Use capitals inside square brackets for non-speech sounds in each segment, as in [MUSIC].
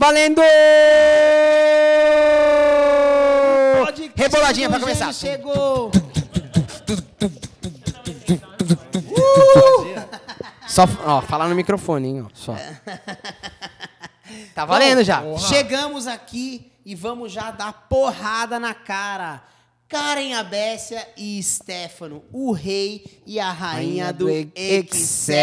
Valendo! Reboladinha pra começar. Chegou! Só, ó, falar no microfone, hein, ó, só. Tá valendo já. Chegamos aqui e vamos já dar porrada na cara. Karen Abécia e Stefano, o rei e a rainha do Excel.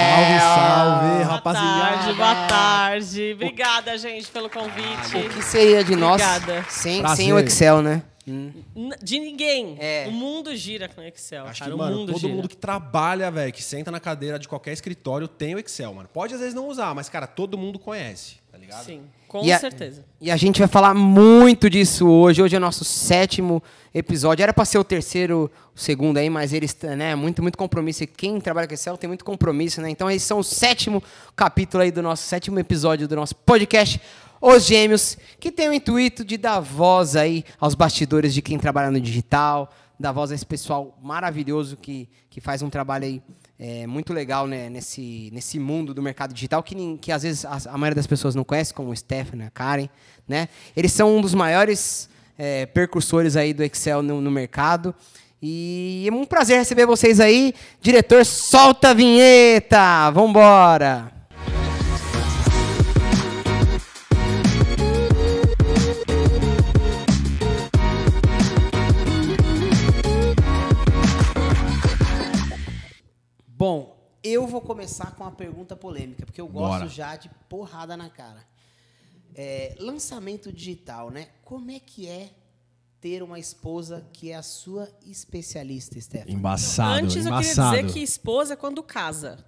Salve, salve, Boa rapaziada. tarde, boa tarde. Obrigada, gente, pelo convite. O que seria de nós Obrigada. sem, Prazer. sem o Excel, né? N- De ninguém. É. O mundo gira com Excel. Acho cara. que, o mano, mundo todo gira. mundo que trabalha, velho, que senta na cadeira de qualquer escritório tem o Excel, mano. Pode às vezes não usar, mas, cara, todo mundo conhece, tá ligado? Sim, com E a- certeza. E a gente vai falar muito disso hoje. Hoje é o nosso sétimo episódio. Era pra ser o terceiro, o segundo aí, mas eles, né, muito, muito compromisso. E quem trabalha com Excel tem muito compromisso, né? Então, esses são o sétimo capítulo aí do nosso sétimo episódio do nosso podcast. Os Gêmeos, que tem o intuito de dar voz aí aos bastidores de quem trabalha no digital, dar voz a esse pessoal maravilhoso que, que faz um trabalho aí é, muito legal né, nesse, nesse mundo do mercado digital que, que às vezes a, a maioria das pessoas não conhece, como o Stefano, a Karen. Né? Eles são um dos maiores é, percursores aí do Excel no, no mercado. E é um prazer receber vocês aí. Diretor, solta a vinheta! Vambora! Bom, eu vou começar com uma pergunta polêmica, porque eu gosto Bora. já de porrada na cara. É, lançamento digital, né? Como é que é ter uma esposa que é a sua especialista, Stefano? Embaçado, Antes eu embaçado. queria dizer que esposa é quando casa.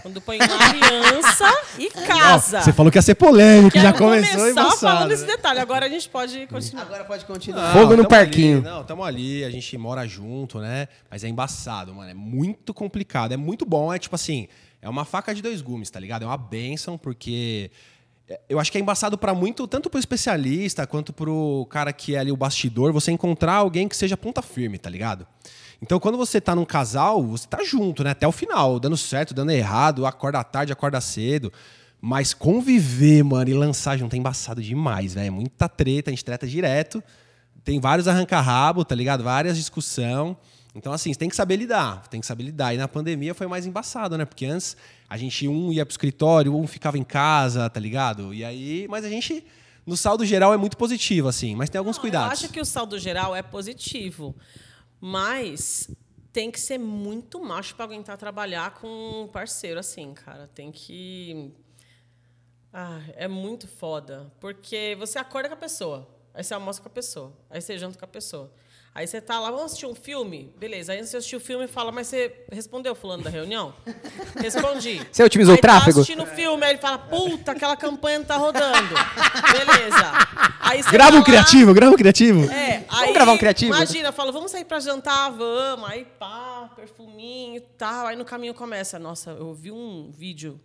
Quando põe uma aliança e casa. Ó, você falou que ia ser polêmico, Quero já começou começar falando esse né? detalhe. Agora a gente pode continuar. Agora pode continuar. Fogo no parquinho. ali, não, tamo ali, a gente mora junto, né? Mas é embaçado, mano. É muito complicado. É muito bom, é tipo assim, é uma faca de dois gumes, tá ligado? É uma benção, porque eu acho que é embaçado pra muito, tanto pro especialista quanto pro cara que é ali o bastidor, você encontrar alguém que seja ponta firme, tá ligado? Então, quando você tá num casal, você tá junto, né? Até o final, dando certo, dando errado, acorda tarde, acorda cedo. Mas conviver, mano, e lançar junto é embaçado demais, velho. É muita treta, a gente treta direto. Tem vários arranca-rabo, tá ligado? Várias discussão. Então, assim, você tem que saber lidar. Tem que saber lidar. E na pandemia foi mais embaçado, né? Porque antes a gente, um ia pro escritório, um ficava em casa, tá ligado? E aí, mas a gente, no saldo geral, é muito positivo, assim. Mas tem alguns Não, cuidados. Eu acho que o saldo geral é positivo, mas tem que ser muito macho para aguentar trabalhar com um parceiro assim, cara. Tem que. Ah, é muito foda. Porque você acorda com a pessoa, aí você almoça com a pessoa, aí você janta com a pessoa. Aí você tá lá, vamos assistir um filme? Beleza. Aí você assistiu o filme e fala, mas você respondeu fulano da reunião? [LAUGHS] Respondi. Você otimizou aí o tráfego? Tá assistindo o filme, aí ele fala, puta, aquela campanha não tá rodando. Beleza. Aí você Grava tá um lá- criativo, grava um criativo. é, aí, gravar um criativo? Imagina, eu falo, vamos sair pra jantar, vamos. Aí pá, perfuminho e tal. Aí no caminho começa, nossa, eu vi um vídeo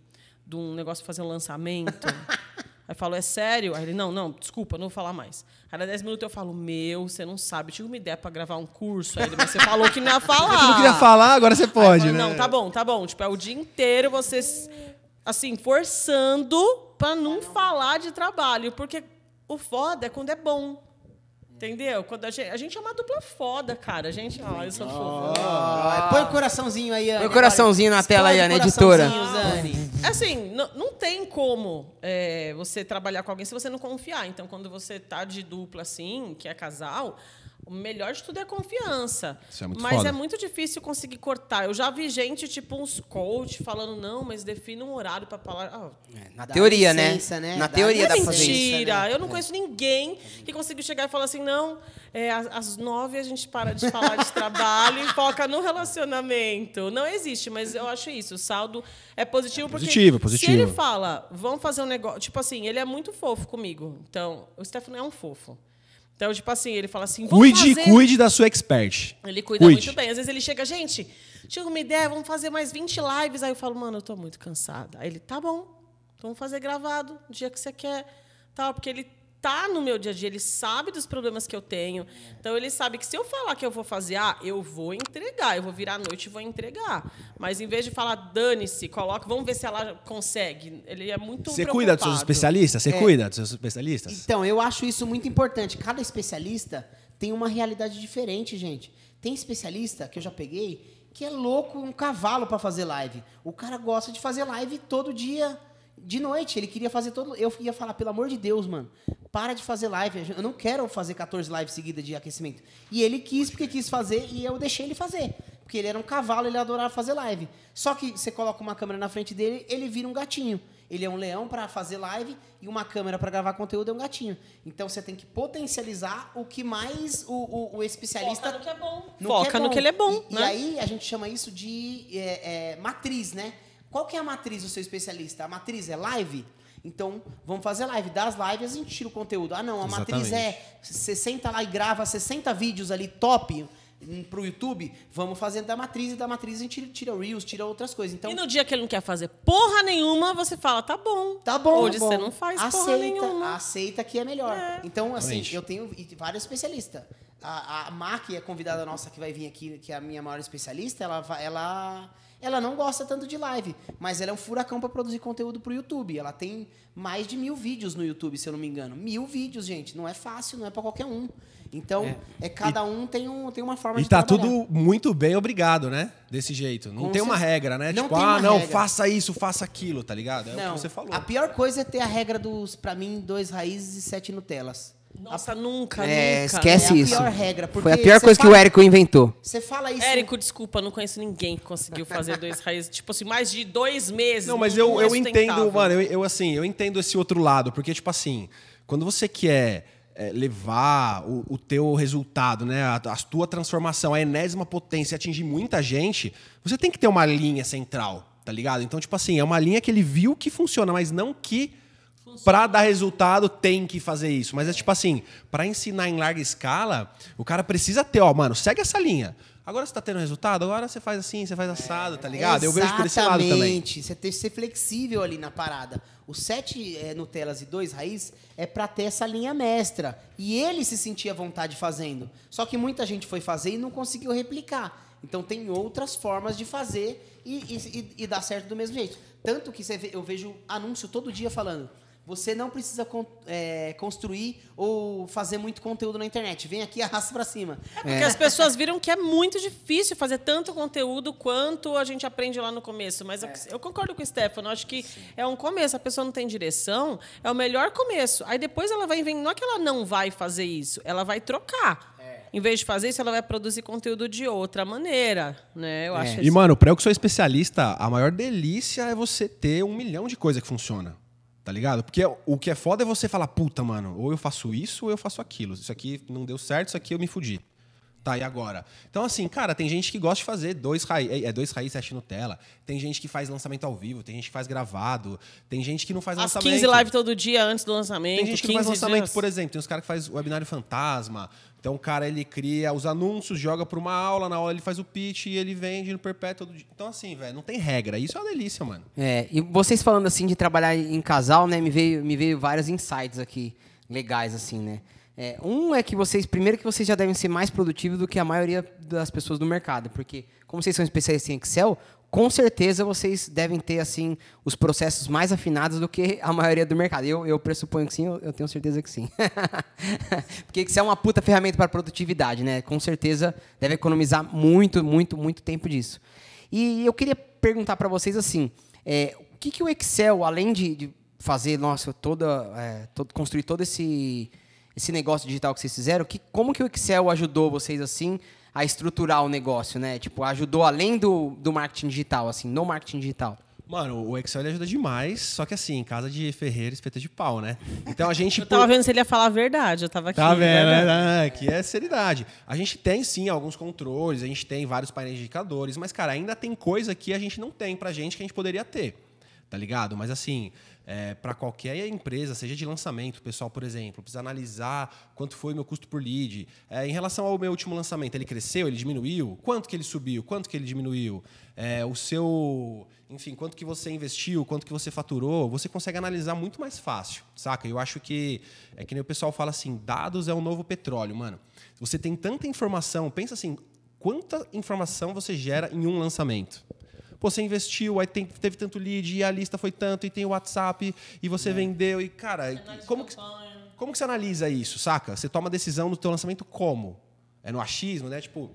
de um negócio fazer um lançamento. [LAUGHS] Aí eu falo, é sério? Aí ele, não, não, desculpa, não vou falar mais. Aí, a 10 minutos eu falo, meu, você não sabe, eu tive uma ideia pra gravar um curso. Aí ele, mas você falou que não ia [LAUGHS] falar. Você não queria falar, agora você pode, falo, né? Não, tá bom, tá bom. Tipo, é o dia inteiro vocês, assim, forçando pra não falar de trabalho. Porque o foda é quando é bom. Entendeu? Quando a gente, a gente é uma dupla foda, cara. A gente. Ó, eu sou fofa. Ah, põe o coraçãozinho aí, Anne. Põe o coraçãozinho na tela aí, o editora. Zane. Assim, não, não tem como é, você trabalhar com alguém se você não confiar. Então, quando você tá de dupla assim, que é casal, o melhor de tudo é a confiança. Isso é muito mas foda. é muito difícil conseguir cortar. Eu já vi gente, tipo, uns coach falando, não, mas defina um horário para falar. Ah, Na Dá teoria, licença, né? né? Na Dá teoria é fazer isso. mentira. né? Eu não conheço ninguém que conseguiu chegar e falar assim, não, é, às- nove a gente para de falar de trabalho e [LAUGHS] foca no relacionamento. Não existe, mas eu acho isso. O saldo é positivo porque Positivo, positivo. se ele fala, vamos fazer um negócio... Tipo assim, ele é muito fofo comigo. Então, o Stefano é um fofo. Então, tipo assim, ele fala assim, Cuide, fazer... cuide da sua expert. Ele cuida Cuide. muito bem. Às vezes ele chega, gente, tive uma ideia, vamos fazer mais 20 lives. Aí eu falo, mano, eu tô muito cansada. Aí ele, tá bom, então vamos fazer gravado, do dia que você quer. Tal, porque ele tá no meu dia a dia, ele sabe dos problemas que eu tenho. Então ele sabe que se eu falar que eu vou fazer A, eu vou entregar, eu vou virar à noite e vou entregar. Mas em vez de falar dane-se, coloca, vamos ver se ela consegue. Ele é muito Você cuida dos seus especialistas? Você cuida dos seus especialistas? Então, eu acho isso muito importante. Cada especialista tem uma realidade diferente, gente. Tem especialista que eu já peguei que é louco um cavalo para fazer live. O cara gosta de fazer live todo dia de noite. Ele queria fazer todo. Eu ia falar, pelo amor de Deus, mano, para de fazer live. Eu não quero fazer 14 lives seguidas de aquecimento. E ele quis porque quis fazer e eu deixei ele fazer. Porque ele era um cavalo, ele adorava fazer live. Só que você coloca uma câmera na frente dele, ele vira um gatinho. Ele é um leão para fazer live e uma câmera para gravar conteúdo é um gatinho. Então você tem que potencializar o que mais o, o, o especialista. Foca no que é bom. no Foca que é no que ele é bom, E, né? e aí a gente chama isso de é, é, matriz, né? Qual que é a matriz do seu especialista? A matriz é live? Então, vamos fazer live. Das lives a gente tira o conteúdo. Ah, não, a matriz é 60 lá e grava 60 vídeos ali top hum, pro YouTube. Vamos fazer da matriz e da matriz a gente tira, tira Reels, tira outras coisas. Então, E no dia que ele não quer fazer porra nenhuma, você fala, tá bom. Tá bom. Hoje tá bom. você não faz aceita, porra nenhuma. Aceita que é melhor. Então, assim, Exatamente. eu tenho e vários especialistas. A, a Má, que é convidada nossa que vai vir aqui, que é a minha maior especialista, ela, vai- ela, ela não gosta tanto de live, mas ela é um furacão para produzir conteúdo pro YouTube. Ela tem mais de mil vídeos no YouTube, se eu não me engano. Mil vídeos, gente. Não é fácil, não é para qualquer um. Então, é, cada um tem, um tem uma forma E de tá trabalhar. tudo muito bem obrigado, né? Desse jeito. Não Com tem uma regra, né? Não tipo, tem ah, não, regra. faça isso, faça aquilo, tá ligado? É o Não, que você falou. a pior coisa é ter a regra dos, para mim, dois raízes e sete Nutelas. Nossa, nunca, É, nunca. esquece É a isso. pior regra, Foi a pior coisa que fala- o Érico inventou. Você fala isso. Érico, desculpa, não conheço ninguém que conseguiu fazer dois raízes. [LAUGHS] Tipo assim, mais de dois meses. Não, mas eu, eu entendo, mano, eu, eu, assim, eu entendo esse outro lado, porque, tipo assim, quando você quer é, levar o, o teu resultado, né, a, a tua transformação, a enésima potência, e atingir muita gente, você tem que ter uma linha central, tá ligado? Então, tipo assim, é uma linha que ele viu que funciona, mas não que pra dar resultado tem que fazer isso. Mas é tipo assim, pra ensinar em larga escala, o cara precisa ter, ó, mano, segue essa linha. Agora você tá tendo resultado, agora você faz assim, você faz assado, tá ligado? Eu vejo por esse lado também. Exatamente. Você tem que ser flexível ali na parada. Os sete é, Nutelas e dois raiz é pra ter essa linha mestra. E ele se sentia à vontade fazendo. Só que muita gente foi fazer e não conseguiu replicar. Então tem outras formas de fazer e, e, e- e dar certo do mesmo jeito. Tanto que vê- eu vejo anúncio todo dia falando. Você não precisa con- é, construir ou fazer muito conteúdo na internet. Vem aqui e arrasta pra cima. Porque as pessoas viram que é muito difícil fazer tanto conteúdo quanto a gente aprende lá no começo. Mas eu- eu concordo com o Stefano, acho que é um começo. A pessoa não tem direção, é o melhor começo. Aí depois ela vai vendo, não é que ela não vai fazer isso, ela vai trocar. Em vez de fazer isso, ela vai produzir conteúdo de outra maneira. Né? Eu acho E, isso. mano, pra eu que sou especialista, a maior delícia é você ter um milhão de coisas que funciona. Tá ligado? Porque o que é foda é você falar, puta, mano, ou eu faço isso ou eu faço aquilo. Isso aqui não deu certo, isso aqui eu me fudi. Tá, e agora? Então, assim, cara, tem gente que gosta de fazer dois raiz, é, é dois raiz, sete Nutella. Tem gente que faz lançamento ao vivo, tem gente que faz gravado, tem gente que não faz As lançamento. 15 lives todo dia antes do lançamento. Tem gente que não faz 15 lançamento, dias. por exemplo. Tem uns caras que faz webinário fantasma. Então o cara ele cria os anúncios, joga para uma aula, na aula ele faz o pitch e ele vende no perpétuo. todo dia. Então assim, velho, não tem regra. Isso é uma delícia, mano. É, e vocês falando assim de trabalhar em casal, né, me veio, me veio vários insights aqui legais assim, né? É, um é que vocês, primeiro que vocês já devem ser mais produtivos do que a maioria das pessoas do mercado, porque como vocês são especialistas em Excel, com certeza vocês devem ter assim os processos mais afinados do que a maioria do mercado. Eu, eu pressuponho que sim, eu, eu tenho certeza que sim. [LAUGHS] porque Excel é uma puta ferramenta para produtividade, né? Com certeza deve economizar muito, muito, muito tempo disso. E eu queria perguntar para vocês assim, é, o que, que o Excel, além de, de fazer, nossa, toda, é, todo- construir todo esse, esse negócio digital que vocês fizeram, que, como que o Excel ajudou vocês assim a estruturar o negócio, né? Tipo, ajudou além do, do marketing digital, assim, no marketing digital. Mano, o Excel ele ajuda demais, só que assim, casa de ferreiro, espeta de pau, né? Então a [LAUGHS] gente. Eu tava vendo se ele ia falar a verdade. Eu tava aqui. Tá vendo, verdade. né? Aqui é seriedade. A gente tem sim alguns controles, a gente tem vários painéis de indicadores, mas, cara, ainda tem coisa que a gente não tem pra gente que a gente poderia ter. tá ligado? Mas assim, é, para qualquer empresa, seja de lançamento, pessoal, por exemplo, precisa analisar quanto foi meu custo por lead. É, em relação ao meu último lançamento, ele cresceu, ele diminuiu? Quanto que ele subiu? Quanto que ele diminuiu? É, o seu, enfim, quanto que você investiu, quanto que você faturou, você consegue analisar muito mais fácil, saca? Eu acho que é que nem o pessoal fala assim, dados é o novo petróleo, mano. Você tem tanta informação, pensa assim, quanta informação você gera em um lançamento? Pô, você investiu, aí tem, teve tanto lead, e a lista foi tanto, e tem o WhatsApp, e você é. vendeu, e, cara, como que, como que você analisa isso, saca? Você toma decisão no teu lançamento como? É no achismo, né? Tipo,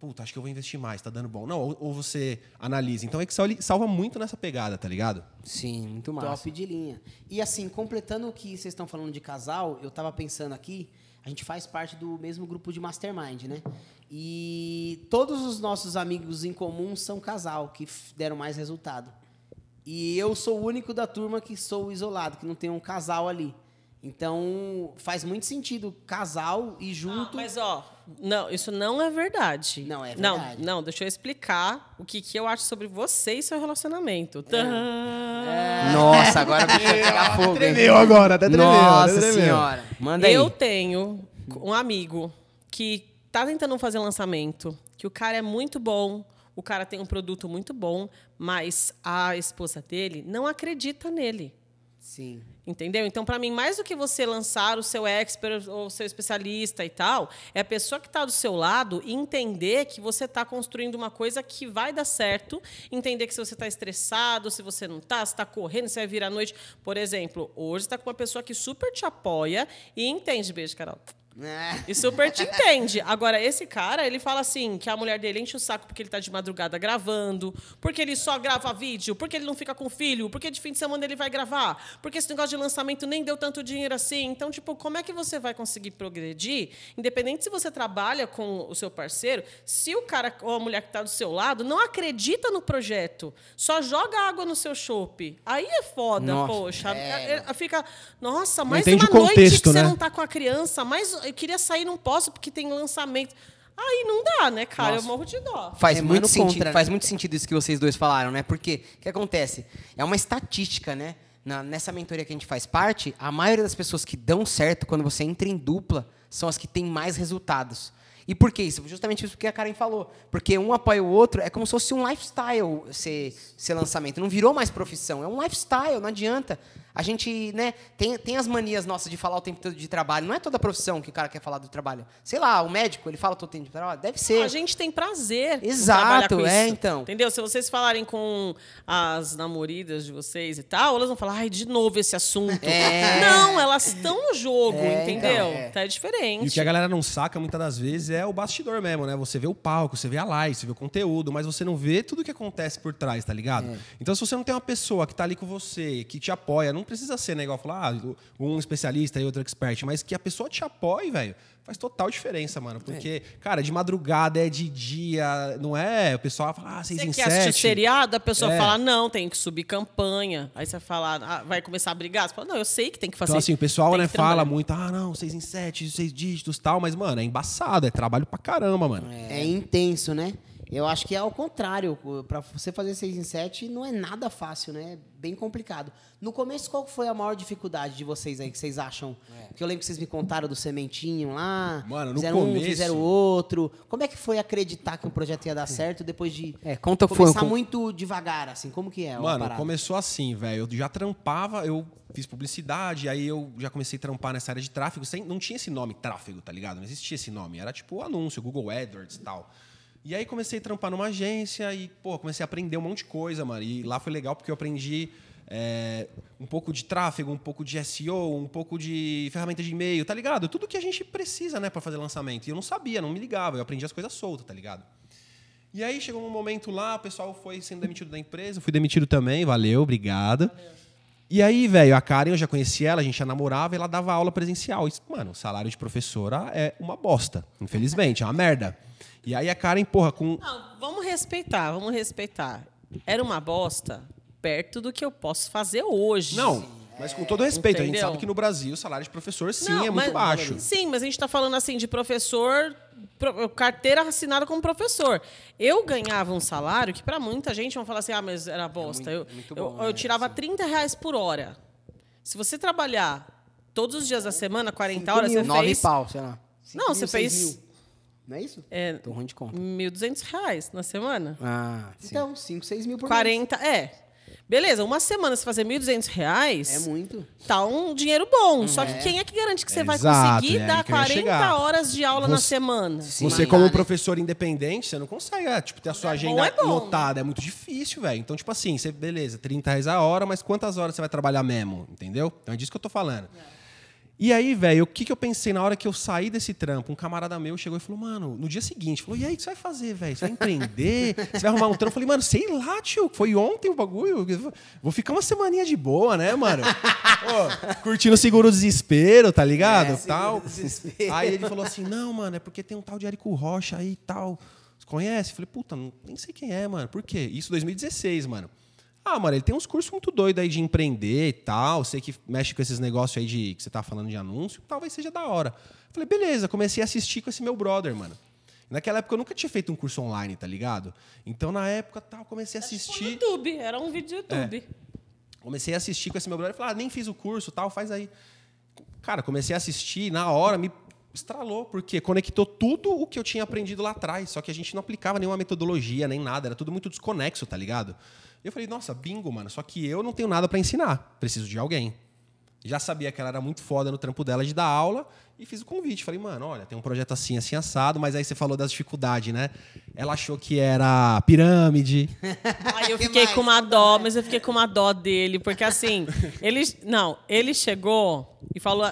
puta, acho que eu vou investir mais, tá dando bom. Não, ou, ou você analisa. Então, Excel salva muito nessa pegada, tá ligado? Sim, muito massa. Top de linha. E assim, completando o que vocês estão falando de casal, eu tava pensando aqui, a gente faz parte do mesmo grupo de mastermind, né? E todos os nossos amigos em comum são casal, que deram mais resultado. E eu sou o único da turma que sou isolado, que não tem um casal ali. Então, faz muito sentido casal e junto. Ah, mas, ó, não, isso não é verdade. Não é verdade. Não, não deixa eu explicar o que, que eu acho sobre você e seu relacionamento. É. É. Nossa, agora [LAUGHS] pegar fogo. Tremeu agora, até tremeu. Nossa tremeu. senhora. Manda aí. Eu tenho um amigo que tá tentando fazer lançamento, que o cara é muito bom, o cara tem um produto muito bom, mas a esposa dele não acredita nele. Sim. Entendeu? Então, para mim, mais do que você lançar o seu expert ou o seu especialista e tal, é a pessoa que está do seu lado entender que você está construindo uma coisa que vai dar certo, entender que se você está estressado, se você não está, se está correndo, se vai vir à noite. Por exemplo, hoje está com uma pessoa que super te apoia e entende. Beijo, Carol. E super te entende. Agora, esse cara, ele fala assim, que a mulher dele enche o saco porque ele tá de madrugada gravando, porque ele só grava vídeo, porque ele não fica com o filho, porque de fim de semana ele vai gravar, porque esse negócio de lançamento nem deu tanto dinheiro assim. Então, tipo, como é que você vai conseguir progredir? Independente se você trabalha com o seu parceiro, se o cara ou a mulher que tá do seu lado não acredita no projeto, só joga água no seu chope, aí é foda, nossa, poxa. É... Fica, nossa, mais uma contexto, noite que né? você não tá com a criança, mais eu queria sair, não posso porque tem lançamento. Aí não dá, né, cara? Nossa. Eu morro de dó. Faz, é muito sentido, contra, faz muito sentido isso que vocês dois falaram, né? Porque o que acontece? É uma estatística, né? Na, nessa mentoria que a gente faz parte, a maioria das pessoas que dão certo quando você entra em dupla são as que têm mais resultados. E por que isso? Justamente isso que a Karen falou. Porque um apoia o outro, é como se fosse um lifestyle ser, ser lançamento. Não virou mais profissão, é um lifestyle, não adianta. A gente, né, tem, tem as manias nossas de falar o tempo todo de trabalho. Não é toda profissão que o cara quer falar do trabalho. Sei lá, o médico, ele fala todo o tempo de trabalho. Deve ser. A gente tem prazer. Exato, é, isso, então. Entendeu? Se vocês falarem com as namoridas de vocês e tal, elas vão falar, ai, de novo esse assunto. É. Não, elas estão no jogo, é, entendeu? Então, é. Tá diferente. E o que a galera não saca muitas das vezes é o bastidor mesmo, né? Você vê o palco, você vê a live, você vê o conteúdo, mas você não vê tudo o que acontece por trás, tá ligado? É. Então, se você não tem uma pessoa que tá ali com você, que te apoia, não precisa ser, né? Igual falar, ah, um especialista e outro expert, mas que a pessoa te apoie, velho faz total diferença, mano. Porque, é. cara, de madrugada, é de dia, não é? O pessoal fala, ah, seis você em quer sete. assistir seriado? A pessoa é. fala, não, tem que subir campanha. Aí você fala, ah, vai começar a brigar? Você fala, não, eu sei que tem que fazer. Então, assim, o pessoal, né, fala muito, ah, não, seis em sete, seis dígitos tal, mas, mano, é embaçado, é trabalho pra caramba, mano. É, é intenso, né? Eu acho que é ao contrário. Para você fazer 6 em 7 não é nada fácil, né? É bem complicado. No começo, qual foi a maior dificuldade de vocês aí, que vocês acham? É. Porque eu lembro que vocês me contaram do sementinho lá. Mano, no fizeram começo... um, fizeram outro. Como é que foi acreditar que o projeto ia dar certo depois de é, conta começar foi, muito devagar, assim? Como que é? Mano, começou assim, velho. Eu já trampava, eu fiz publicidade, aí eu já comecei a trampar nessa área de tráfego. Sem, não tinha esse nome, tráfego, tá ligado? Não existia esse nome. Era tipo anúncio, Google AdWords e tal. E aí comecei a trampar numa agência e, pô, comecei a aprender um monte de coisa, mano. E lá foi legal porque eu aprendi é, um pouco de tráfego, um pouco de SEO, um pouco de ferramenta de e-mail, tá ligado? Tudo que a gente precisa, né, para fazer lançamento. E eu não sabia, não me ligava, eu aprendi as coisas soltas, tá ligado? E aí chegou um momento lá, o pessoal foi sendo demitido da empresa, fui demitido também, valeu, obrigado. Valeu. E aí, velho, a Karen, eu já conhecia ela, a gente já namorava e ela dava aula presencial. E, mano, o salário de professora é uma bosta, infelizmente, é uma merda. E aí a Karen, porra, com. Não, vamos respeitar, vamos respeitar. Era uma bosta perto do que eu posso fazer hoje. Não, Mas com todo respeito, a gente Entendeu? sabe que no Brasil o salário de professor sim Não, é muito mas- baixo. Sim, mas a gente está falando assim de professor, pro- carteira assinada como professor. Eu ganhava um salário que para muita gente vão falar assim, ah, mas era bosta. eu, muito eu, bom, eu né? tirava 30 reais por hora. Se você trabalhar todos os dias da semana, 40 horas, você Nove fez pau, sei lá. Não, mil, você fez- mil. Não é isso? é, Tô ruim de conta. 1.200 reais na semana. Ah, sim. Então, 5, 6 mil por 40, é. Beleza, uma semana você fazer 1.200 mês. reais, É muito. tá um dinheiro bom. Só que quem é que garante que você vai Exato, conseguir é dar que eu ia 40 chegar. horas de aula na Você- semana? Sim, Você, como né? professor independente, você não consegue ah, tipo, ter a sua É bom, agenda é bom. lotada. É muito difícil, velho. Então, tipo assim, você, beleza, 30 reais a hora, mas quantas horas você vai trabalhar mesmo? Entendeu? Então é disso que eu tô falando. E aí, velho, o que, que eu pensei na hora que eu saí desse trampo? Um camarada meu chegou e falou, mano, no dia seguinte, falou, e aí, o que você vai fazer, velho? Você vai empreender? [LAUGHS] Você vai arrumar um trampo? Eu falei, mano, sei lá, tio, foi ontem o bagulho. Vou ficar uma semaninha de boa, né, mano? Ô, curtindo o seguro desespero, tá ligado? É, tal. desespero. Aí ele falou assim, não, mano, é porque tem um tal de Érico Rocha aí e tal. Você conhece? Eu falei, puta, não- nem sei quem é, mano. Por quê? Isso 2016, mano. Ah, mano, ele tem uns cursos muito doidos aí de empreender e tal. Sei que mexe com esses negócios aí de que você tá falando de anúncio. Talvez seja da hora. Falei, beleza, comecei a assistir com esse meu brother, mano. Naquela época eu nunca tinha feito um curso online, tá ligado? Então, na época, tal, comecei a No assistir. YouTube, era um vídeo do YouTube. Comecei a assistir com esse meu brother e falei, ah, nem fiz o curso tal, faz aí. Cara, comecei a assistir, na hora me estralou, porque conectou tudo o que eu tinha aprendido lá atrás, só que a gente não aplicava nenhuma metodologia, nem nada, era tudo muito desconexo, tá ligado? E eu falei, nossa, bingo, mano, só que eu não tenho nada para ensinar, preciso de alguém. Já sabia que ela era muito foda no trampo dela de dar aula e fiz o convite. Falei, mano, olha, tem um projeto assim, assim, assado, mas aí você falou das dificuldades, né? Ela achou que era pirâmide. [LAUGHS] Aí eu Que fiquei com uma dó, mas eu fiquei com uma dó dele, porque assim, [LAUGHS] ele não, ele chegou e falou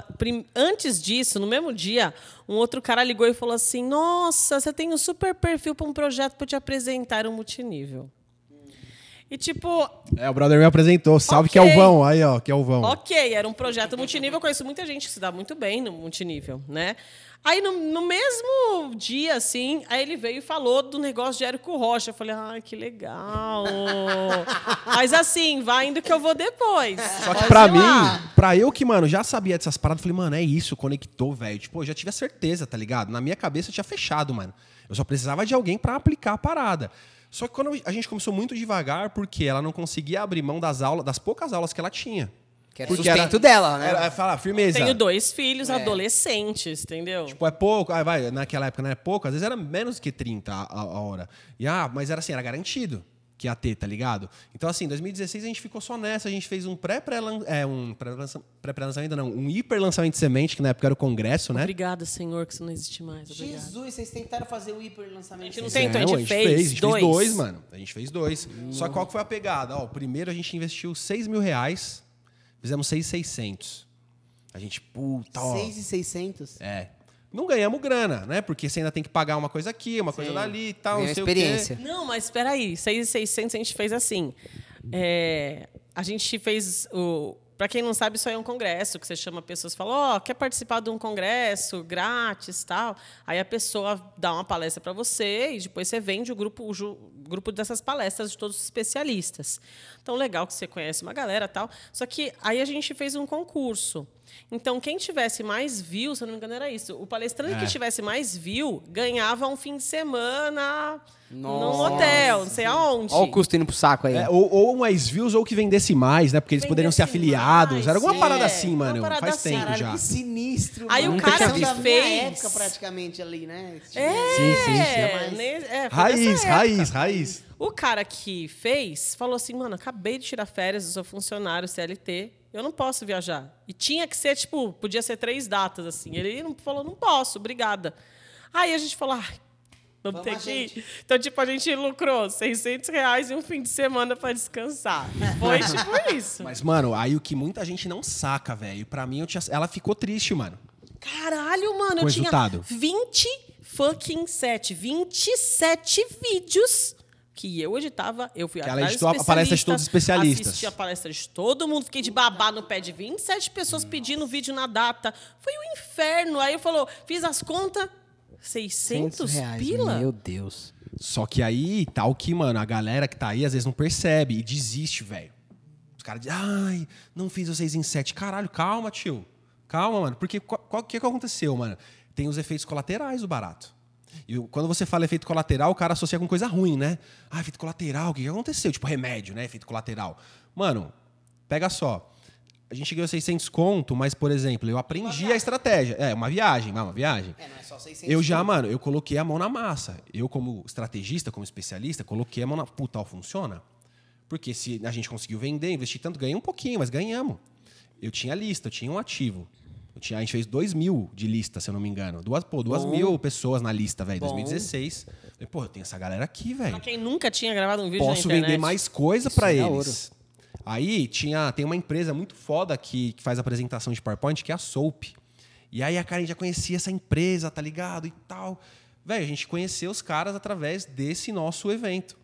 antes disso, no mesmo dia, um outro cara ligou e falou assim: "Nossa, você tem um super perfil para um projeto para te apresentar um multinível". E tipo, É, o brother me apresentou. Salve é o vão. Aí, ó, que é o vão. Ok, era um projeto multinível. Eu conheço muita gente que se dá muito bem no multinível, né? Aí, no, no mesmo dia, assim, aí ele veio e falou do negócio de Érico Rocha. Eu falei, ai, que legal. [LAUGHS] Mas assim, vai indo que eu vou depois. Só que Pode pra mim, lá. pra eu que, mano, já sabia dessas paradas, falei, mano, é isso, conectou, velho. Tipo, eu já tive a certeza, tá ligado? Na minha cabeça tinha fechado, mano. Eu só precisava de alguém pra aplicar a parada. Só que quando a gente começou muito devagar, porque ela não conseguia abrir mão das aulas, das poucas aulas que ela tinha. Que era o Porque sustento era- dela, né? Era, falar, firmeza. Tenho dois filhos adolescentes, entendeu? Tipo, é pouco, ah, vai, naquela época não é pouco, às vezes era menos que 30 a, a- a hora. E, ah, mas era assim, era garantido que ia ter, tá ligado? Então, assim, em 2016 a gente ficou só nessa, a gente fez um pré-pré-lançamento, é, um pré-lança- pré-pré-lançamento não, um hiper-lançamento de semente, que na época era o congresso, né? Obrigada, Senhor, que isso não existe mais. Obrigada. Jesus, vocês tentaram fazer o hiper lançamento. A gente não tentou, a Não, gente fez a gente dois. fez dois, mano. A gente fez dois. Só que qual que foi a pegada? Ó, o primeiro a gente investiu 6 mil reais, fizemos 6,600. A gente, puta, ó. 6,600. É. Não ganhamos grana, né? Porque você ainda tem que pagar uma coisa aqui, uma coisa dali e tal, não sei o quê. experiência. Não, mas espera aí, 6,600 a gente fez assim. É, a gente fez o para quem não sabe, isso aí é um congresso que você chama pessoas, fala, ó, quer participar de um congresso grátis, tal. Aí a pessoa dá uma palestra para você e depois você vende o grupo o grupo dessas palestras de todos os especialistas. Então legal que você conhece uma galera, tal. Só que aí a gente fez um concurso. Então quem tivesse mais view, se eu não me engano era isso, o palestrante É. que tivesse mais view ganhava um fim de semana num Nossa. hotel, não sei aonde. Olha o custo indo pro saco aí. É, ou, ou mais views ou que vendesse mais, né? Porque eles poderiam ser Vendesse afiliados. mais, Era alguma é, parada assim, mano. parada Faz assim. tempo Caralho, já. que sinistro. Aí mano. o cara que fez- época praticamente ali, né? É, Sim, sim, é, sim. é, Raiz, raiz, raiz. O cara que fez falou assim, mano, acabei de tirar férias, eu sou funcionário CLT, eu não posso viajar. E tinha que ser, tipo, podia ser três datas, assim. Ele não- falou, não posso, obrigada. Aí a gente falou, ai, vamos, Vamos ter que ir. Então, tipo, a gente lucrou 600 reais e um fim de semana para descansar. Foi [LAUGHS] tipo isso. Mas, mano, aí o que muita gente não saca, velho. Pra mim, eu tinha... ela ficou triste, mano. Caralho, mano, Com eu tinha resultado. 20 fucking 7, 27 vídeos que eu editava, eu fui Que atrás editou de palestra de todos os especialistas. Assisti a palestra de todo mundo, fiquei de babá no pé de 27 pessoas pedindo vídeo na data. Foi um inferno. Aí eu falou, fiz as contas, 600 reais, pila? Meu Deus. Só que aí, tal que, mano, a galera que tá aí às vezes não percebe e desiste, velho. Os caras dizem, ai, não fiz vocês em sete. Caralho, calma, tio. Calma, mano. Porque o que, que aconteceu, mano? Tem os efeitos colaterais do barato. E quando você fala efeito colateral, o cara associa com coisa ruim, né? Ah, efeito colateral, o que, aconteceu? Tipo, remédio, né? Efeito colateral. Mano, pega só. A gente ganhou 600 conto, mas, por exemplo, eu aprendi a estratégia. É, uma viagem, uma viagem. É, não é só 600 Eu já, mano, eu coloquei a mão na massa. Eu, como estrategista, como especialista, coloquei a mão na. Puta, funciona? Porque se a gente conseguiu vender, investir tanto, ganhei um pouquinho, mas ganhamos. Eu tinha lista, eu tinha um ativo. Tinha, a gente fez 2 mil de lista, se eu não me engano. Duas, pô, duas Bom. mil pessoas na lista, velho, Bom. 2016. Falei, pô, eu tenho essa galera aqui, Pra velho. quem nunca tinha gravado um vídeo Posso na internet. vender mais coisa pra é eles. Aí tinha, tem uma empresa muito foda que, que faz apresentação de PowerPoint, que é a Soap. E aí a Karen já conhecia essa empresa, tá ligado? E tal. Velho, a gente conheceu os caras através desse nosso evento.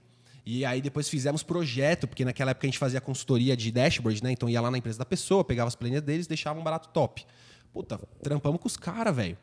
E aí depois fizemos projeto, porque naquela época a gente fazia consultoria de dashboard, né? Então ia lá na empresa da pessoa, pegava as planilhas deles, deixava um barato top. Puta, trampamos com os caras, velho.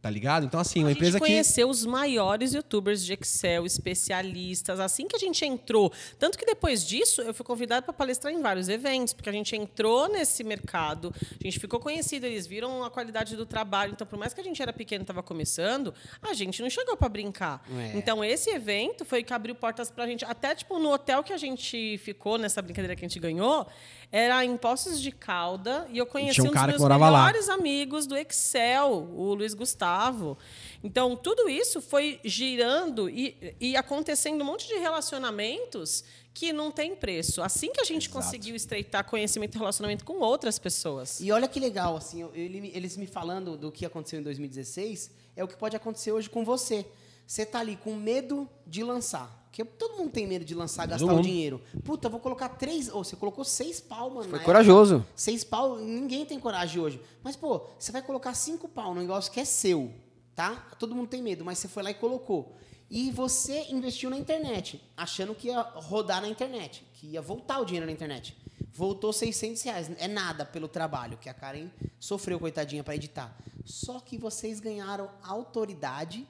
Tá ligado? Então, assim, uma a empresa gente que. conheceu os maiores youtubers de Excel, especialistas, assim que a gente entrou. Tanto que depois disso, eu fui convidado para palestrar em vários eventos, porque a gente entrou nesse mercado, a gente ficou conhecido, eles viram a qualidade do trabalho. Então, por mais que a gente era pequeno e estava começando, a gente não chegou para brincar. É. Então, esse evento foi que abriu portas para a gente. Até, tipo, no hotel que a gente ficou, nessa brincadeira que a gente ganhou, era em Poços de Calda, e eu conheci tinha um um, dos meus morava lá. melhores amigos do Excel, o Luiz Gustavo. Então, tudo isso foi girando e, e acontecendo um monte de relacionamentos que não tem preço. Assim que a gente conseguiu estreitar conhecimento e relacionamento com outras pessoas. E olha que legal, assim, eu- ele- eles me falando do que aconteceu em 2016, é o que pode acontecer hoje com você. Você tá ali com medo de lançar. Porque todo mundo tem medo de lançar, gastar o mundo. dinheiro. Puta, vou colocar três. Ou você colocou seis pau, mano. Foi corajoso. época. Seis pau, ninguém tem coragem hoje. Mas, pô, você vai colocar cinco pau num negócio que é seu, tá? Todo mundo tem medo, mas você foi lá e colocou. E você investiu na internet, achando que ia rodar na internet, que ia voltar o dinheiro na internet. Voltou 600 reais. É nada pelo trabalho que a Karen sofreu, coitadinha, para editar. Só que vocês ganharam autoridade,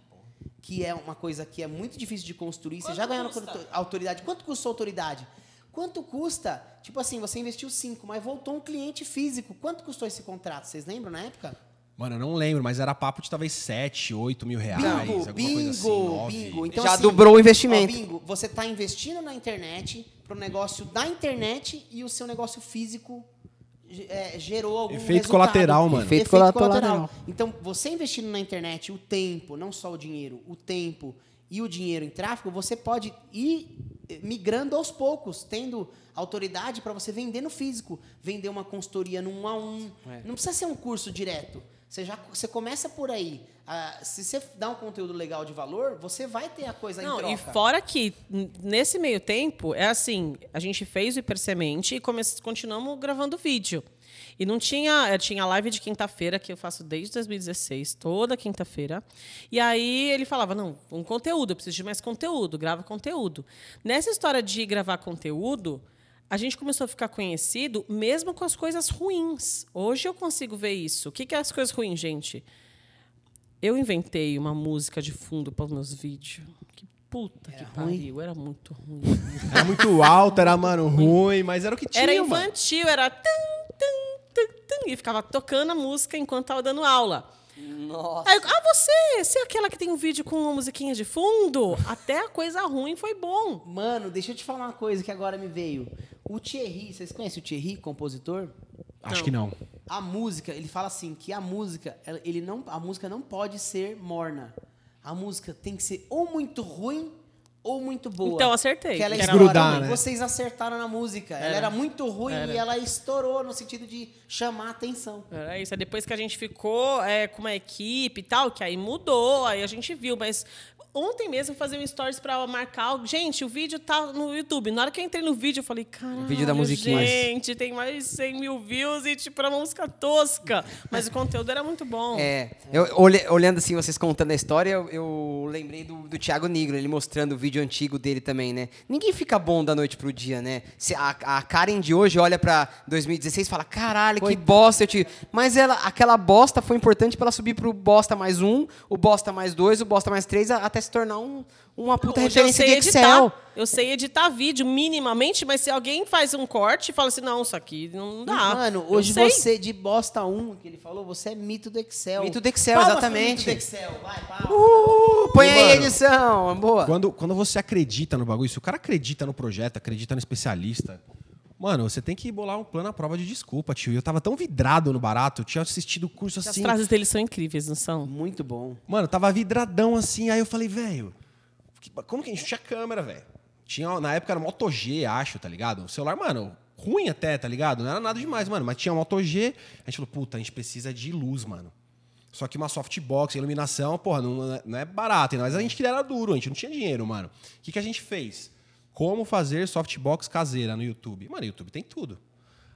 que é uma coisa que é muito difícil de construir. Vocês já Quanto ganharam custa? auto- autoridade. Quanto custou autoridade? Quanto custa? Tipo assim, você investiu 5, mas voltou um cliente físico. Quanto custou esse contrato? Vocês lembram na época? Mano, eu não lembro, mas era papo de talvez 7, 8 mil reais. Bingo, alguma bingo, coisa assim, bingo. Então, Já assim, dobrou o investimento. ó, bingo, você está investindo na internet para o negócio da internet e o seu negócio físico é, gerou algum Efeito resultado. colateral, mano. Efeito colateral. Então, você investindo na internet o tempo, não só o dinheiro, o tempo e o dinheiro em tráfego, você pode ir eh, migrando aos poucos, tendo autoridade para você vender no físico, vender uma consultoria no um a um. É. Não precisa ser um curso direto. Você já você começa por aí. Ah, se você dá um conteúdo legal de valor, você vai ter a coisa em Não, troca. e fora que, nesse meio tempo, é assim, a gente fez o Hipersemente e come- continuamos gravando vídeo. E não tinha, eh, tinha live de quinta-feira, que eu faço desde 2016, toda quinta-feira. E aí ele falava, não, um conteúdo, eu preciso de mais conteúdo, grava conteúdo. Nessa história de gravar conteúdo, a gente começou a ficar conhecido mesmo com as coisas ruins. Hoje eu consigo ver isso. O que que é as coisas ruins, gente? Eu inventei uma música de fundo para os meus vídeos. Que puta que pariu, era muito ruim. Era muito alto, era, mano, ruim, mas era o que tinha, Era mano. infantil, era tum, tum, tum, tum, e ficava tocando a música enquanto tava dando aula. Nossa. Aí eu, ah, você, você é aquela que tem um vídeo com uma musiquinha de fundo? Até a coisa ruim foi bom. Mano, deixa eu te falar uma coisa que agora me veio. O Thierry, vocês conhecem o Thierry, compositor? Acho que não. A música, ele fala assim que a música, ele não, a música não pode ser morna. A música tem que ser ou muito ruim ou muito boa. Então, acertei. Que ela Que era estoura. grudar, né? Vocês acertaram na música. Ela Era. era muito ruim Era. e ela estourou no sentido de chamar a atenção. Era isso. Aí depois que a gente ficou é, com uma equipe e tal, que aí mudou, aí a gente viu. Mas ontem mesmo fazia um stories pra marcar. Gente, o vídeo tá no YouTube. Na hora que eu entrei no vídeo, eu falei, caralho, vídeo da musiquinha. gente, tem mais de 100 mil views e tipo, era uma música tosca. Mas o conteúdo era muito bom. É, eu, olhando assim, vocês contando a história, eu, eu lembrei do, do Thiago Negro, ele mostrando o vídeo antigo dele também, né? Ninguém fica bom da noite pro dia, né? Se a, a Karen de hoje olha pra 2016 e fala, caralho, que bosta eu tive. Mas ela, aquela bosta foi importante pra ela subir pro bosta mais um, o bosta mais dois, o bosta mais três, até se tornar um, uma puta eu referência sei de Excel. editar. Eu sei editar vídeo minimamente, mas se alguém faz um corte e fala assim, não, isso aqui não dá. Mano, hoje você, de bosta 1, que ele falou, você é mito do Excel. Mito do Excel, Palmas exatamente. Mito do Excel, vai, palmas. Uh, põe E, aí, mano, edição. Boa. Quando, quando você acredita no bagulho, se o cara acredita no projeto, acredita no especialista, mano, você tem que bolar um plano à prova de desculpa, tio. E eu tava tão vidrado no barato, eu tinha assistido o curso As assim. frases dele são incríveis, não são? Muito bom. Mano, eu tava vidradão assim, aí eu falei, velho, que- como que a gente tinha câmera, velho? Tinha, na época era Moto G, acho, tá ligado? O celular, mano, ruim até, tá ligado? Não era nada demais, mano, mas tinha Moto G. A gente falou, puta, a gente precisa de luz, mano. Só que uma softbox, iluminação, porra, não, é- não é barato. Mas a gente era duro, a gente não tinha dinheiro, mano. O que, que a gente fez? Como fazer softbox caseira no YouTube? Mano, YouTube tem tudo.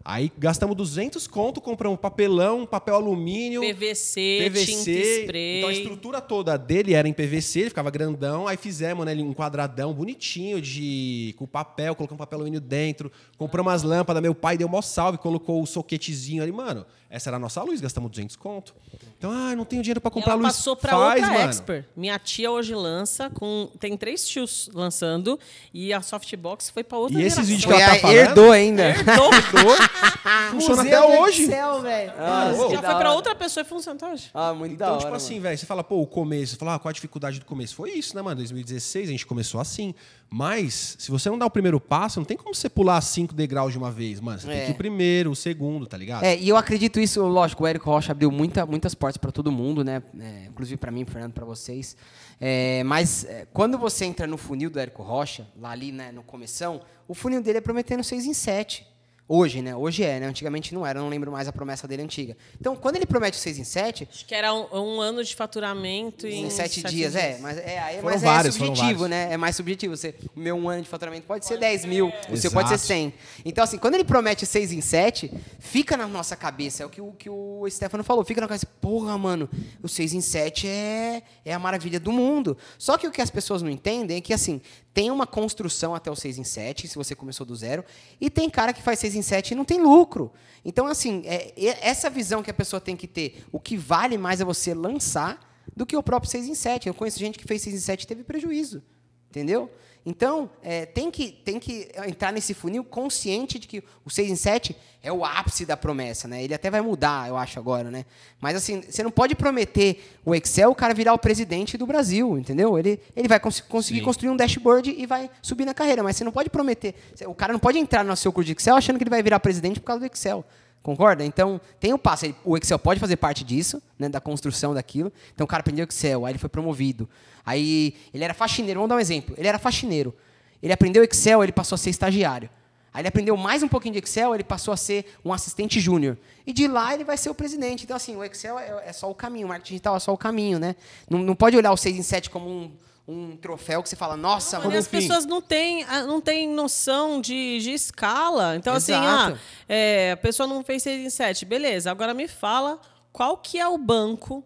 Aí gastamos 200 conto, compramos papelão, papel alumínio, PVC, tinta spray. então a estrutura toda dele era em PVC, ele ficava grandão. Aí fizemos né, um quadradão bonitinho de com papel, colocamos papel alumínio dentro, compramos as lâmpadas. Meu pai deu mó salve, colocou o soquetezinho ali, mano. Essa era a nossa luz, gastamos 200 conto. Então, ah, não tenho dinheiro pra comprar ela luz. passou pra Faz, outra mano. expert. Minha tia hoje lança com tem três tios lançando e a softbox foi pra outra E esses vídeos que ela tá falando? herdou ainda. Herdou. [LAUGHS] Funciona até hoje. Excel, velho. Ah, Já foi pra hora. outra pessoa e funciona até hoje. Ah, muito da Então, hora. tipo assim, velho, você fala, pô, o começo, você fala, ah, qual a dificuldade do começo? Foi isso, né, mano? 2016 a gente começou assim. Mas, se você não dá o primeiro passo, não tem como você pular cinco degraus de uma vez, mano. Você tem É. que ir o primeiro, o segundo, tá ligado? É, e eu acredito isso, lógico, o Érico Rocha abriu muita, muitas portas para todo mundo, né? É, inclusive para mim, Fernando, para vocês. É, mas é, quando você entra no funil do Érico Rocha, lá ali né, no começão, o funil dele é prometendo 6 em 7. Hoje, né? Hoje é, né? Antigamente não era, eu não lembro mais a promessa dele antiga. Então, quando ele promete 6 em 7, Acho que era um, um ano de faturamento em, em sete dias, é. Mas é, aí é Foram mais vários, é subjetivo, né? É mais subjetivo. Você, o meu um ano de faturamento pode ser 10 mil, o seu pode ser Exato. 100. Então, assim, quando ele promete 6 em 7, fica na nossa cabeça. É o que o, que o Stefano falou. Fica na cabeça, porra, mano, o 6 em 7 é, é a maravilha do mundo. Só que o que as pessoas não entendem é que, assim, tem uma construção até o 6 em 7, se você começou do zero, e tem cara que faz 6 em 7 e não tem lucro. Então, assim, é, essa visão que a pessoa tem que ter. O que vale mais é você lançar do que o próprio 6 em 7. Eu conheço gente que fez 6 em 7 e teve prejuízo. Entendeu? Então, é, tem, que, tem que entrar nesse funil consciente de que o 6 em 7 é o ápice da promessa, né? Ele até vai mudar, eu acho, agora, né? Mas, assim, você não pode prometer o Excel o cara virar o presidente do Brasil, entendeu? Ele, ele vai cons conseguir Sim. construir um dashboard e vai subir na carreira, mas você não pode prometer. O cara não pode entrar no seu curso de Excel achando que ele vai virar presidente por causa do Excel. Concorda? Então, tem o passo. O Excel pode fazer parte disso, né, da construção daquilo. Então, o cara aprendeu Excel, aí ele foi promovido. Aí, ele era faxineiro. Vamos dar um exemplo. Ele era faxineiro. Ele aprendeu Excel, ele passou a ser estagiário. Aí ele aprendeu mais um pouquinho de Excel, ele passou a ser um assistente júnior. E de lá ele vai ser o presidente. Então, assim, o Excel é, é só o caminho, o marketing digital é só o caminho, né? Não, não pode olhar o 6 em 7 como um, um troféu que você fala, nossa, Mas mano, as pessoas não têm, ah, não têm noção de, de escala. Então, assim, Exato. ah, é, a pessoa não fez 6 em 7. Beleza, agora me fala qual que é o banco,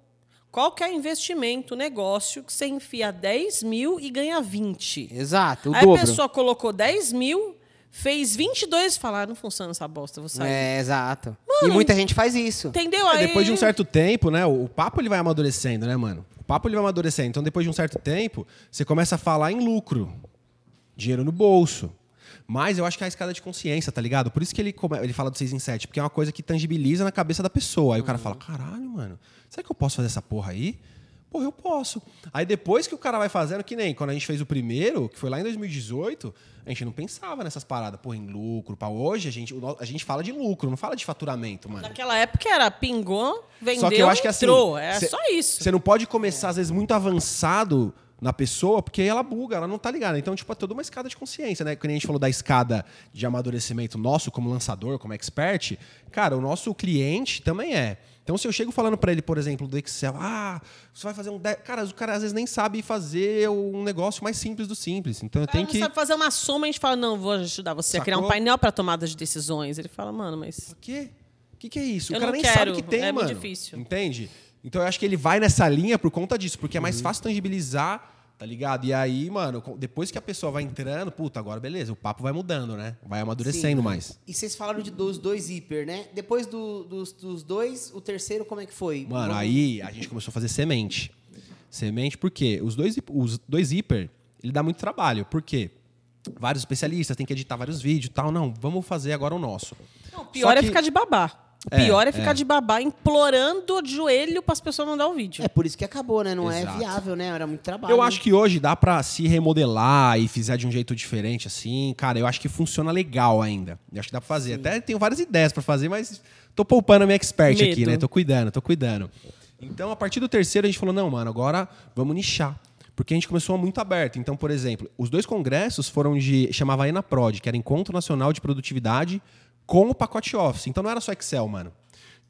qual que é o investimento, o negócio, que você enfia 10 mil e ganha 20. Exato, o Aí dobro. a pessoa colocou 10 mil, fez 22 e fala, ah, não funciona essa bosta, vou sair. É, exato. e muita gente faz isso. Entendeu? É, Aí, depois de um certo tempo, né? O, o papo ele vai amadurecendo, né, mano? Papo ele vai amadurecendo. Então, depois de um certo tempo, você começa a falar em lucro. Dinheiro no bolso. Mas eu acho que é a escada de consciência, tá ligado? Por isso que ele, ele fala do 6 em 7, porque é uma coisa que tangibiliza na cabeça da pessoa. Aí o cara fala: caralho, mano, será que eu posso fazer essa porra aí? Porra, eu posso. Aí depois que o cara vai fazendo, que nem quando a gente fez o primeiro, que foi lá em 2018, a gente não pensava nessas paradas, porra, em lucro. Pra hoje, a gente, a gente fala de lucro, não fala de faturamento, mano. Naquela época era pingou, vendeu, Só que eu acho que assim. entrou. É cê- só isso. Você não pode começar, às vezes, muito avançado na pessoa, porque ela buga, ela não tá ligada. Então, tipo, é toda uma escada de consciência, né? Quando a gente falou da escada de amadurecimento nosso, como lançador, como expert, cara, o nosso cliente também é. Então, se eu chego falando pra ele, por exemplo, do Excel, ah, você vai fazer um. de- Cara, o cara às vezes nem sabe fazer um negócio mais simples do simples. Então, eu tenho não que. sabe fazer uma soma, a gente fala, não, vou ajudar você a criar um Sacou? painel para tomada de decisões. Ele fala, mano, mas O quê? O que, que é isso? Eu o cara não nem sabe quero, o que tem, é muito mano. difícil. Entende? Então eu acho que ele vai nessa linha por conta disso, porque é Uhum. mais fácil tangibilizar, tá ligado? E aí, mano, depois que a pessoa vai entrando, puta, agora beleza, o papo vai mudando, né? Vai amadurecendo Sim. mais. E vocês falaram de, dos dois hiper, né? Depois do- dos, dos dois, o terceiro como é que foi? Mano, Vamos- aí a gente começou a fazer semente. semente, porque os dois, os dois hiper, ele dá muito trabalho. Por quê? Vários especialistas, tem que editar vários vídeos e tal. Não, vamos fazer agora o nosso. Não, pior Só é que- ficar de babá. É, Pior é ficar é. de babá implorando de joelho para as pessoas mandar o vídeo. É por isso que acabou, né? Não Exato. é viável, né? Era muito trabalho. Eu acho que hoje dá pra se remodelar e fizer de um jeito diferente, assim. Cara, eu acho que funciona legal ainda. Eu acho que dá pra fazer. Até tenho várias ideias pra fazer, mas tô poupando a minha expert aqui, Medo. né? Tô cuidando, tô cuidando. Então, a partir do terceiro, a gente falou: não, mano, agora vamos nichar. Porque a gente começou muito aberto. Então, por exemplo, os dois congressos foram de. chamava ENAPROD, que era Encontro Nacional de Produtividade, com o pacote Office. Então não era só Excel, mano.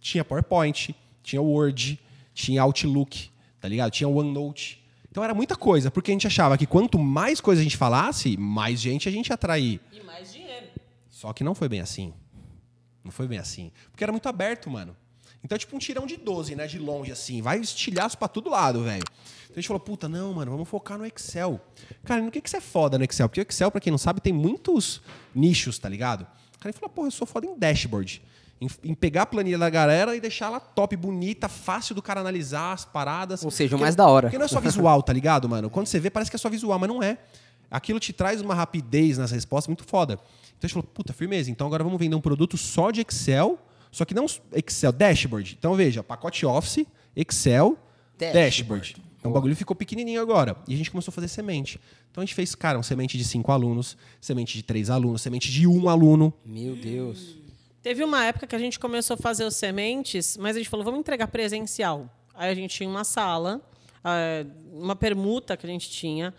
Tinha PowerPoint, tinha Word, tinha Outlook, tá ligado? Tinha OneNote. Então era muita coisa, porque a gente achava que quanto mais coisa a gente falasse, mais gente a gente ia atrair. E mais dinheiro. Só que não foi bem assim. Não foi bem assim. Porque era muito aberto, mano. Então é tipo um tirão de 12, né? De longe, assim. Vai estilhaço pra todo lado, velho. Então a gente falou, puta, não, mano, vamos focar no Excel. Cara, no que, que você é foda no Excel? Porque o Excel, pra quem não sabe, tem muitos nichos, tá ligado? O cara falou, porra, eu sou foda em dashboard. Em, em pegar a planilha da galera e deixar ela top, bonita, fácil do cara analisar as paradas. Ou seja, o mais da hora. Porque não é só visual, tá ligado, mano? Quando você vê, parece que é só visual, mas não é. Aquilo te traz uma rapidez nas respostas muito foda. Então a gente falou, puta, firmeza. Então agora vamos vender um produto só de Excel, só que não Excel, dashboard. Então veja, pacote Office, Excel, Dashboard. dashboard. Então o bagulho ficou pequenininho agora. E a gente começou a fazer semente. Então a gente fez, cara, um semente de cinco alunos, semente de três alunos, semente de um aluno. Meu Deus. Teve uma época que a gente começou a fazer os sementes, mas a gente falou, vamos entregar presencial. Aí a gente tinha uma sala, ah, uma permuta que a gente tinha.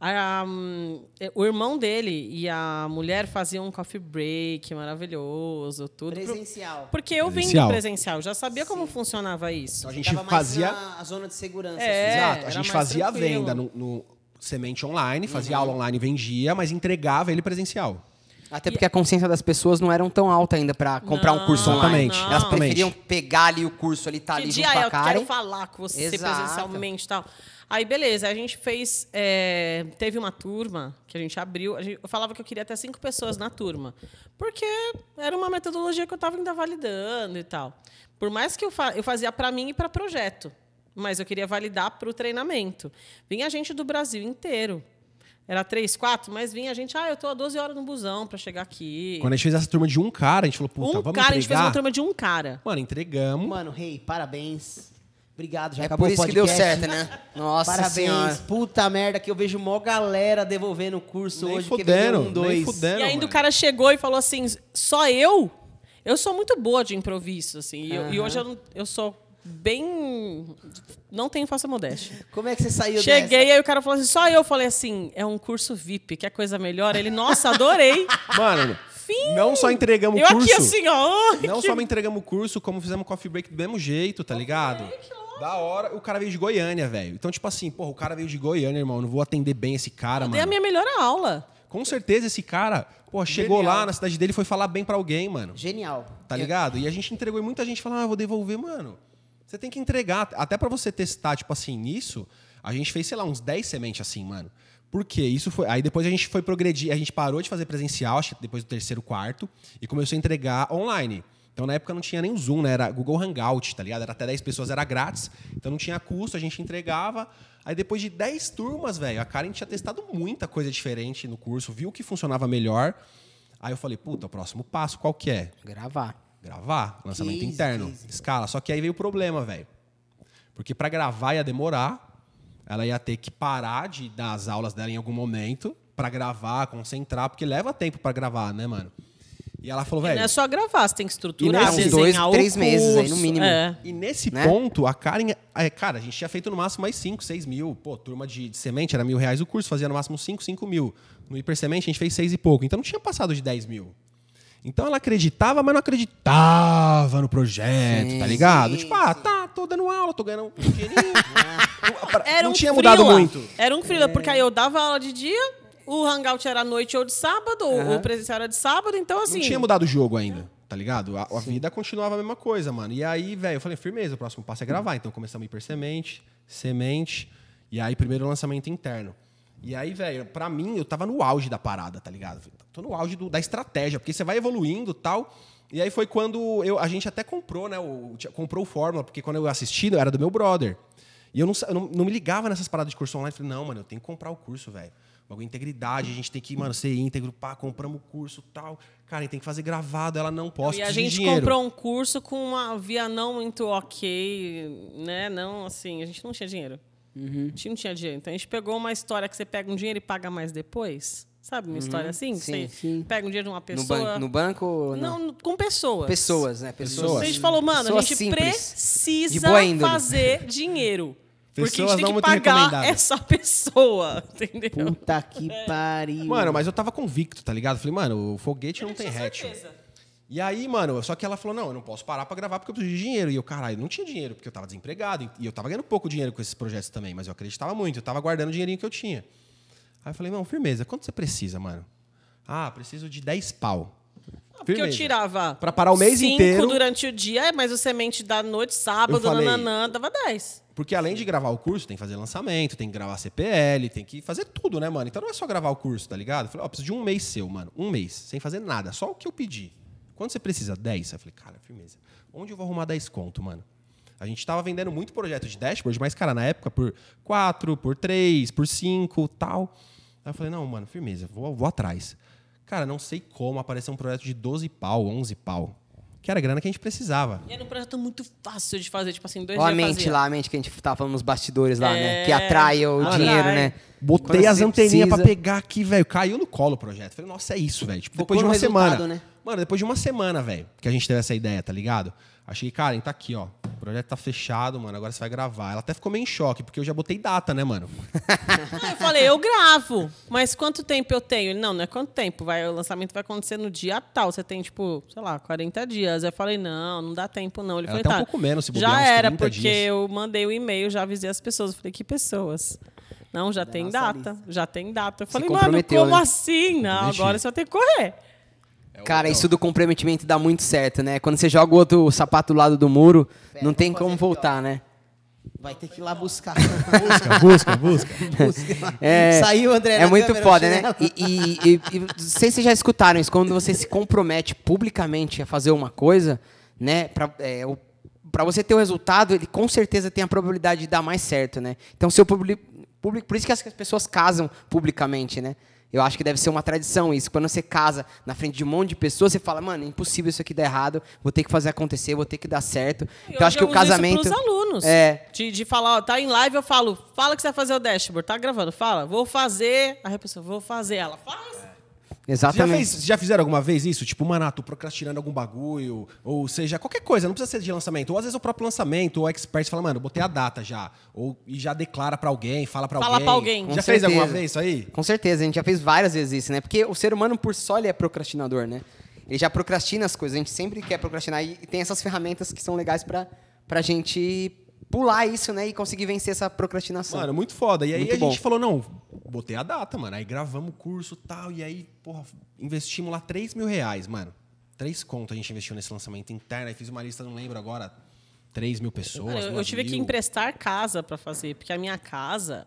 Aí, ah, hum, o irmão dele e a mulher faziam um coffee break maravilhoso, tudo. pro- Presencial. Porque eu vim Presencial. do presencial, já sabia como funcionava isso. Então a gente Tava mais fazia. na a zona de segurança. É. assim. Exato. A era gente fazia a tranquilo. venda no, no semente online, fazia Uhum. aula online, vendia, mas entregava ele presencial. Até porque a consciência das pessoas não eram tão alta ainda pra comprar um curso Não, online. Exatamente, Elas preferiam pegar ali o curso ali, tá ali Pedir, junto ah, com a eu Karen. quero falar com você Exato. presencialmente e tal. Aí, beleza, a gente fez. é, teve uma turma que a gente abriu. a gente- eu falava que eu queria até cinco pessoas na turma. Porque era uma metodologia que eu estava ainda validando e tal. Por mais que eu, fa eu fazia para mim e para projeto. Mas eu queria validar para o treinamento. Vinha gente do Brasil inteiro. Era três, quatro, mas vinha gente, ah, eu tô há 12 horas no busão para chegar aqui. Quando a gente fez essa turma de um cara, a gente falou, puta, um vamos cara, a gente fez entregar. uma turma de um cara. Mano, entregamos. Mano, rei, parabéns. Obrigado, já É acabou por o isso que deu podcast. certo, né? Nossa Parabéns. senhora. Puta merda, que eu vejo mó galera devolvendo o curso Nem hoje. fudendo, que um, nem dois. fudendo. E ainda mano. o cara chegou e falou assim: só eu? Eu sou muito boa de improviso, assim. E, e hoje eu, eu sou bem. Não tenho falsa modéstia. Como é que você saiu Cheguei, aí o cara falou assim: só eu. Falei assim: é um curso VIP, quer coisa melhor? Ele, nossa, adorei. [LAUGHS] Mano, não só entregamos o curso. aqui assim, ó. [LAUGHS] Não que- só entregamos o curso, como fizemos coffee break do mesmo jeito, tá ligado? Da hora, o cara veio de Goiânia, velho. Então, tipo assim, porra, o cara veio de Goiânia, irmão. Não vou atender bem esse cara, Dei a mano. minha melhor aula. Com certeza esse cara, pô, chegou Genial. lá na cidade dele e foi falar bem pra alguém, mano. Genial. Tá ligado? E a gente entregou e muita gente falou, ah, eu vou devolver, mano. Você tem que entregar. Até pra você testar, tipo assim, nisso, a gente fez, sei lá, uns 10 sementes assim, mano. Por quê? Isso foi. Aí depois a gente foi progredir, a gente parou de fazer presencial, acho que depois do terceiro quarto, e começou a entregar online. Então na época não tinha nem o Zoom, né? Era Google Hangout, tá ligado? Era até 10 pessoas, era grátis. Então não tinha custo, a gente entregava. Aí depois de 10 turmas, velho, a Karen tinha testado muita coisa diferente no curso, viu que funcionava melhor. Aí eu falei, puta, o próximo passo qual que é? Gravar. Gravar, lançamento interno, escala. Só que aí veio o problema, velho. Porque pra gravar ia demorar, ela ia ter que parar de dar as aulas dela em algum momento pra gravar, concentrar, porque leva tempo pra gravar, né, mano? E ela falou, Não é velho. só gravar, você tem que estruturar, E nesses dois, três meses aí, no mínimo. É. E nesse Né? ponto, a Karen. é, cara, a gente tinha feito no máximo mais 5, 6 mil. Pô, turma de, de semente era mil reais o curso, fazia no máximo 5, 5 mil. No hipersemente a gente fez 6 e pouco. Então não tinha passado de 10 mil. Então ela acreditava, mas não acreditava no projeto, Sim, tá ligado? sim, tipo, ah, sim. tá, tô dando aula, tô ganhando um dinheirinho. [LAUGHS] Não- Era não um tinha frila. mudado muito. Era um frila, porque aí eu dava aula de dia, o hangout era à noite ou de sábado, o presencial era de sábado, então assim. Não tinha mudado o jogo ainda, tá ligado? A, a vida continuava a mesma coisa, mano. E aí, velho, eu falei, firmeza, o próximo passo é gravar. Então começamos hipersemente, semente, e aí primeiro lançamento interno. E aí, velho, pra mim, eu tava no auge da parada, tá ligado? Tô no auge do- da estratégia, porque você vai evoluindo e tal. E aí foi quando eu, a gente até comprou, né? O, comprou o Fórmula, porque quando eu assisti, era do meu brother. E eu não, eu não, não me ligava nessas paradas de curso online. Falei, não, mano, eu tenho que comprar o curso, velho. Bagulho de integridade, a gente tem que, mano, ser íntegro, pá, compramos o curso tal. Cara, a gente tem que fazer gravado, ela não posso e a gente dinheiro. comprou um curso com uma via não muito ok, né? Não, assim, a gente não tinha dinheiro. Uhum. A gente não tinha dinheiro. Então a gente pegou uma história que você pega um dinheiro e paga mais depois. Sabe uma história assim? sim, você sim. pega um dinheiro de uma No, pessoa. banco, no banco não? Não, com pessoas. Pessoas, né? Pessoas. A gente falou, mano, Pessoas a gente simples. precisa fazer dinheiro. Porque Pessoas a gente não tem que muito pagar essa pessoa, [LAUGHS] entendeu? Puta que pariu. Mano, mas eu tava convicto, tá ligado? Falei, mano, o foguete não tem Tinha hatch. certeza. E aí, mano, só que ela falou: não, eu não posso parar pra gravar porque eu preciso de dinheiro. E eu, caralho, não tinha dinheiro, porque eu tava desempregado. E eu tava ganhando pouco dinheiro com esses projetos também, mas eu acreditava muito, eu tava guardando o dinheirinho que eu tinha. Aí eu falei, não, firmeza, quanto você precisa, mano? Ah, preciso de 10 pau. Porque eu Firmeza. tirava. Pra parar o mês cinco inteiro. durante o dia, mas o semente da noite, sábado, Eu falei- nananã, dava 10. Porque além de gravar o curso, tem que fazer lançamento, tem que gravar CPL, tem que fazer tudo, né, mano? Então não é só gravar o curso, tá ligado? Eu falei, ó, preciso de um mês seu, mano. Um mês, sem fazer nada, só o que eu pedi. Quanto você precisa? 10? Eu falei, cara, firmeza. Onde eu vou arrumar 10 conto, mano? A gente tava vendendo muito projeto de dashboard, mas, cara, na época, por 4, por 3, por 5, tal. Aí eu falei, não, mano, firmeza, vou, vou atrás. Cara, não sei como apareceu um projeto de 12 pau, 11 pau. Que era a grana que a gente precisava. E era um projeto muito fácil de fazer, tipo assim, dois Ó a dias mente fazia. lá, a mente que a gente tava falando nos bastidores lá, né? É, Que atrai o atrai. dinheiro, né? Botei Quando as anteninhas pra precisa- pegar aqui, velho. Caiu no colo o projeto. Falei, nossa, é isso, velho. Tipo, depois de uma semana. né? Mano, depois de uma semana, velho, que a gente teve essa ideia, tá ligado? Achei, Karen, tá aqui, ó. O projeto tá fechado, mano. Agora você vai gravar. Ela até ficou meio em choque, porque eu já botei data, né, mano? [LAUGHS] Eu falei, eu gravo, mas quanto tempo eu tenho? Ele, não, não é quanto tempo. Vai, o lançamento vai acontecer no dia tal. Você tem, tipo, sei lá, 40 dias. Aí eu falei, não, não dá tempo, não. Ele falou, até um tá. pouco menos, se bobear, Já era, 30 porque dias. eu mandei o e-mail, já avisei as pessoas. Eu falei, que pessoas? Não, já tem nossa data. Já tem data. Eu falei, mano, como né? assim? Não, agora você vai ter que correr. Cara, isso do comprometimento dá muito certo, né? Quando você joga o outro sapato do lado do muro, Pera, não tem como voltar, né? Vai ter que ir lá buscar. busca, busca. busca. [LAUGHS] [LAUGHS] É, Saiu, André. É muito câmera, foda, né? E, e, e, e não sei se vocês já escutaram isso, quando você se compromete publicamente a fazer uma coisa, né? Pra, é, o- pra você ter o resultado, ele com certeza tem a probabilidade de dar mais certo, né? Então, seu público. Por isso que as pessoas casam publicamente, né? Eu acho que deve ser uma tradição isso. Quando você casa na frente de um monte de pessoas, você fala, mano, é impossível isso aqui dar errado, vou ter que fazer acontecer, vou ter que dar certo. Então, eu acho hoje que o isso casamento. pros alunos. É. De, de falar, ó, tá em live, eu falo, fala que você vai fazer o dashboard. Tá gravando, fala, vou fazer. Aí a pessoa, vou fazer. Ela faz. Já, Exatamente. fez, já fizeram alguma vez isso? Tipo, mano, ah, tô procrastinando algum bagulho, ou seja, qualquer coisa, não precisa ser de lançamento. Ou às vezes o próprio lançamento, ou o expert fala, mano, botei a data já. Ou e já declara pra alguém, fala pra Fala alguém. pra alguém. Já Com fez alguma certeza. vez isso aí? Com certeza, a gente já fez várias vezes isso, né? Porque o ser humano por só ele é procrastinador, né? Ele já procrastina as coisas, a gente sempre quer procrastinar e e tem essas ferramentas que são legais pra, pra gente pular isso, né? E conseguir vencer essa procrastinação. Mano, muito foda. E aí Muito a gente bom. falou, não, botei a data, mano. Aí gravamos o curso e tal. E aí, porra, investimos lá 3 mil reais, mano. Três contos a gente investiu nesse lançamento interno. Aí fiz uma lista, não lembro agora, 3 mil pessoas. Eu, eu tive que mil. emprestar casa pra fazer, porque a minha casa,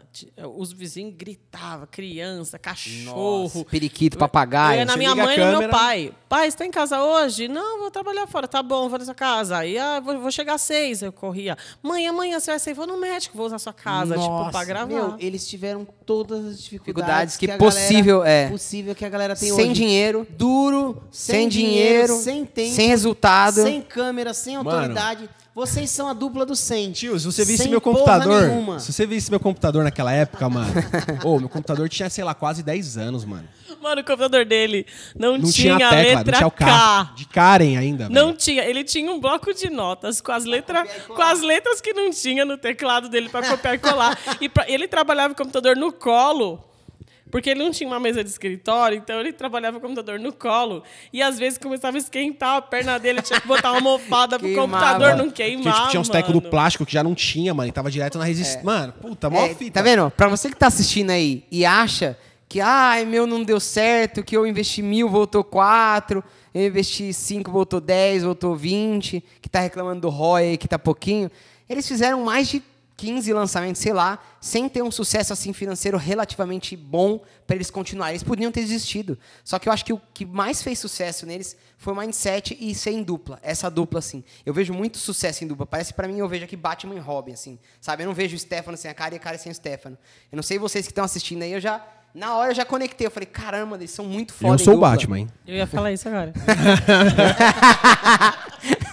os vizinhos gritavam, criança, cachorro. Nossa, periquito, papagaio. Eu ia na minha mãe e no meu pai. Pai, você tá em casa hoje? Não, vou trabalhar fora. Tá bom, vou na sua casa. Aí, ah, vou, vou chegar às seis. Eu corria. Mãe, amanhã você vai sair? Vou no médico, vou usar sua casa, tipo, pra Nossa, gravar. Meu, eles tiveram todas as Dificuldades dificuldades que a possível, galera, é. possível que a galera tem sem hoje. dinheiro, Duro, sem, dinheiro, sem tempo, sem resultado. sem câmera, sem Mano. Vocês são a dupla do 100. Tio, se você visse Sem meu computador. nenhuma. Se você visse meu computador naquela época, mano. [LAUGHS] Ô, meu computador tinha, sei lá, quase 10 anos, mano. Mano, o computador dele não, Não tinha, tinha, a tecla, não letra tinha o K. K. De Karen ainda, Não velho. tinha. Ele tinha um bloco de notas com as, letra, com as letras que não tinha no teclado dele para copiar e [LAUGHS] colar. E pra- ele trabalhava com o computador no colo. Porque ele não tinha uma mesa de escritório, então ele trabalhava com o computador no colo. E às vezes começava a esquentar a perna dele, tinha que botar uma almofada pro computador não Porque, queimar. tipo, tinha uns tecos do plástico que já não tinha, mano. E tava direto na resistência. Mano, puta, mó É, fita. tá vendo? Pra você que tá assistindo aí e acha que, ai, meu não deu certo, que eu investi mil, voltou quatro, eu investi cinco, voltou dez, voltou vinte, que tá reclamando do ROI aí, que tá pouquinho. Eles fizeram mais de 15 lançamentos, sei lá, sem ter um sucesso assim financeiro relativamente bom para eles continuarem. Eles podiam ter desistido. Só que eu acho que o que mais fez sucesso neles foi o mindset e ser em dupla. Essa dupla, assim. Eu vejo muito sucesso em dupla. Parece para mim, eu vejo aqui Batman e Robin, assim. Sabe? Eu não vejo o Stefano sem a cara e a cara sem o Stefano. Eu não sei vocês que estão assistindo aí, eu já. Na hora eu já conectei. Eu falei, caramba, eles são muito foda. Eu em sou o. Batman, hein? Eu ia falar isso agora. [LAUGHS]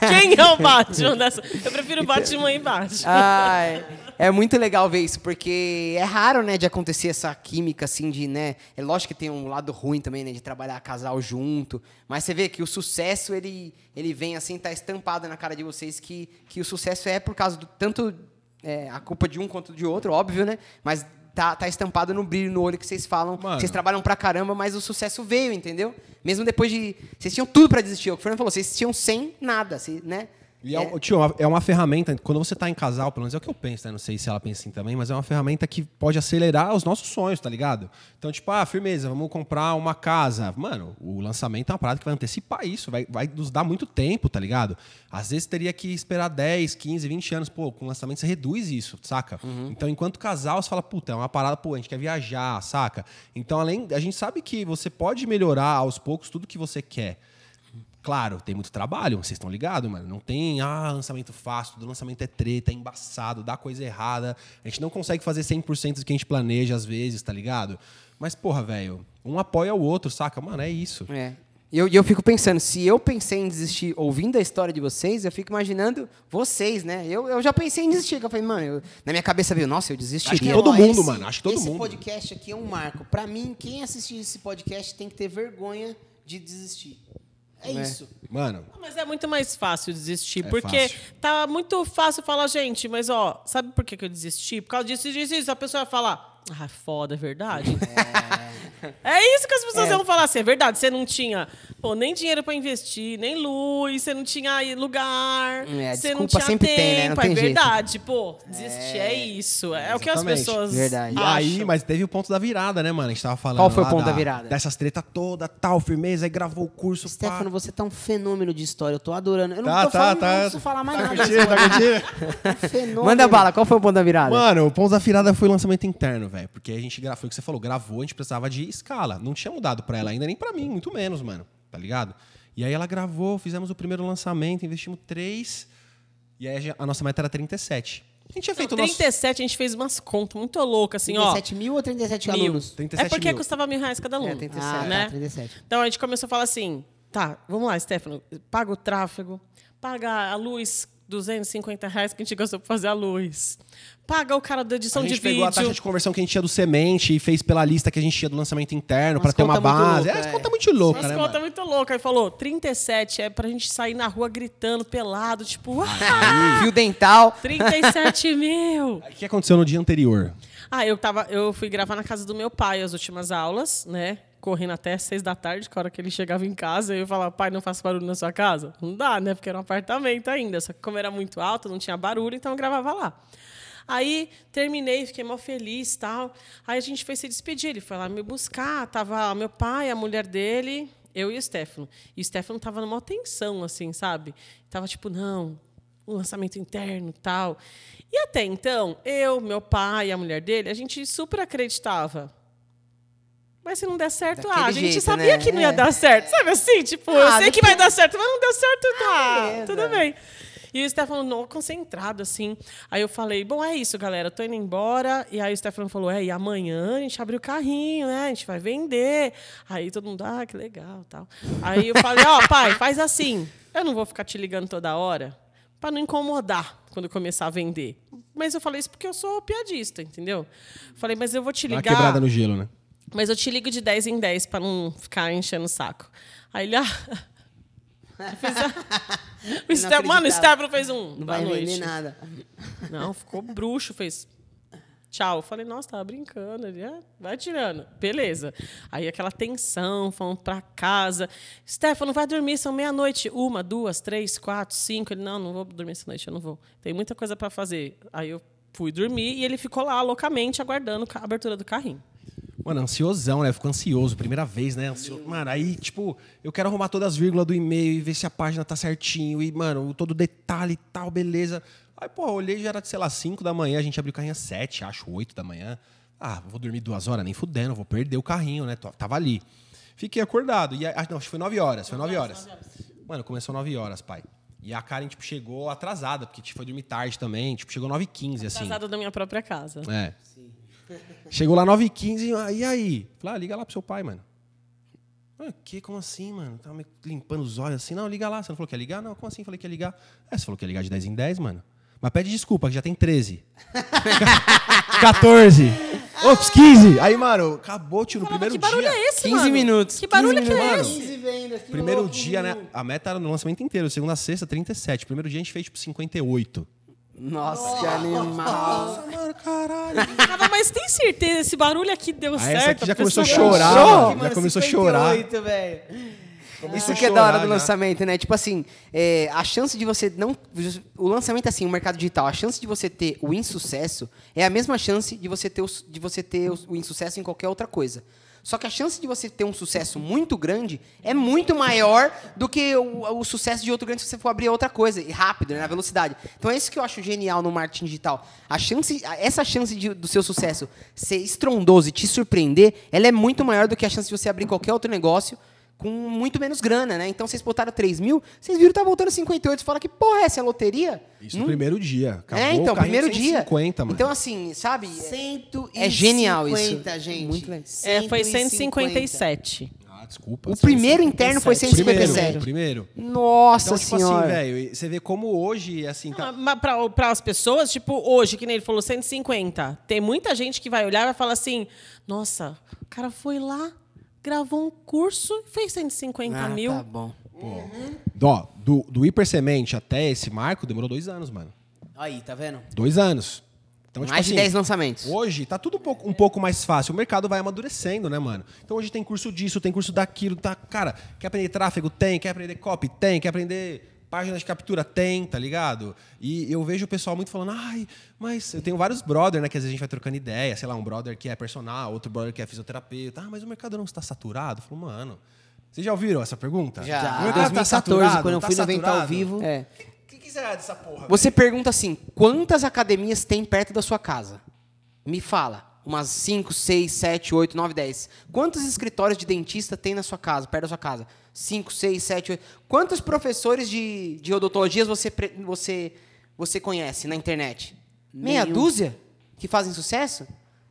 Quem é o Batman dessa? Eu prefiro Batman e Batman. Ai, é muito legal ver isso, porque é raro, né, de acontecer essa química, assim, de, né... É lógico que tem um lado ruim também, né, de trabalhar casal junto, mas você vê que o sucesso, ele, ele vem, assim, tá estampado na cara de vocês que, que o sucesso é por causa do... Tanto é, a culpa de um quanto de outro, óbvio, né, mas tá, tá estampado no brilho no olho que vocês falam. Mano. Vocês trabalham pra caramba, mas o sucesso veio, entendeu? Mesmo depois de... Vocês tinham tudo pra desistir, o que o Fernando falou, vocês tinham sem nada, assim, né? E é, um- tio, é uma ferramenta, quando você tá em casal, pelo menos é o que eu penso, né? Não sei se ela pensa assim também, mas é uma ferramenta que pode acelerar os nossos sonhos, tá ligado? Então, tipo, ah, firmeza, vamos comprar uma casa. Mano, o lançamento é uma parada que vai antecipar isso, vai, vai nos dar muito tempo, tá ligado? Às vezes teria que esperar 10, 15, 20 anos. Pô, com o lançamento você reduz isso, saca? Então, enquanto casal, você fala, puta, é uma parada, pô, a gente quer viajar, saca? Então, além, a gente sabe que você pode melhorar aos poucos tudo que você quer. Claro, tem muito trabalho, vocês estão ligados, mano. Não tem, ah, lançamento fácil, todo lançamento é treta, é embaçado, dá coisa errada. A gente não consegue fazer 100% do que a gente planeja às vezes, tá ligado? Mas, porra, velho, um apoia o outro, saca? Mano, é isso. É. E eu, eu fico pensando, se eu pensei em desistir ouvindo a história de vocês, eu fico imaginando vocês, né? Eu, eu já pensei em desistir, que eu falei, mano, eu- na minha cabeça veio, nossa, eu desistiria. Acho que todo Ó, mundo, mano, acho que todo esse mundo. podcast aqui é um marco. Pra mim, quem assistir esse podcast tem que ter vergonha de desistir. É, isso. Mano, Mas é muito mais fácil desistir, É porque fácil. tá muito fácil falar, gente, mas ó, sabe por que, que eu desisti? Por causa disso, disso, disso. A pessoa vai falar, ah, foda, é verdade? É, isso que as pessoas vão falar assim, é verdade, você não tinha, pô, nem dinheiro pra investir, nem luz, você não tinha aí lugar, É, você não tinha sempre tempo, tem, né? Não tem é jeito. verdade, pô, desistir é, isso, é o que as pessoas Verdade. E acham. aí, mas teve o ponto da virada, né, mano? A gente tava falando. Qual foi o ponto da virada? Dessas treta toda, tal, firmeza, aí gravou o curso. pá. Stefano, você tá um fenômeno de história. Eu tô adorando. Eu não Tá, tô tá, falando, tá. não preciso falar mais Tá nada. curtindo, tá curtindo? [LAUGHS] Fenômeno. Manda bala, qual foi o ponto da virada? Mano, o ponto da virada foi o lançamento interno, velho. Porque a gente gravou, foi o que você falou, gravou, a gente precisava de escala. Não tinha mudado pra ela ainda, nem pra mim, muito menos, mano. Tá ligado? E aí ela gravou, fizemos o primeiro lançamento, investimos três. E aí a nossa meta era 37. A gente tinha Não, feito o nosso. 37 a gente fez umas contas muito loucas, assim, ó. 37 mil ou 37 Mil. alunos? 37 é porque mil. custava mil reais cada aluno. É, 37. Ah, né? tá, 37. Então a gente começou a falar assim: tá, vamos lá, Stefano, paga o tráfego, paga a luz, 250 reais que a gente gastou pra fazer a luz. Paga o cara da edição a gente de pegou a vídeo. taxa de conversão que a gente tinha do semente e fez pela lista que a gente tinha do lançamento interno pra Umas ter uma base. louca, é, as é. contas muito loucas, Umas né, contas mano? muito louca. Aí falou: 37 é pra gente sair na rua gritando, pelado, tipo, É. ah, [LAUGHS] Fio dental. 37 [LAUGHS] mil. O que aconteceu no dia anterior? Ah, eu, tava, eu fui gravar na casa do meu pai as últimas aulas, né? Correndo até seis da tarde, que a hora que ele chegava em casa, eu falava, pai, não faço barulho na sua casa? Não dá, né? Porque era um apartamento ainda. Só que como era muito alto, não tinha barulho, então eu gravava lá. Aí terminei, fiquei mal feliz tal. Aí a gente foi se despedir. Ele foi lá me buscar. Tava meu pai, a mulher dele, eu e o Stefano. E o Stefano tava numa tensão, assim, sabe? Tava tipo, não, um lançamento interno tal. E até então, eu, meu pai a mulher dele, a gente super acreditava. Mas se não der certo, ah, a gente jeito, sabia né? que não ia É. dar certo. Sabe assim? Tipo, Ah, eu sei que depois- vai dar certo, mas não deu certo, tá. beleza. Tudo bem. E o Stefano não concentrado, assim. Aí eu falei, bom, é isso, galera, tô indo embora. E aí o Stefano falou, é, e amanhã a gente abre o carrinho, né? A gente vai vender. Aí todo mundo, ah, que legal, tal. Aí eu falei, ó, pai, faz assim. Eu não vou ficar te ligando toda hora para não incomodar quando começar a vender. Mas eu falei isso porque eu sou piadista, entendeu? Falei, mas eu vou te Dá uma ligar. quebrada no gelo, né? Mas eu te ligo de 10 em 10 para não ficar enchendo o saco. Aí ele. Ah, [LAUGHS] o [LAUGHS] Ste- Mano, o. Stefano fez um. Não vai noite. nada. Não, ficou bruxo, fez. Tchau. Eu falei, nossa, tava brincando. Ele, "É, vai tirando. Beleza. Aí aquela tensão, fomos pra casa. Stefano, vai dormir, são meia-noite. Uma, duas, três, quatro, cinco. Ele, não, não vou dormir essa noite, eu não vou. Tem muita coisa pra fazer. Aí eu fui dormir e ele ficou lá loucamente aguardando a abertura do carrinho. Mano, ansiosão, né? Ficou ansioso, primeira vez, né? Ansio... Mano, aí, tipo, eu quero arrumar todas as vírgulas do e-mail e ver se a página tá certinho. E, mano, todo detalhe e tal, beleza. Aí, pô, eu olhei, já era, sei lá, 5 da manhã, a gente abriu o carrinho às 7, acho, 8 da manhã. Ah, vou dormir duas horas, nem fudendo, vou perder o carrinho, né? Tava ali. Fiquei acordado. E aí, ah, não, acho que foi 9 horas, foi 9 horas. Mano, começou 9 horas, pai. E a Karen, tipo, chegou atrasada, porque tipo, foi dormir tarde também. Tipo, chegou 9h15, assim. Casada da minha própria casa. É. Chegou lá 9h15, ah, e aí? Falei, ah, liga lá pro seu pai, mano. Ah, que? Como assim, mano? Tava me limpando os olhos assim. Não, liga lá. Você não falou que ia ligar? Não, como assim? Falei que ia ligar. É, você falou que ia ligar de 10 em 10, mano. Mas pede desculpa, que já tem 13. 14. Ops, 15. Aí, mano, acabou, tio, no Falava, primeiro que barulho dia. é esse, 15 mano? minutos, Que barulho 15 que é minutos. esse? 15 vendas. que Primeiro louco, dia, né? A meta era no lançamento inteiro. Segunda a sexta, 37. Primeiro dia a gente fez, tipo, 58. Nossa, que animal. Nossa, mano, caralho. Tava, mas tem certeza, esse barulho aqui deu Aí certo? essa aqui já começou a chorar, mano. Já começou a chorar. 58, velho. Isso que é da hora do já. lançamento, né? Tipo assim, é, a chance de você não. O lançamento, assim, o mercado digital, a chance de você ter o insucesso é a mesma chance de você ter o, de você ter o, o insucesso em qualquer outra coisa. Só que a chance de você ter um sucesso muito grande é muito maior do que o, o sucesso de outro grande se você for abrir outra coisa, e rápido, né, na velocidade. Então é isso que eu acho genial no marketing digital. A chance, essa chance de- do seu sucesso ser estrondoso e te surpreender, ela é muito maior do que a chance de você abrir qualquer outro negócio com muito menos grana, né? Então vocês botaram 3 mil, vocês viram que tá voltando 58. Você fala que porra é essa? É loteria? Isso no Não- primeiro dia. Acabou é, então, primeiro de dia. 150, mano. Então, assim, sabe? É É genial isso. gente. Muito legal. É, foi 150. 157. Ah, desculpa. O primeiro interno foi 157. 157. Primeiro. Nossa Então, tipo senhora. assim, velho, você vê como hoje, assim, tá... Mas para as pessoas, tipo, hoje, que nem ele falou, 150. Tem muita gente que vai olhar e vai falar assim: nossa, o cara foi lá, gravou um curso e fez 150 ah, mil. tá bom. Ó, do, do hipersemente até esse marco demorou dois anos, mano. Aí, tá vendo? Dois anos. Então, tipo Mais de assim, 10 lançamentos. Hoje tá tudo um pouco, um pouco mais fácil. O mercado vai amadurecendo, né, mano? Então hoje tem curso disso, tem curso daquilo, tá? Cara, quer aprender tráfego? Tem. Quer aprender copy? Tem. Quer aprender página de captura? Tem, tá ligado? E eu vejo o pessoal muito falando, ai, mas eu tenho vários brother, né? Que às vezes a gente vai trocando ideia, sei lá, um brother que é personal, outro brother que é fisioterapeuta. Ah, mas o mercado não está saturado? Eu falo, mano. Vocês já ouviram essa pergunta? Já. O Em mercado tá 2014, saturado? quando eu Tá fui no evento ao vivo. É. O que, que será dessa porra? Você pergunta assim: quantas academias tem perto da sua casa? Me fala. Umas 5, 6, 7, 8, 9, 10. Quantos escritórios de dentista tem na sua casa, perto da sua casa? 5, 6, 7, 8. Quantos professores de, de odontologias você, você, você conhece na internet? Meia Nenhum. dúzia que fazem sucesso?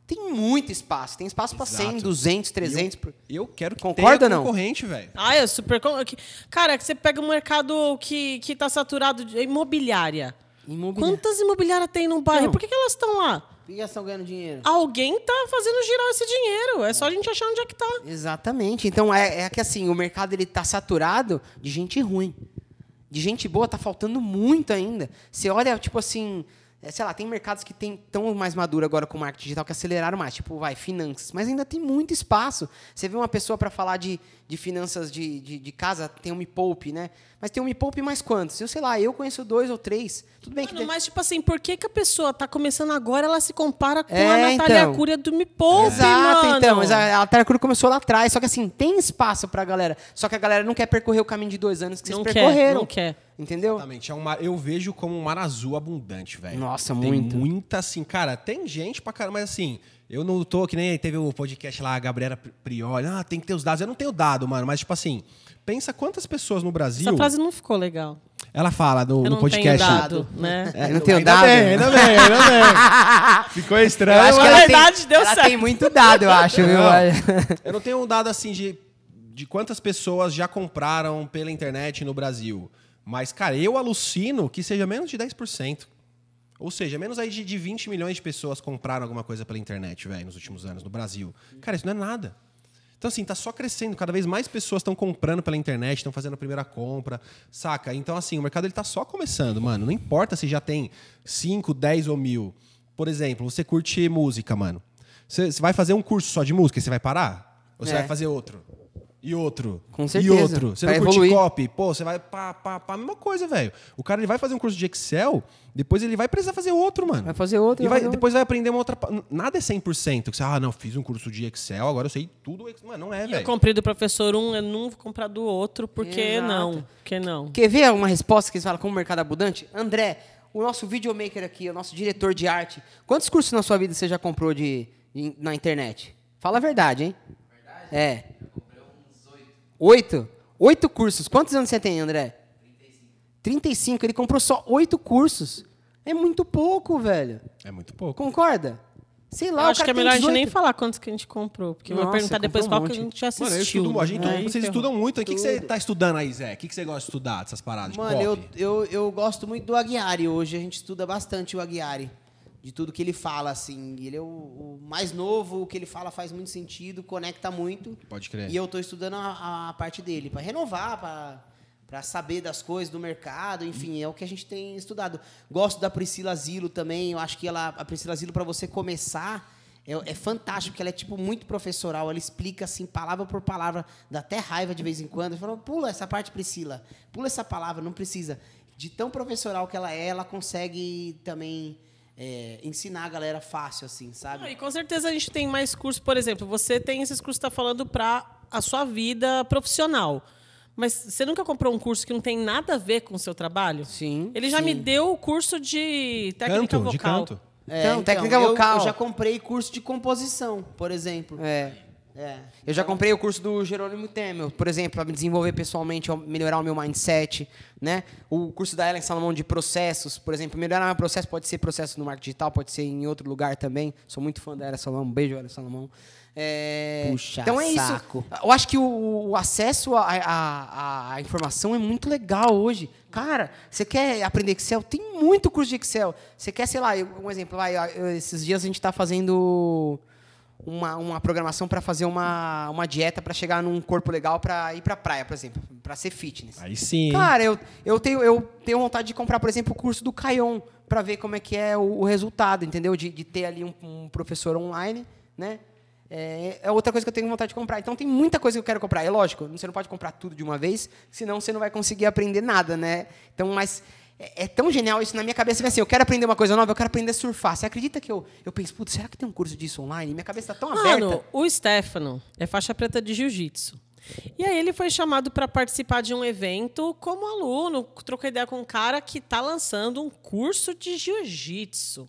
Tem muito espaço. Tem espaço para 100, Exato. 200, 300. por- Eu quero que Concorda tenha concorrente, velho. Ah, é super. Cara, que você pega um mercado que, que tá saturado de imobiliária. Imobiliária. Quantas imobiliárias tem no bairro? Não. Por que, que elas estão lá? Por que elas estão ganhando dinheiro? Alguém tá fazendo girar esse dinheiro. É só a gente achar onde é que tá. Exatamente. Então é, é que assim, o mercado ele tá saturado de gente ruim. De gente boa tá faltando muito ainda. Você olha, tipo assim, é, sei lá, tem mercados que tem tão mais maduro agora com o marketing digital que aceleraram mais, tipo, vai, finanças, mas ainda tem muito espaço. Você vê uma pessoa para falar de, de finanças de, de, de casa, tem um Me Poupe, né? Mas tem um Me Poupe mais quantos? Eu sei lá, eu conheço dois ou três. Tudo bem que Mano, tem- mas, tipo assim, por que, que a pessoa tá começando agora, ela se compara com É, a Natália então. Cúria do Me Poupe, Exato, mano? então. Mas a, a Terra Cruz começou lá atrás. Só que assim, tem espaço pra galera. Só que a galera não quer percorrer o caminho de dois anos que vocês Não quer, percorreram. não quer. Entendeu? Exatamente. É um mar- eu vejo como um mar azul abundante, velho. Nossa, tem muito. muita, assim, cara, tem gente pra caramba, mas assim, eu não tô, que nem teve o podcast lá, a Gabriela Prioli, ah, tem que ter os dados. Eu não tenho dado, mano, mas tipo assim, pensa quantas pessoas no Brasil. Essa frase não ficou legal. Ela fala no, Eu no não podcast. tenho dado, né? É, não tenho ainda dado. Bem, ainda bem, ainda bem. [LAUGHS] Ficou Eu estranho. acho que Na ela verdade, tem, deu ela certo. tem muito dado, eu acho, viu? Não. Eu não tenho um dado assim de, de quantas pessoas já compraram pela internet no Brasil. Mas, cara, eu alucino que seja menos de 10%. Ou seja, menos aí de, de 20 milhões de pessoas compraram alguma coisa pela internet, velho, nos últimos anos, no Brasil. Cara, isso não é nada. Então, assim, tá só crescendo. Cada vez mais pessoas estão comprando pela internet, estão fazendo a primeira compra, saca? Então, assim, o mercado ele tá só começando, mano. Não importa se já tem 5, 10 ou mil. Por exemplo, você curte música, mano. Você vai fazer um curso só de música e você vai parar? Ou você É. vai fazer outro? E outro? Com E certeza. outro? Você Pra não curte copy? Pô, você vai pá, pá, pá. Mesma coisa, velho. O cara ele vai fazer um curso de Excel, depois ele vai precisar fazer outro, mano. Vai fazer outro, E vai vai- outro. depois vai aprender uma outra. Nada é 100%. Que você, ah, não, fiz um curso de Excel, agora eu sei tudo. Mano, não é, Eu velho. comprei do professor um, eu não vou comprar do outro, porque Exato. não? Porque não? Quer ver uma resposta que eles falam como mercado abundante? André, o nosso videomaker aqui, o nosso diretor de arte. Quantos cursos na sua vida você já comprou de, de- na internet? Fala a verdade, hein? Verdade? É. Eu oito. Oito? Cursos. Quantos anos você tem, André? 35. 35. Ele comprou só oito cursos. É muito pouco, velho. É muito pouco. Concorda? Sei lá, Eu o acho cara que é melhor a gente 18. nem falar quantos que a gente comprou, porque vai Nossa, perguntar depois comprou qual um que a gente assistiu. Mano, eu estudo, a gente, Aí vocês ferrou. estudam muito. O que, que você tá estudando aí, Zé? O que, que você gosta de estudar dessas paradas? de Mano, eu, eu, eu gosto muito do Aguiari. Hoje a gente estuda bastante o Aguiari. De tudo que ele fala, assim. Ele é o, o mais novo, o que ele fala faz muito sentido, conecta muito. Pode crer. E eu tô estudando a, a parte dele, para renovar, para para saber das coisas do mercado, enfim, é o que a gente tem estudado. Gosto da Priscila Zilo também, eu acho que ela, a Priscila Zilo, para você começar, é, é fantástico, porque ela é tipo muito professoral, ela explica assim, palavra por palavra, dá até raiva de vez em quando. Fala, pula essa parte, Priscila, pula essa palavra, não precisa. De tão professoral que ela é, ela consegue também é, ensinar a galera fácil, assim, sabe? E com certeza a gente tem mais cursos, por exemplo, você tem esses cursos que está falando para a sua vida profissional. Mas você nunca comprou um curso que não tem nada a ver com o seu trabalho? Sim, Ele já sim. me deu o curso de técnica Canto, vocal. de canto. Então, técnica eu- vocal. Eu já comprei curso de composição, por exemplo. É. É. Eu já comprei o curso do Jerônimo Temel, por exemplo, para me desenvolver pessoalmente, melhorar o meu mindset, né? O curso da Ellen Salomão de processos, por exemplo, melhorar meu processo pode ser processo no marketing digital, pode ser em outro lugar também. Sou muito fã da Ellen Salomão, um beijo Ellen Salomão. É, Puxa então é saco. isso. Eu acho que o, o acesso à informação é muito legal hoje. Cara, você quer aprender Excel? Tem muito curso de Excel. Você quer, sei lá, um exemplo, vai, esses dias a gente está fazendo uma, uma programação para fazer uma, uma dieta para chegar num corpo legal para ir para praia, por exemplo, para ser fitness. Aí sim. Cara, eu, eu, tenho, eu tenho vontade de comprar, por exemplo, o curso do Caion para ver como é que é o, o resultado, entendeu? De, de ter ali um, um professor online, né? É, é outra coisa que eu tenho vontade de comprar. Então tem muita coisa que eu quero comprar. É lógico, você não pode comprar tudo de uma vez, senão você não vai conseguir aprender nada, né? Então, mas é, é tão genial isso na minha cabeça. Assim, eu quero aprender uma coisa nova, eu quero aprender a surfar. Você acredita que eu, eu penso, putz, será que tem um curso disso online? Minha cabeça está tão aberta. Mano, o Stefano é faixa preta de jiu-jitsu. E aí ele foi chamado para participar de um evento como aluno, trocou ideia com um cara que está lançando um curso de jiu-jitsu.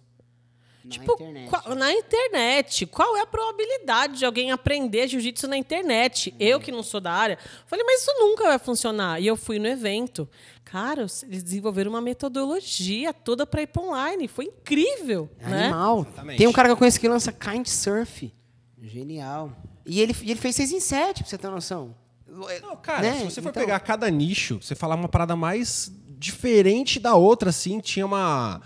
Na Tipo, internet. qual- na internet. Qual é a probabilidade de alguém aprender jiu-jitsu na internet? Eu, que não sou da área, falei, mas isso nunca vai funcionar. E eu fui no evento. Cara, eles desenvolveram uma metodologia toda para ir para online. Foi incrível. É né? Animal. Exatamente. Tem um cara que eu conheço que lança Kindsurf. Genial. E ele, e ele fez 6 em 7, pra você ter noção. Não, cara, Né? se você for Então- pegar cada nicho, você falar uma parada mais diferente da outra, assim, tinha uma.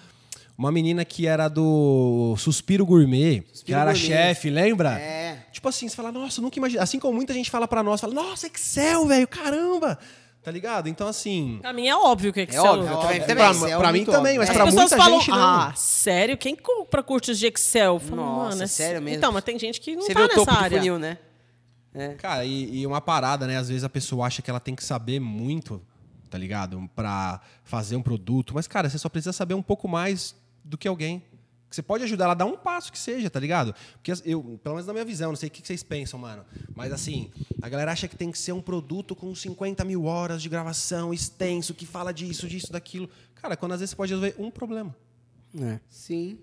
Uma menina que era do Suspiro Gourmet, que Suspiro era Gourmet. chefe, lembra? É. Tipo assim, você fala, nossa, nunca imagina. Assim como muita gente fala pra nós, fala, nossa, Excel, velho, caramba! Tá ligado? Então, assim. Pra mim é óbvio que Excel. óbvio, eu óbvio. também- É, também. pra Excel pra é mim muito também, óbvio. mas É. pra As muita falam, gente não. ah, sério? Quem compra cursos de Excel? Falo, Nossa, mano, é sério mesmo? Então, mas tem gente que não Você tá vê o nessa topo área. do funil, né? Cara, e, e uma parada, né? Às vezes a pessoa acha que ela tem que saber muito, tá ligado? Pra fazer um produto. Mas, cara, você só precisa saber um pouco mais do que alguém. Que Você pode ajudar ela a dar um passo que seja, tá ligado? Porque eu, pelo menos na minha visão, não sei o que vocês pensam, mano. Mas assim, a galera acha que tem que ser um produto com 50 mil horas de gravação, extenso, que fala disso, disso, daquilo. Cara, quando às vezes você pode resolver um problema. É. Sim.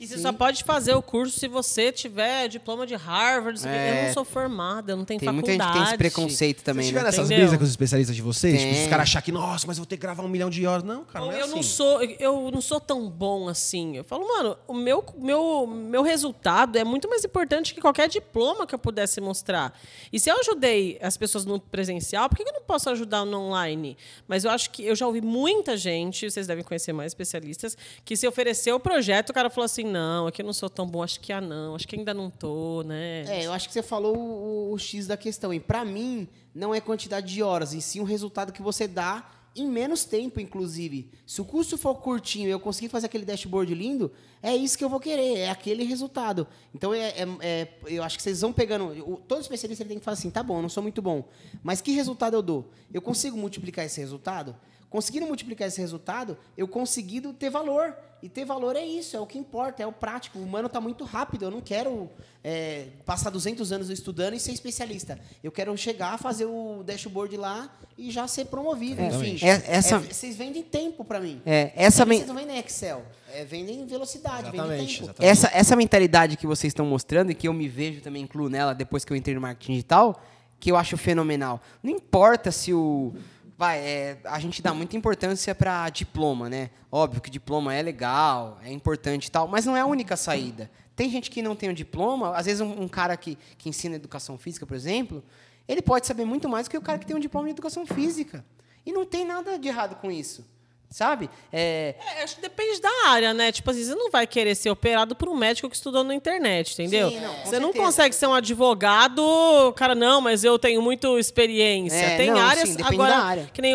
E você Sim. só pode fazer o curso se você tiver diploma de Harvard. É. Eu não sou formada, eu não tenho Tem muita faculdade. gente que tem esse preconceito também, Vocês né? tiveram essas Entendeu? brisas com os especialistas de vocês? Tipo, os caras achar que, nossa, mas eu vou ter que gravar um milhão de horas. Não, cara, não é eu assim. não sou, eu não sou tão bom assim. Eu falo, mano, o meu, meu, meu resultado é muito mais importante que qualquer diploma que eu pudesse mostrar. E se eu ajudei as pessoas no presencial, por que eu não posso ajudar no online? Mas eu acho que eu já ouvi muita gente, vocês devem conhecer mais especialistas, que se ofereceu o projeto, o cara falou assim: não, aqui eu não sou tão bom, acho que ah, não, acho que ainda não tô, né? É, eu acho que você falou o, o X da questão. E pra mim, não é quantidade de horas, e sim o resultado que você dá em menos tempo, inclusive. Se o curso for curtinho e eu conseguir fazer aquele dashboard lindo, é isso que eu vou querer, é aquele resultado. Então, é, é- é- eu acho que vocês vão pegando. o- todo especialista ele tem que falar assim: tá bom, eu não sou muito bom, mas que resultado eu dou? Eu consigo multiplicar esse resultado? Conseguindo multiplicar esse resultado, eu conseguindo ter valor. E ter valor é isso, é o que importa, é o prático. O humano está muito rápido. Eu não quero é, passar 200 anos estudando e ser especialista. Eu quero chegar, fazer o dashboard lá e já ser promovido. Enfim, É, essa- É, vocês vendem tempo para mim. É, essa men- Vocês não vendem Excel, é, vendem velocidade, vendem Exatamente, tempo. exatamente. Essa, essa mentalidade que vocês estão mostrando e que eu me vejo também incluo nela depois que eu entrei no marketing digital, que eu acho fenomenal. Não importa se o. Vai, é, a gente dá muita importância para diploma, né? Óbvio que diploma é legal, é importante e tal, mas não é a única saída. Tem gente que não tem o diploma, às vezes um, um cara que, que ensina educação física, por exemplo, ele pode saber muito mais do que o cara que tem um diploma em educação física. E não tem nada de errado com isso. Sabe? É, É, acho que depende da área, né? Tipo assim, você não vai querer ser operado por um médico que estudou na internet, entendeu? Sim, não, você não certeza. consegue ser um advogado, cara, não, mas eu tenho muita experiência. É, Tem não, áreas, sim, agora, da área. que nem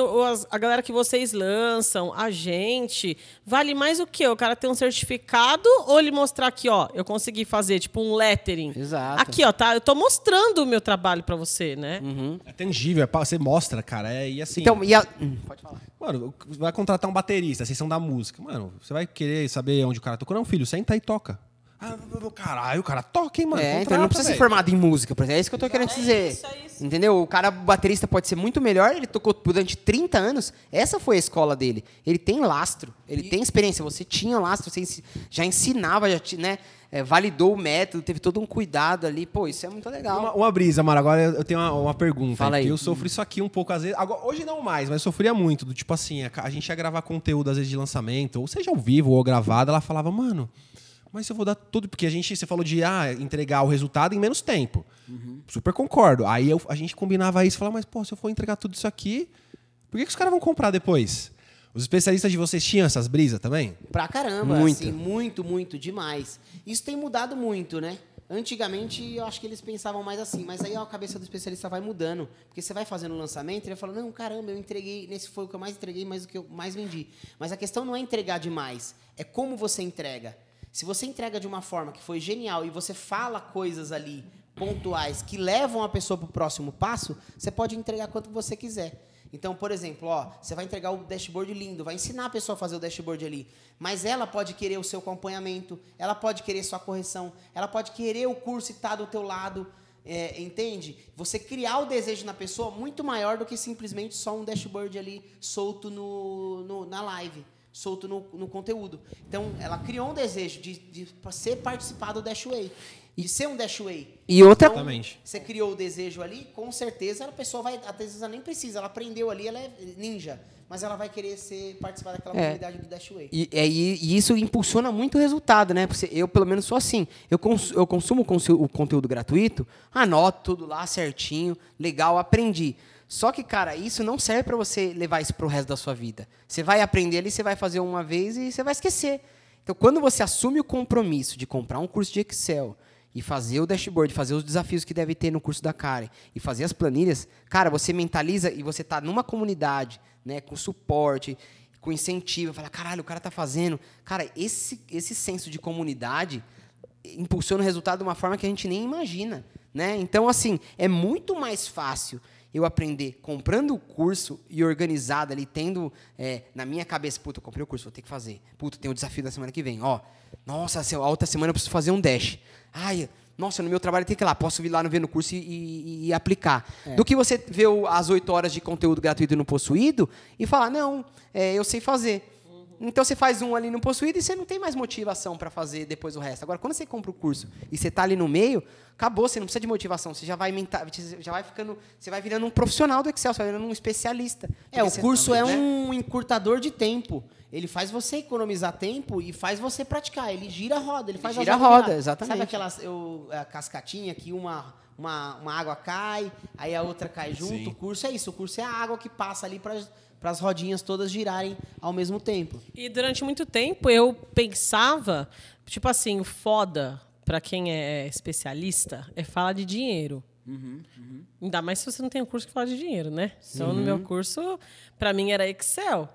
a galera que vocês lançam, a gente, vale mais o quê? O cara ter um certificado ou ele mostrar aqui, ó, eu consegui fazer, tipo, um lettering. Exato. Aqui, ó, tá? Eu tô mostrando o meu trabalho pra você, né? É tangível, é, você mostra, cara. É, e assim. então, e a, hum, pode falar. Mano, vai contratar um baterista, vocês são da música. Mano, você vai querer saber onde o cara tocou? Não, filho, senta e toca. Ah, caralho, o cara toca, hein, mano? É, então ele não precisa ser formado em música, por exemplo. É isso que eu tô querendo dizer. isso, é isso. Entendeu? O cara baterista pode ser muito melhor, ele tocou durante 30 anos. Essa foi a escola dele. Ele tem lastro, ele tem experiência. Você tinha lastro, você já ensinava, já né? é, validou o método, teve todo um cuidado ali. Pô, isso é muito legal. Uma, uma brisa, Mara. Agora eu tenho uma, uma pergunta. Fala aí. Eu sofro isso aqui um pouco, às vezes. Agora, hoje não mais, mas eu sofria muito. Do tipo assim, a, a gente ia gravar conteúdo, às vezes, de lançamento, ou seja ao vivo ou gravado, ela falava, mano, mas eu vou dar tudo. Porque a gente, você falou de ah, entregar o resultado em menos tempo. Super concordo. Aí eu- a gente combinava isso e falava, mas, pô, se eu for entregar tudo isso aqui, por que, que os caras vão comprar depois? Os especialistas de vocês tinham essas brisas também? Pra caramba, Muito. assim, muito, muito, demais. Isso tem mudado muito, né? Antigamente, eu acho que eles pensavam mais assim, mas aí ó, a cabeça do especialista vai mudando. Porque você vai fazendo o lançamento e ele fala, não, caramba, eu entreguei, nesse foi o que eu mais entreguei, mas o que eu mais vendi. Mas a questão não é entregar demais, é como você entrega. Se você entrega de uma forma que foi genial e você fala coisas ali pontuais que levam a pessoa para o próximo passo, você pode entregar quanto você quiser. Então, por exemplo, ó, você vai entregar o dashboard lindo, vai ensinar a pessoa a fazer o dashboard ali, mas ela pode querer o seu acompanhamento, ela pode querer sua correção, ela pode querer o curso estar do teu lado, é, entende? Você criar o desejo na pessoa muito maior do que simplesmente só um dashboard ali solto no, no- na live, solto no, no conteúdo. Então, ela criou um desejo de, de ser participar do Dashway, de ser um Dashway. E outra, Exatamente. Você criou o desejo ali, com certeza a pessoa vai. Às vezes ela nem precisa, ela aprendeu ali, ela é ninja. Mas ela vai querer ser, participar daquela É. comunidade do Dashway. E, é, e- e isso impulsiona muito o resultado, né? Porque eu, pelo menos, sou assim. Eu, cons- eu consumo o conteúdo gratuito, anoto tudo lá certinho, legal, aprendi. Só que, cara, isso não serve para você levar isso pro resto da sua vida. Você vai aprender ali, você vai fazer uma vez e você vai esquecer. Então, quando você assume o compromisso de comprar um curso de Excel e fazer o dashboard, fazer os desafios que deve ter no curso da Karen e fazer as planilhas, cara, você mentaliza e você tá numa comunidade, né, com suporte, com incentivo, fala, caralho, o cara tá fazendo. Cara, esse, esse senso de comunidade impulsiona o resultado de uma forma que a gente nem imagina, né? Então, assim, é muito mais fácil eu aprender comprando o curso e organizado ali, tendo é, na minha cabeça, puta, eu comprei o curso, vou ter que fazer. Puta, tem o desafio da semana que vem. Ó, nossa, a outra semana eu preciso fazer um dash. Ai, nossa, no meu trabalho tem que ir lá, posso vir lá no ver no curso e, e- e aplicar. Do que você ver as oito horas de conteúdo gratuito no Possuído e falar, não, é, eu sei fazer. Então você faz um ali no possuído e você não tem mais motivação para fazer depois o resto. Agora, quando você compra o curso e você está ali no meio, acabou, você não precisa de motivação. Você já vai menta- você já vai ficando, você vai virando um profissional do Excel, você vai virando um especialista. É, o curso é né? um encurtador de tempo. Ele faz você economizar tempo e faz você praticar. Ele gira a roda, ele faz gira a roda roda, girar. exatamente. Sabe aquelas eu, a cascatinha que uma, uma, uma água cai, aí a outra cai junto? Sim. O curso é isso. O curso é a água que passa ali para as rodinhas todas girarem ao mesmo tempo. E durante muito tempo eu pensava, tipo assim, o foda pra quem é especialista é falar de dinheiro. Ainda mais se você não tem um curso que fala de dinheiro, né? Então, no meu curso, pra mim era Excel.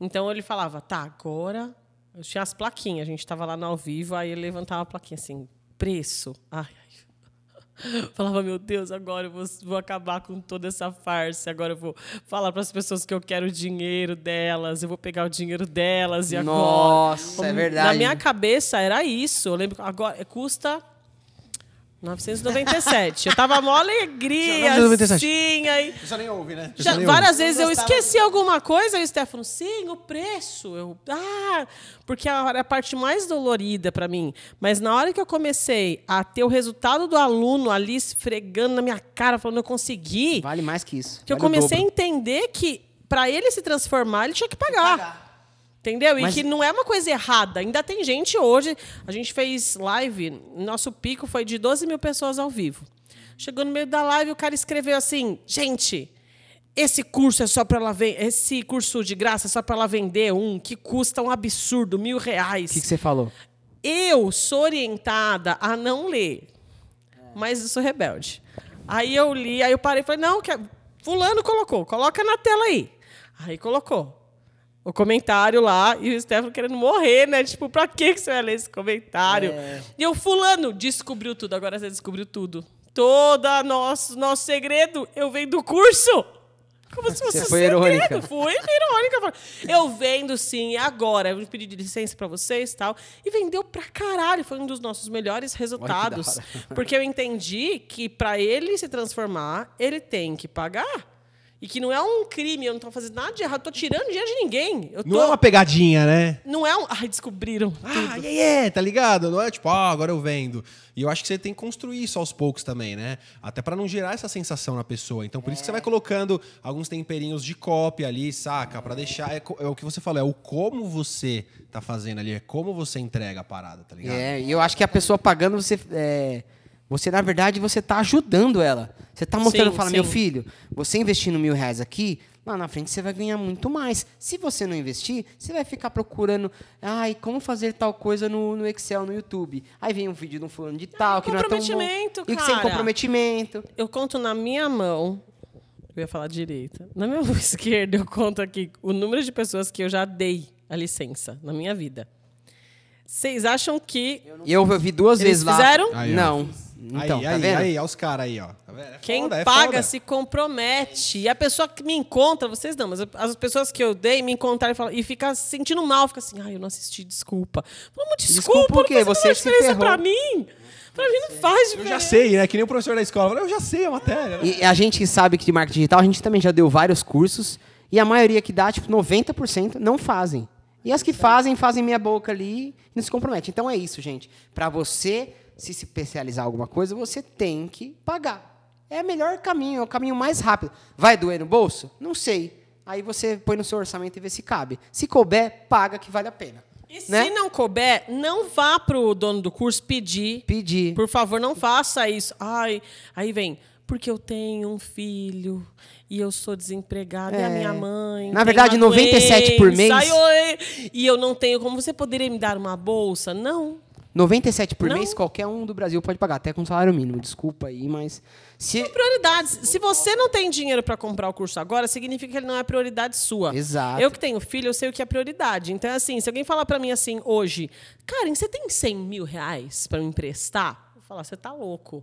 Então ele falava, tá, agora. Eu tinha as plaquinhas, a gente tava lá no ao vivo, aí ele levantava a plaquinha assim, preço. Ai. [LAUGHS] Falava, meu Deus, agora eu vou, vou acabar com toda essa farsa. Agora eu vou falar para as pessoas que eu quero o dinheiro delas, eu vou pegar o dinheiro delas e agora. Nossa, é verdade. Na minha cabeça era isso. Eu lembro que agora custa 997. Eu tava mó alegria, 997. assim, aí... Você nem ouve, né? Já, nem várias ouve. vezes eu esqueci alguma coisa e o Stefano, sim, o preço. Eu, ah, porque era a parte mais dolorida para mim. Mas na hora que eu comecei a ter o resultado do aluno ali esfregando na minha cara, falando, eu consegui, Vale mais que isso. que eu Vale o comecei a entender que para ele se transformar, ele tinha que pagar. Entendeu? Mas- E que não é uma coisa errada. Ainda tem gente hoje. A gente fez live, nosso pico foi de 12 mil pessoas ao vivo. Chegou no meio da live, o cara escreveu assim: gente, esse curso é só para ela vender. Esse curso de graça é só para ela vender um que custa um absurdo, mil reais. O que, que você falou? Eu sou orientada a não ler, mas eu sou rebelde. Aí eu li, aí eu parei e falei, não, que fulano colocou, coloca na tela aí. Aí colocou o comentário lá e o Stefano querendo morrer, né? Tipo, pra que você vai ler esse comentário? E eu, fulano, descobriu tudo, agora você descobriu tudo. Todo nosso, nosso segredo, eu venho do curso. Como se fosse Você foi segredo. irônica. Fui irônica. Eu vendo sim, agora. Eu pedi licença pra vocês e tal. E vendeu pra caralho. Foi um dos nossos melhores resultados. Porque eu entendi que pra ele se transformar, ele tem que pagar. E que não é um crime, eu não tô fazendo nada de errado. Tô tirando dinheiro de ninguém. Eu tô... Não é uma pegadinha, né? Não é um. Ai, descobriram. Ah, yeah, yeah, tá ligado? Não é tipo, ah, agora eu vendo. E eu acho que você tem que construir isso aos poucos também, né? Até pra não gerar essa sensação na pessoa. Então, por isso que você vai colocando alguns temperinhos de cópia ali, saca? Pra deixar. É, co- é o que você falou, é o como você tá fazendo ali, é como você entrega a parada, tá ligado? É, e eu acho que a pessoa pagando, você. é, você, na verdade, você tá ajudando ela. Você tá mostrando, Sim, fala, sim. meu filho, você investindo mil reais aqui, lá na frente você vai ganhar muito mais. Se você não investir, você vai ficar procurando, ai, como fazer tal coisa no, no Excel, no YouTube. Aí vem um vídeo de um fulano de tal, que não é tão bom. comprometimento, E que sem cara. comprometimento. Eu conto na minha mão. Eu ia falar direita. Na minha mão [LAUGHS] esquerda, eu conto aqui o número de pessoas que eu já dei a licença na minha vida. Vocês acham que E eu vi duas Eles vezes lá. fizeram? Ó. não. Então, aí, tá aí, vendo? aí, olha os caras aí, ó. Tá vendo? É quem foda, é paga foda. se compromete? E a pessoa que me encontra, vocês não, mas as pessoas que eu dei me encontraram e, falam, e fica se sentindo mal, fica assim, ai, eu não assisti, desculpa. Vamos, desculpa, Desculpa o quê? não faz Você nenhuma se diferença ferrou. pra mim. Pra mim não faz Eu diferença. já sei, né? Que nem o professor da escola. Eu já sei a matéria. né? E a gente que sabe que de marketing digital, a gente também já deu vários cursos. E a maioria que dá, tipo, 90% não fazem. E as que fazem, fazem meia boca ali e não se comprometem. Então é isso, gente. Para você se especializar em alguma coisa, você tem que pagar. É o melhor caminho, é o caminho mais rápido. Vai doer no bolso? Não sei. Aí você põe no seu orçamento e vê se cabe. Se couber, paga que vale a pena. E né? se não couber, não vá pro dono do curso pedir. Pedir. Por favor, não faça isso. Ai, aí vem, porque eu tenho um filho e eu sou desempregada e a É. minha mãe. Na verdade, uma 97 por mês. ai, oi, e eu não tenho. Como você poderia me dar uma bolsa? Não. 97 por Não. mês, qualquer um do Brasil pode pagar, até com salário mínimo. Desculpa aí, mas. Se... Prioridades. Se você não tem dinheiro para comprar o curso agora, significa que ele não é prioridade sua. Exato. Eu que tenho filho, eu sei o que é prioridade. Então, assim, se alguém falar para mim assim hoje, Karen, você tem 100 mil reais para me emprestar? Eu vou falar, você tá louco.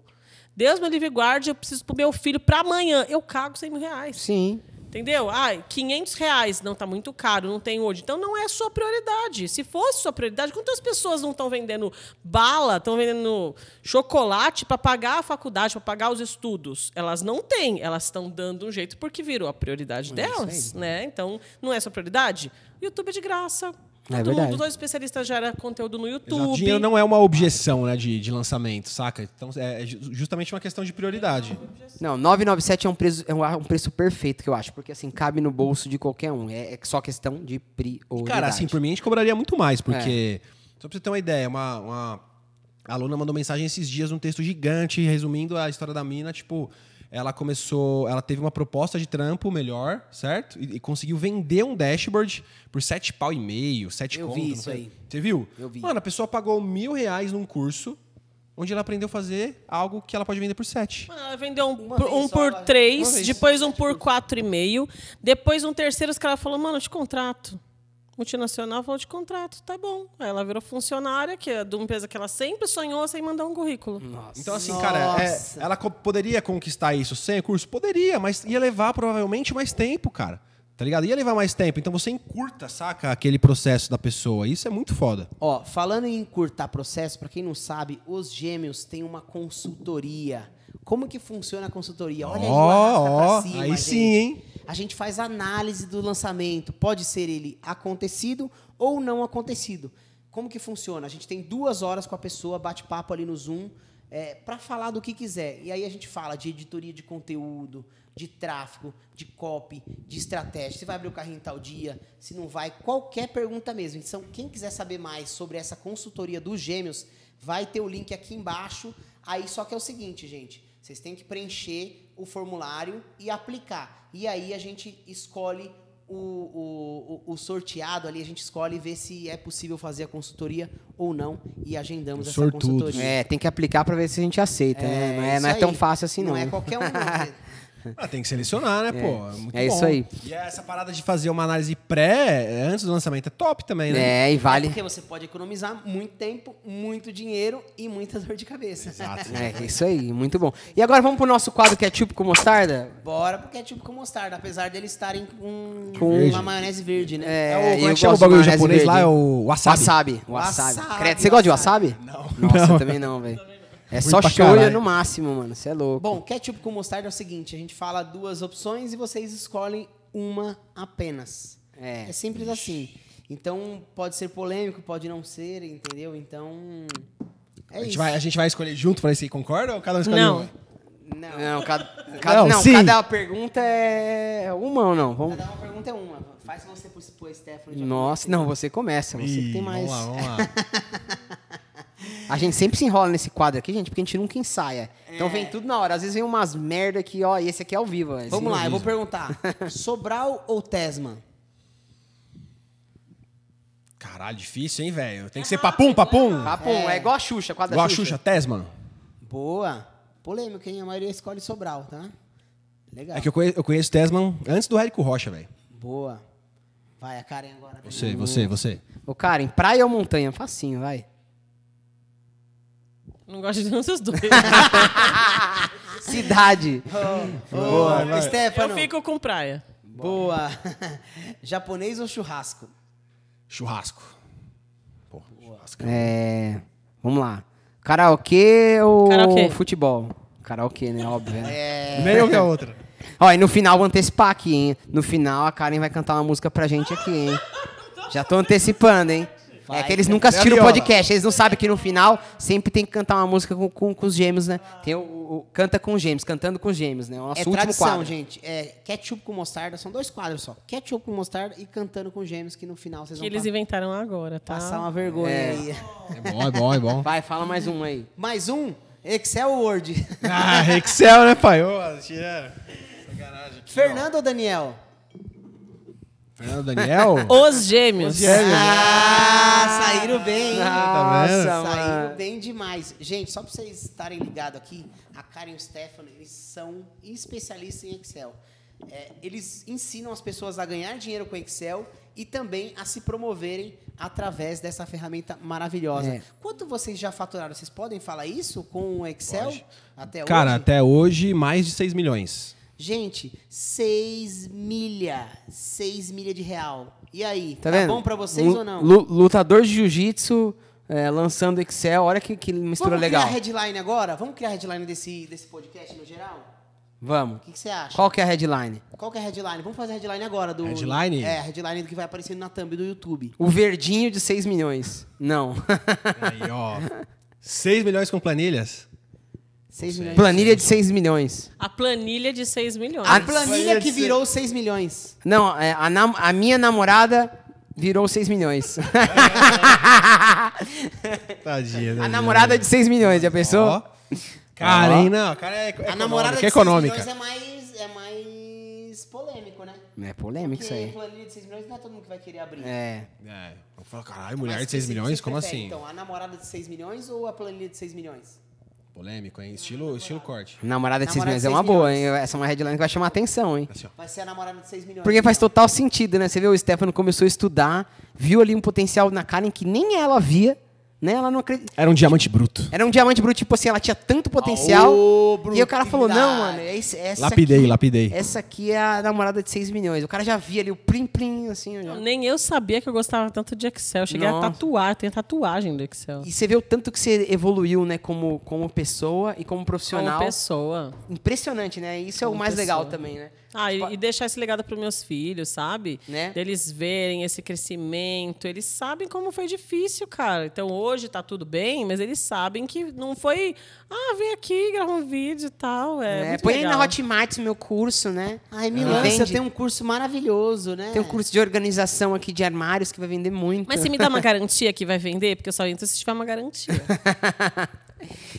Deus me livre guarde, eu preciso pro meu filho para amanhã. Eu cago 100 mil reais. Sim. Entendeu? Ai, 500 reais. Não, tá muito caro, não tem hoje. Então não é sua prioridade. Se fosse sua prioridade, quantas pessoas não estão vendendo bala, estão vendendo chocolate para pagar a faculdade, para pagar os estudos? Elas não têm, elas estão dando um jeito porque virou a prioridade delas, né? Então, não é sua prioridade? YouTube é de graça. É Todo verdade. mundo, todo especialista gera conteúdo no Exato. YouTube. Dinheiro não é uma objeção né, de, de lançamento, saca? Então é ju- justamente uma questão de prioridade. Não, 997 é um preço, é um, um preço perfeito que eu acho, porque assim, cabe no bolso de qualquer um. É, é só questão de prioridade. Cara, assim, por mim a gente cobraria muito mais, É. porque. Só pra você ter uma ideia, uma, uma aluna mandou mensagem esses dias, um texto gigante, resumindo a história da mina, tipo. Ela começou. Ela teve uma proposta de trampo melhor, certo? E, e conseguiu vender um dashboard por sete pau e meio, sete Eu conto, vi isso aí. Você viu? Eu vi. Mano, a pessoa pagou mil reais num curso onde ela aprendeu a fazer algo que ela pode vender por sete. Mano, Ela vendeu um, por, um só, por ela- três, uma vez. depois um por quatro e meio, depois um terceiro, os caras falaram, mano, eu te contrato. Multinacional falou de contrato, tá bom. Aí ela virou funcionária, que é de uma empresa que ela sempre sonhou sem mandar um currículo. Então, assim, cara, é- Nossa. ela co- poderia conquistar isso sem curso? Poderia, mas ia levar provavelmente mais tempo, cara. Tá ligado? Ia levar mais tempo. Então você encurta, saca, aquele processo da pessoa. Isso é muito foda. Ó, falando em encurtar processo, pra quem não sabe, os gêmeos têm uma consultoria. Como que funciona a consultoria? Olha aí o Ó, arrasta pra ó, cima, aí gente. sim, hein? A gente faz análise do lançamento. Pode ser ele acontecido ou não acontecido. Como que funciona? A gente tem duas horas com a pessoa, bate papo ali no Zoom, é, para falar do que quiser. E aí a gente fala de editoria de conteúdo, de tráfego, de copy, de estratégia. Se vai abrir o carrinho em tal dia, se não vai, qualquer pergunta mesmo. Então, quem quiser saber mais sobre essa consultoria dos gêmeos, vai ter o link aqui embaixo. Aí só que é o seguinte, gente. Vocês têm que preencher o formulário e aplicar. E aí a gente escolhe o, o, o- sorteado ali, a gente escolhe ver se é possível fazer a consultoria ou não e agendamos Os essa sortudos. consultoria. É, tem que aplicar pra ver se a gente aceita, né? Não é, não é tão fácil assim, não. Não é qualquer um, não. [LAUGHS] Ah, tem que selecionar, né, pô? É, muito é bom. isso aí. E essa parada de fazer uma análise pré, antes do lançamento, é top também, né? É, e vale. Porque você pode economizar muito tempo, muito dinheiro e muita dor de cabeça. Exato. É, isso aí, muito bom. E agora vamos pro nosso quadro ketchup com mostarda? Bora pro ketchup com mostarda, apesar deles estarem com, Com- uma maionese verde, né? É, É o, como é eu que chama o bagulho japonês verde. lá? É o wasabi. Wasabi. Wasabi. Wasabi, Credo, você gosta de wasabi. wasabi? Não. Nossa, Não. eu também não, velho. É só shoyu caralho. no máximo, mano. Você é louco. Bom, ketchup com mostarda é o seguinte: a gente fala duas opções e vocês escolhem uma apenas. É. simples assim. Então, pode ser polêmico, pode não ser, entendeu? Então. É A gente, isso. vai, a gente vai escolher junto pra ver se concorda ou cada um escolhe Não. uma? Não, Não, cada, [LAUGHS] cada, Não, não, sim. cada pergunta é uma ou não? Vamos... cada uma pergunta é uma. Faz você pro, pro Stefano. Nossa, não, você começa. Você que Ih, tem mais. Vamos lá, vamos lá. [LAUGHS] A gente sempre se enrola nesse quadro aqui, gente, porque a gente nunca ensaia. Então vem tudo na hora. Às vezes vem umas merda aqui, ó, e esse aqui é ao vivo. Vamos esse lá, eu vou perguntar: [LAUGHS] Sobral ou Tesman? Caralho, difícil, hein, velho? Tem que ser papum, papum. Papo, é. igual a Xuxa, quadro Igual a Xuxa, Tesman. Boa. Polêmico, hein? A maioria escolhe Sobral, tá? Legal. É que eu conheço, eu conheço Tesman antes do Érico Rocha, velho. Boa. Vai, a Karen agora. Você, você, você. Ô, Karen, praia ou montanha? Facinho, vai. Não gosto de nenhum dos dois. [LAUGHS] Cidade. Boa, Eu Stefano. fico com praia. Boa. [LAUGHS] Japonês ou churrasco? Churrasco. Porra, churrasco. É. Vamos lá. Karaokê ou Karaokê. futebol? Karaokê, né? Óbvio. né? É. Nem eu que a outra. Ó, e no final vou antecipar aqui, hein? No final a Karen vai cantar uma música pra gente aqui, hein? [LAUGHS] Já tô antecipando, hein? Vai. É que eles nunca assistiram o podcast, eles não sabem que no final sempre tem que cantar uma música com, com, com os gêmeos, né? Tem o, o- Canta com os gêmeos, cantando com os gêmeos, né? O nosso É último tradição, quadro. gente. É ketchup com mostarda. São dois quadros só. Ketchup com mostarda e cantando com gêmeos, que no final vocês Que vão eles inventaram agora, tá? passar uma vergonha É. aí. É bom, é bom, é bom. Vai, fala mais um aí. Mais um, Excel ou Word? Ah, Excel, né, pai? Ô, tira. Sacanagem. Fernando ou Daniel? Fernando Daniel? Os gêmeos. Os gêmeos. Ah, saíram bem. Tá vendo? Saíram mano. bem demais. Gente, só para vocês estarem ligados aqui, a Karen e o Stefano, eles são especialistas em Excel. É, eles ensinam as pessoas a ganhar dinheiro com Excel e também a se promoverem através dessa ferramenta maravilhosa. É. Quanto vocês já faturaram? Vocês podem falar isso com o Excel Pode. até Cara, hoje? até hoje, mais de 6 milhões. Gente, 6 milha. 6 milha de real. E aí, Tá tá, vendo? bom pra vocês Lu- ou não? lu- lutador de jiu-jitsu é, lançando Excel, olha que, que mistura Vamos legal. criar headline agora? Vamos criar headline desse, desse podcast no geral? Vamos. O que, que você acha? Qual que é a headline? Qual que é a headline? Vamos fazer a headline agora do. Headline? É, a headline que vai aparecendo na thumb do YouTube. O verdinho de 6 milhões. Não. Aí, ó. [LAUGHS] 6 milhões com planilhas? 6 milhões. Planilha de 6 milhões. A planilha de 6 milhões. A planilha que virou 6 milhões. Não, é, a, nam- a minha namorada virou 6 milhões. [LAUGHS] Tadinha. a namorada de 6 milhões, já pensou? Ó. Cara, hein? Não, cara é, é a namorada que de é 6 econômica. milhões é mais, é mais polêmico, né? É polêmico Porque isso aí. planilha de 6 milhões não é todo mundo que vai querer abrir. É. É. Eu falo, caralho, mulher Mas de 6 você- milhões? Como prefere, assim? Então, a namorada de 6 milhões ou a planilha de 6 milhões? Polêmico, hein? Estilo, estilo corte. Namorada de 6 Namorada milhões de é uma 6 boa, milhões. hein? Essa é uma headline que vai chamar atenção, hein? Assim. Vai ser a namorada de 6 milhões. Porque faz total sentido, né? Você vê o Stefano começou a estudar, viu ali um potencial na Karen que nem ela via, né? Ela não acredita. Era um diamante bruto. Era um diamante bruto, tipo assim, ela tinha tanto potencial. Aô, e o cara falou: não, mano, é esse- essa Lapidei, aqui, lapidei. Essa aqui é a namorada de 6 milhões. O cara já via ali o plim-plim, assim. já. Nem eu sabia que eu gostava tanto de Excel. Eu cheguei Nossa. a tatuar, tem tatuagem do Excel. E você vê o tanto que você evoluiu, né, como, como pessoa e como profissional. Como pessoa. Impressionante, né? Isso é o Como mais legal pessoa. também, né? Ah, e, e deixar esse legado para meus filhos, sabe? Né? Deles verem esse crescimento. Eles sabem como foi difícil, cara. Então hoje tá tudo bem, mas eles sabem que não foi. Ah, vem aqui, grava um vídeo e tal. É, É, põe aí legal. na Hotmart meu curso, né? Ai, me E lança, vende. tem um curso maravilhoso, né? Tem um curso de organização aqui de armários que vai vender muito. Mas você me dá uma [LAUGHS] garantia que vai vender? Porque eu só entro se tiver uma garantia. [LAUGHS]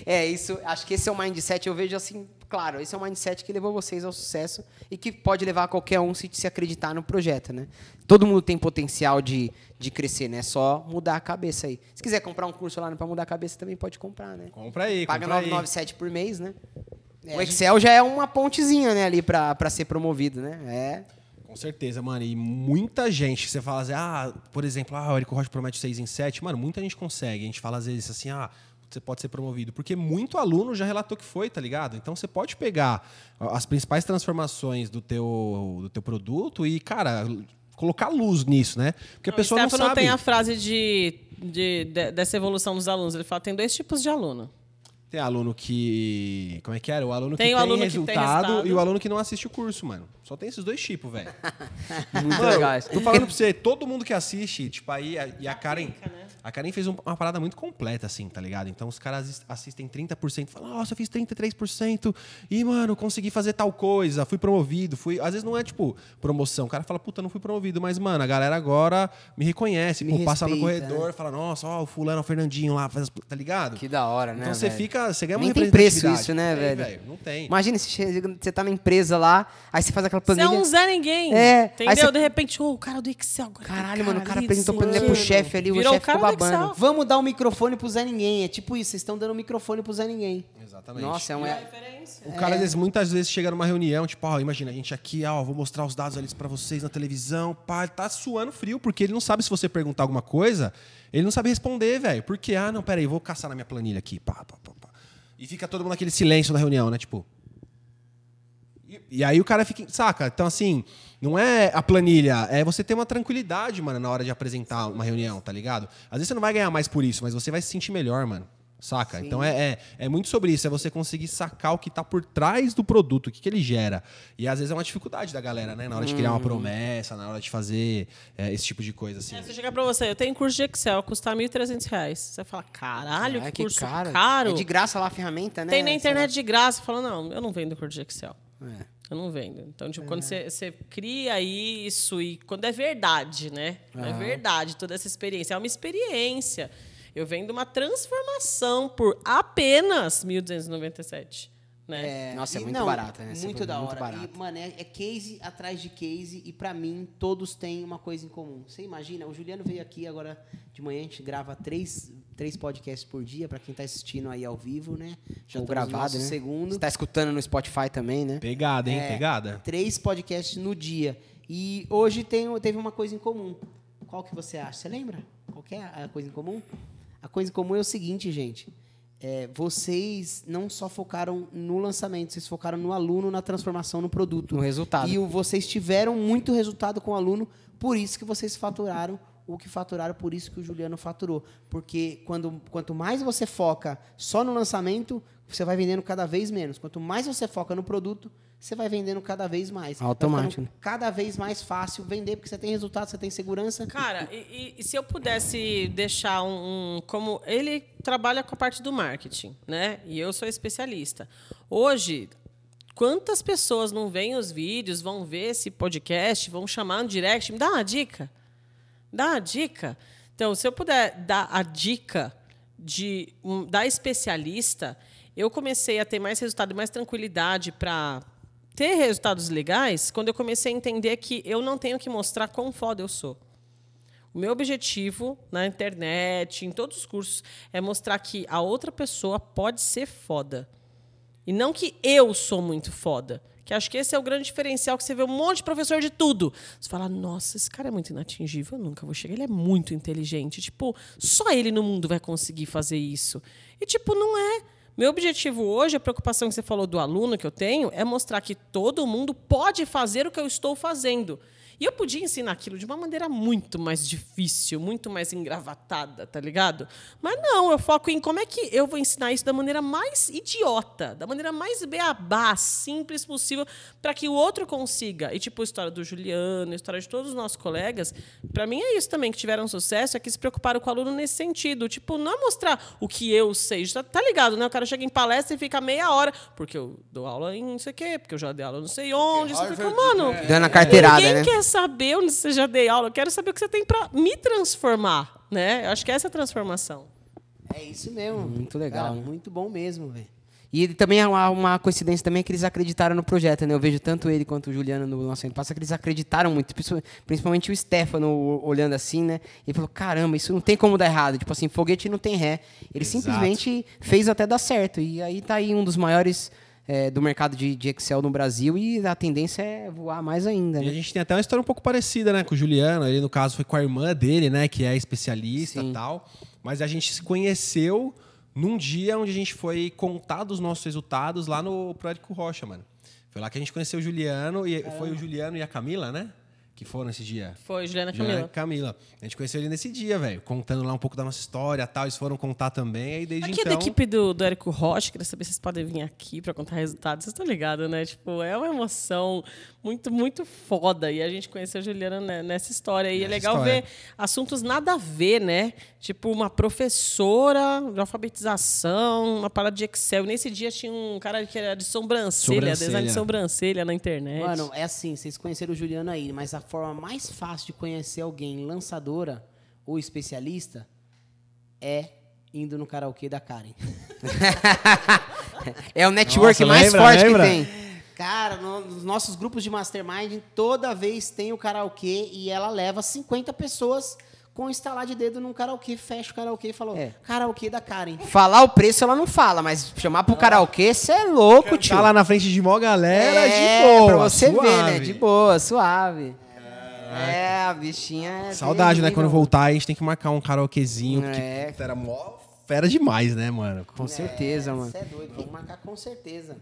É, isso, acho que esse é o mindset, eu vejo assim, claro, esse é o mindset que levou vocês ao sucesso e que pode levar qualquer um se, se acreditar no projeto, né? Todo mundo tem potencial de, de crescer, né? É só mudar a cabeça aí. Se quiser comprar um curso lá para mudar a cabeça, também pode comprar, né? Compra aí, Paga compra aí. 997 por mês, né? É, o Excel já é uma pontezinha, né, ali para ser promovido, né? É. Com certeza, mano. E muita gente, você fala assim, ah, por exemplo, ah, o Érico Rocha promete 6 em 7. Mano, muita gente consegue. A gente fala às vezes assim, ah, você pode ser promovido. Porque muito aluno já relatou que foi, tá ligado? Então você pode pegar as principais transformações do teu, do teu produto e, cara, colocar luz nisso, né? Porque a pessoa o não sabe. tem a frase de, de- de- dessa evolução dos alunos. Ele fala tem dois tipos de aluno. Tem aluno que. Como é que era? O aluno Tem que o tem, aluno que tem resultado, resultado. e o aluno que não assiste o curso, mano. Só tem esses dois tipos, velho. [LAUGHS] Muito legal. Tô falando pra você, todo mundo que assiste, tipo, aí, e a Karen. A Karen fez um- uma parada muito completa, assim, tá ligado? Então os caras assis- assistem 30%, falam, nossa, eu fiz 33%, e, mano, consegui fazer tal coisa, fui promovido, fui. Às vezes não é, tipo, promoção. O cara fala, puta, não fui promovido, mas, mano, a galera agora me reconhece, Me pô, passa no respeita, corredor, fala, nossa, ó, o fulano, o Fernandinho lá, faz, as- tá ligado? Que da hora, né? então você velho? fica, você ganha uma Nem tem preço isso, né, Não tem, velho? Não tem. Imagina, você, chega- você tá na empresa lá, aí você faz aquela Você é planilha. um Zé Ninguém. É, aí Entendeu? você- De repente, ô, o cara do Excel. Caralho, mano, o cara apresentou não planilha pro o chefe ali, o Virou chefe ficou cara do babando. Excel. Vamos dar um microfone pro Zé Ninguém. É tipo isso, vocês estão dando um microfone pro Zé Ninguém. Exatamente. Nossa, é um. O cara, às vezes, muitas vezes, chega numa reunião, tipo, ó, imagina, a gente aqui, ó, vou mostrar os dados ali pra vocês na televisão, pá, tá suando frio, porque ele não sabe se você perguntar alguma coisa, ele não sabe responder, velho. Porque, ah, não, peraí, vou caçar na minha planilha aqui, pá, pá, pá, pá. E fica todo mundo naquele silêncio na reunião, né, tipo... E, e aí o cara fica, saca? Então, assim, não é a planilha, é você ter uma tranquilidade, mano, na hora de apresentar uma reunião, tá ligado? Às vezes você não vai ganhar mais por isso, mas você vai se sentir melhor, mano. Saca? Então é, é, é muito sobre isso, é você conseguir sacar o que tá por trás do produto, o que, que ele gera. E às vezes é uma dificuldade da galera, né? Na hora de criar uma promessa, na hora de fazer é, esse tipo de coisa, assim. É, se eu chegar pra você, eu tenho curso de Excel, custar 1.300 reais. Você fala, caralho, É, que curso caro. caro. É de graça lá a ferramenta, né? Tem na internet de graça. Fala, não, eu não vendo curso de Excel. É. Eu não vendo. Então, tipo, quando você, você cria isso e quando é verdade, né? É verdade toda essa experiência. É uma experiência. Eu vendo uma transformação por apenas 1.297. Né? Nossa, é muito barato, né? Esse Muito da é muito hora. barato. E, mano, é, é case atrás de case e pra mim todos têm uma coisa em comum. Você imagina, o Juliano veio aqui agora de manhã, a gente grava três, três podcasts por dia, pra quem tá assistindo aí ao vivo, né? Já Ou no gravado, né? segundo. Você tá escutando no Spotify também, né? Pegada, hein? É, Pegada. Três podcasts no dia. E hoje tem, teve uma coisa em comum. Qual que você acha? Você lembra? Qual que é a coisa em comum? A coisa em comum é o seguinte, gente. É, vocês não só focaram no lançamento, vocês focaram no aluno, na transformação no produto. No resultado. E o- vocês tiveram muito resultado com o aluno, por isso que vocês faturaram o que faturaram, por isso que o Juliano faturou. Porque quando, quanto mais você foca só no lançamento, você vai vendendo cada vez menos. Quanto mais você foca no produto, você vai vendendo cada vez mais. Automático, ficando Cada vez mais fácil vender, porque você tem resultado, você tem segurança. Cara, e, e- e se eu pudesse deixar um, um- Como ele trabalha com a parte do marketing, né? E eu sou especialista. Hoje, quantas pessoas não veem os vídeos, vão ver esse podcast, vão chamar no direct, me dá uma dica? Dá uma dica. Então, se eu puder dar a dica de um, da especialista, eu comecei a ter mais resultado e mais tranquilidade para ter resultados legais quando eu comecei a entender que eu não tenho que mostrar quão foda eu sou. O meu objetivo na internet, em todos os cursos, é mostrar que a outra pessoa pode ser foda. E não que eu sou muito foda. Que acho que esse é o grande diferencial, que você vê um monte de professor de tudo. Você fala, nossa, esse cara é muito inatingível, eu nunca vou chegar. Ele é muito inteligente. Tipo, só ele no mundo vai conseguir fazer isso. E, tipo, não é. Meu objetivo hoje, a preocupação que você falou do aluno que eu tenho, é mostrar que todo mundo pode fazer o que eu estou fazendo. E eu podia ensinar aquilo de uma maneira muito mais difícil, muito mais engravatada, tá ligado? Mas não, eu foco em como é que eu vou ensinar isso da maneira mais idiota, da maneira mais beabá, simples possível, para que o outro consiga. E tipo, a história do Juliano, a história de todos os nossos colegas, para mim é isso também, que tiveram sucesso, é que se preocuparam com o aluno nesse sentido. Tipo, não é mostrar o que eu sei. Tá, tá ligado, né? O cara chega em palestra e fica meia hora, porque eu dou aula em não sei o quê, porque eu já dei aula não sei onde. Você fica, mano. Dando a carteirada, Ninguém né? quer saber onde você já dei aula. Eu quero saber o que você tem para me transformar, né? Eu acho que essa é a transformação. É isso mesmo. Muito legal, Cara, né? Muito bom mesmo, velho. E também é uma, uma coincidência também é que eles acreditaram no projeto, né? Eu vejo tanto ele quanto o Juliano no nosso ano passado que eles acreditaram muito, principal- principalmente o Stefano olhando assim, né? E falou: caramba, isso não tem como dar errado. Tipo assim, foguete não tem ré. Ele Exato. simplesmente fez até dar certo. E aí tá aí um dos maiores é, do mercado de, de Excel no Brasil e a tendência é voar mais ainda, E a né? gente tem até uma história um pouco parecida, né, com o Juliano. Ele, no caso, foi com a irmã dele, né, que é especialista Sim. e tal. Mas a gente se conheceu num dia onde a gente foi contar dos nossos resultados lá no Pródico Rocha, mano. Foi lá que a gente conheceu o Juliano, e foi o Juliano e a Camila, né? Que foram esse dia. Foi, Juliana Juliana Camila. e Camila. A gente conheceu ele nesse dia, velho. Contando lá um pouco da nossa história e tal. Eles foram contar também. Aí desde Aqui é então. da equipe do, do Érico Rocha, queria saber se vocês podem vir aqui para contar resultados. Vocês estão ligados, né? Tipo, é uma emoção muito, muito foda. E a gente conheceu a Juliana nessa história. E é Nessa legal história. ver assuntos nada a ver, né? Tipo, uma professora de alfabetização, uma parada de Excel. E nesse dia tinha um cara que era de sobrancelha, Sobrancelha. design de sobrancelha na internet. Mano, é assim, vocês conheceram o Juliano aí, mas a forma mais fácil de conhecer alguém lançadora ou especialista é indo no karaokê da Karen. [LAUGHS] É o network Nossa, mais lembra, forte lembra? que tem. Cara, no- nos nossos grupos de mastermind, toda vez tem o karaokê e ela leva 50 pessoas com instalar de dedo num karaokê, fecha o karaokê e falou: É. karaokê da Karen. Falar o preço ela não fala, mas chamar pro karaokê, você é louco, tio. Tá lá na frente de mó galera, é, de boa. pra você ver, né? suave. De boa, suave. É, a bichinha é Saudade, né? terrível. Quando voltar, a gente tem que marcar um karaokezinho. Porque É. era mó fera demais, né, mano? Com certeza, mano. Você é doido, vamos marcar com certeza.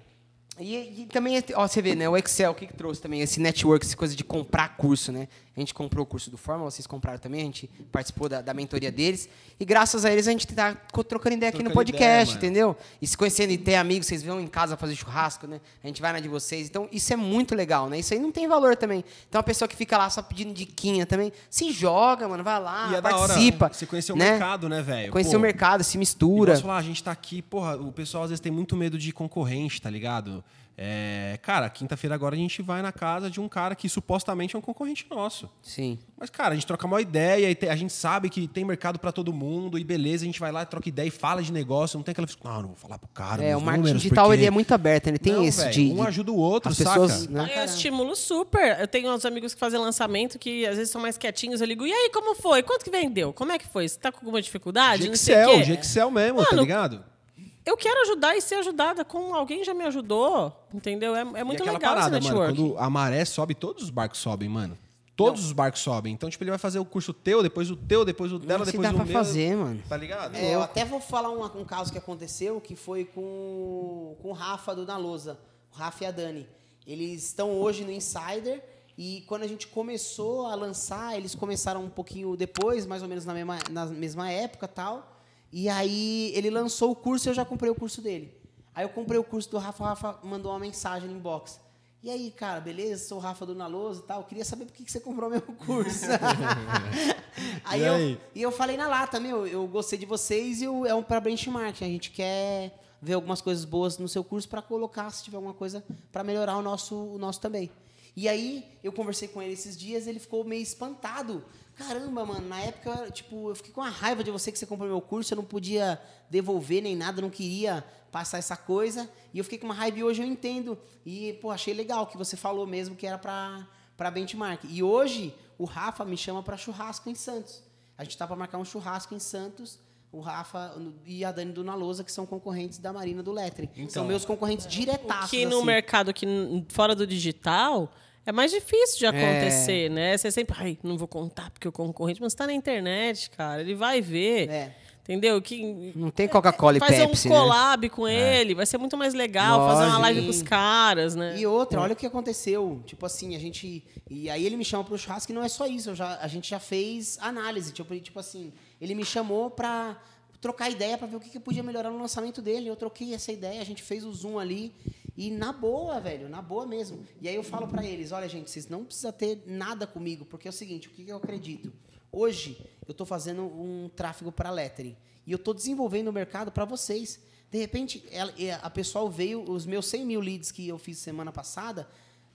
E, e também, ó, você vê, né? O Excel, o que, que trouxe também? Esse network, essa coisa de comprar curso, né? A gente comprou o curso do Forma, vocês compraram também, a gente participou da, da mentoria deles. E graças a eles a gente tá trocando ideia aqui no Trocando podcast, ideia, entendeu? E se conhecendo e ter amigos, vocês vão em casa fazer churrasco, né? A gente vai na de vocês. Então, isso é muito legal, né? Isso aí não tem valor também. Então, a pessoa que fica lá só pedindo diquinha também, se joga, mano, vai lá, e é da hora participa. você conhecer o né? mercado, né, velho? Conhecer Pô, o mercado, se E mistura. posso falar, a gente tá aqui, porra, o pessoal às vezes tem muito medo de concorrente, tá ligado? É, cara, quinta-feira agora a gente vai na casa de um cara que supostamente é um concorrente nosso. Sim. Mas, cara, a gente troca uma ideia e a gente sabe que tem mercado pra todo mundo e beleza, a gente vai lá, troca ideia e fala de negócio. Não tem aquela. Ah, não vou falar pro cara. É, o marketing números, digital porque- ele é muito aberto, ele tem Não, esse de, Um ajuda o outro, as saca? pessoas, né? Eu estimulo super. Eu tenho uns amigos que fazem lançamento que às vezes são mais quietinhos. Eu ligo, e aí, como foi? Quanto que vendeu? Como é que foi? Você tá com alguma dificuldade? Não Excel, Excel mesmo, tá Mano, ligado? Eu quero ajudar e ser ajudada com alguém já me ajudou, entendeu? É, é muito legal parada, esse mano, network. quando a maré sobe, todos os barcos sobem, mano. Todos os barcos sobem. Então, tipo, ele vai fazer o curso teu, depois o teu, depois o dela, se depois dá o pra meu. fazer, mano. Tá ligado? É, eu até vou falar um, um caso que aconteceu, que foi com, com o Rafa do Na Lousa, o Rafa e a Dani. Eles estão hoje no Insider e quando a gente começou a lançar, eles começaram um pouquinho depois, mais ou menos na mesma, na mesma época tal. E aí ele lançou o curso e eu já comprei o curso dele. Aí eu comprei o curso do Rafa, o Rafa mandou uma mensagem no inbox. E aí, cara, beleza? Sou o Rafa do Naloso e tal. Queria saber por que você comprou meu [LAUGHS] curso. [LAUGHS] aí, E eu, aí? e eu falei na lata, meu, eu gostei de vocês e eu- é um para benchmark. A gente quer ver algumas coisas boas no seu curso para colocar, se tiver alguma coisa para melhorar o nosso, o nosso também. E aí, eu conversei com ele esses dias, ele ficou meio espantado. Caramba, mano, na época, tipo, eu fiquei com a raiva de você que você comprou meu curso, eu não podia devolver nem nada, não queria passar essa coisa. E eu fiquei com uma raiva e hoje eu entendo. E, pô, achei legal que você falou mesmo que era para para benchmark. E hoje, o Rafa me chama para churrasco em Santos. A gente tá para marcar um churrasco em Santos. O Rafa e a Dani Dona Lousa, que são concorrentes da Marina do Lettering. são meus concorrentes diretaços. Que no assim. mercado que fora do digital é mais difícil de acontecer, né? Você sempre, ai, não vou contar porque o concorrente, mas tá na internet, cara, ele vai ver. É. Entendeu? Que Não tem Coca-Cola e fazer Pepsi, um né? collab com ele, vai ser muito mais legal fazer uma Lógico. live com os caras, né? E outra, olha o que aconteceu. Tipo assim, a gente. E aí ele me chama pro churrasco e não é só isso. já- a gente já fez análise. Tipo, tipo assim, ele me chamou pra trocar ideia pra ver o que, que podia melhorar no lançamento dele. Eu troquei essa ideia, a gente fez o Zoom ali. E na boa, velho, na boa mesmo. E aí eu falo pra eles: olha, gente, vocês não precisam ter nada comigo, porque é o seguinte, o que, eu acredito? Hoje eu tô fazendo um tráfego para lettering. E eu tô desenvolvendo o mercado para vocês. De repente, a pessoal veio, os meus 100 mil leads que eu fiz semana passada,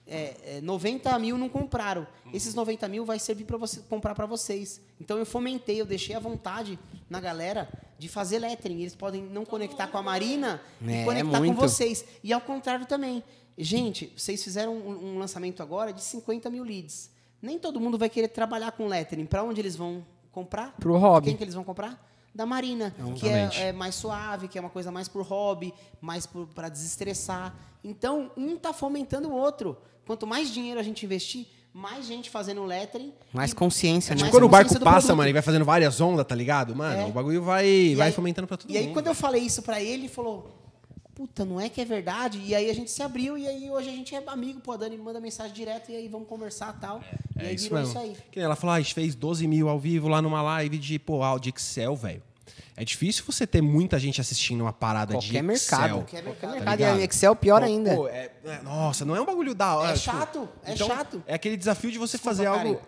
é, é, 90 mil não compraram. Esses 90 mil vai servir para você comprar para vocês. Então eu fomentei, eu deixei à vontade na galera de fazer lettering. Eles podem não conectar com a Marina É, e conectar muito. com vocês. E ao contrário também. Gente, vocês fizeram um, um lançamento agora de 50 mil leads. Nem todo mundo vai querer trabalhar com lettering. Para onde eles vão comprar? Pro hobby. Quem que eles vão comprar? Da Marina, que Exatamente. é, é mais suave, que é uma coisa mais por hobby, mais para desestressar. Então, um tá fomentando o outro. Quanto mais dinheiro a gente investir, mais gente fazendo lettering. Mais e- consciência, É né? mais Quando o barco passa, mano, e vai fazendo várias ondas, tá ligado? Mano, É. o bagulho vai, E vai aí- fomentando pra todo E aí, mundo. quando eu falei isso pra ele, ele falou: Puta, não é que é verdade? E aí a gente se abriu e aí hoje a gente é amigo, pô, a Dani manda mensagem direto e aí vamos conversar e tal. e É aí isso virou mesmo. isso aí. Que ela falou, ah, a gente fez 12 mil ao vivo lá numa live de, pô, áudio Excel, velho. É difícil você ter muita gente assistindo uma parada de Qualquer Excel. mercado. Qualquer mercado. Qualquer Tá mercado. ligado? e Excel pior Pô, ainda. pô, é- é- nossa, não é um bagulho da hora. É tipo, chato, é então, chato. É aquele desafio de você Desculpa, fazer algo.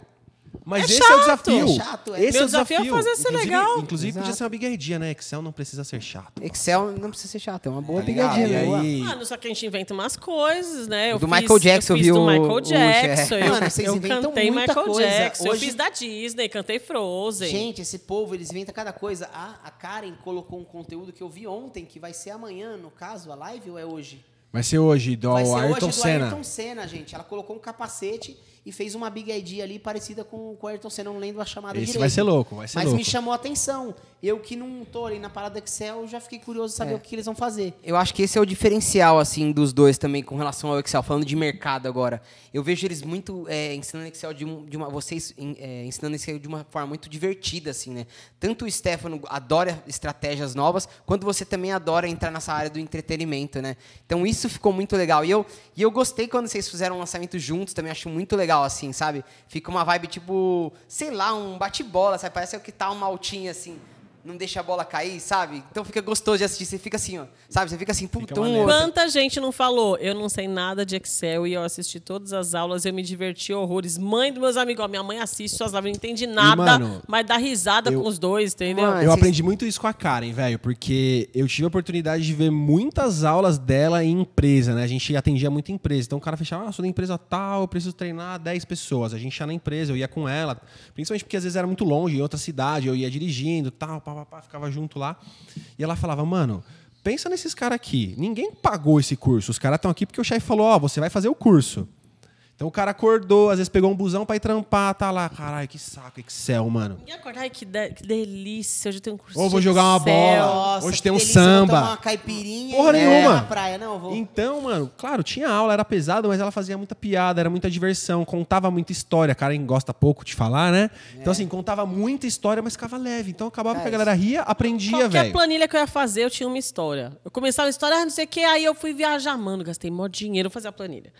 Mas É esse é chato. o desafio. É chato, é. Esse Meu é o desafio é desafio. fazer ser inclusive, legal. Inclusive, Exato. podia ser uma bigardia, né? Excel não precisa ser chato. Excel não precisa ser chato, é uma boa Tá. E né? aí- Mano, só que a gente inventa umas coisas, né? Eu Do fiz- Michael Jackson, eu fiz viu do Michael o- Jackson. eu, Mano, vocês eu inventam cantei muita Michael coisa. Jackson. Eu Hoje- fiz da Disney, cantei Frozen. Gente, esse povo, eles inventam cada coisa. A, a Karen colocou um conteúdo que eu vi ontem, que vai ser amanhã, no caso, a live ou é hoje? Vai ser hoje, do Vai ser Ayrton hoje do Senna. Ayrton Senna, gente. Ela colocou um capacete e fez uma Big ID ali parecida com, com o Ayrton Senna, não lembro a chamada Esse direito. vai ser louco, vai ser Mas louco. me chamou a atenção. Eu que não tô ali na parada Excel, já fiquei curioso de saber É. o que, que eles vão fazer. Eu acho que esse é o diferencial, assim, dos dois também com relação ao Excel. Falando de mercado agora. Eu vejo eles muito é, ensinando Excel de, um- de uma... Vocês é, ensinando Excel de uma forma muito divertida, assim, né? Tanto o Stefano adora estratégias novas, quanto você também adora entrar nessa área do entretenimento, né? Então isso ficou muito legal. E eu, e eu gostei quando vocês fizeram um lançamento juntos, também acho muito legal, assim, sabe? Fica uma vibe tipo, sei lá, um bate-bola, sabe? Parece que tá uma altinha, assim... Não deixa a bola cair, sabe? Então fica gostoso de assistir. Você fica assim, ó. Sabe? Você fica assim, puta, um maneiro. outro. Quanta gente não falou? Eu não sei nada de Excel e eu assisti todas as aulas, eu me diverti horrores. Mãe dos meus amigos, ó, minha mãe assiste suas lives, não entende nada, mano, mas dá risada eu- com os dois, entendeu? Mano, Eu aprendi muito isso com a Karen, velho, porque eu tive a oportunidade de ver muitas aulas dela em empresa, né? A gente atendia muita empresa. Então o cara fechava, ah, sou da empresa tal, eu preciso treinar 10 pessoas. A gente ia na empresa, eu ia com ela, principalmente porque às vezes era muito longe, em outra cidade, eu ia dirigindo, tal, pá, pá, pá, ficava junto lá. E ela falava, mano, pensa nesses caras aqui. Ninguém pagou esse curso. Os caras estão aqui porque o chefe falou, ó, você vai fazer o curso. Então o cara acordou, às vezes pegou um busão pra ir trampar, tá lá. Caralho, que saco, Excel, mano. E acordar, ai, que, de- que delícia, hoje tem um curso Ou vou jogar uma Excel. bola. Hoje que tem um delícia, vou samba. tomar uma caipirinha Porra e nenhuma. na praia. Não, eu vou. Então, mano, claro, tinha aula, era pesado, mas ela fazia muita piada, era muita diversão, contava muita história. A Karen gosta pouco de falar, né? Então, assim, contava muita história, mas ficava leve. Então, acabava que a galera ria, aprendia, Qualquer velho. planilha que eu ia fazer, eu tinha uma história. Eu começava a história, ah, não sei o que, aí eu fui viajar, mano, gastei mó dinheiro pra fazer a planilha.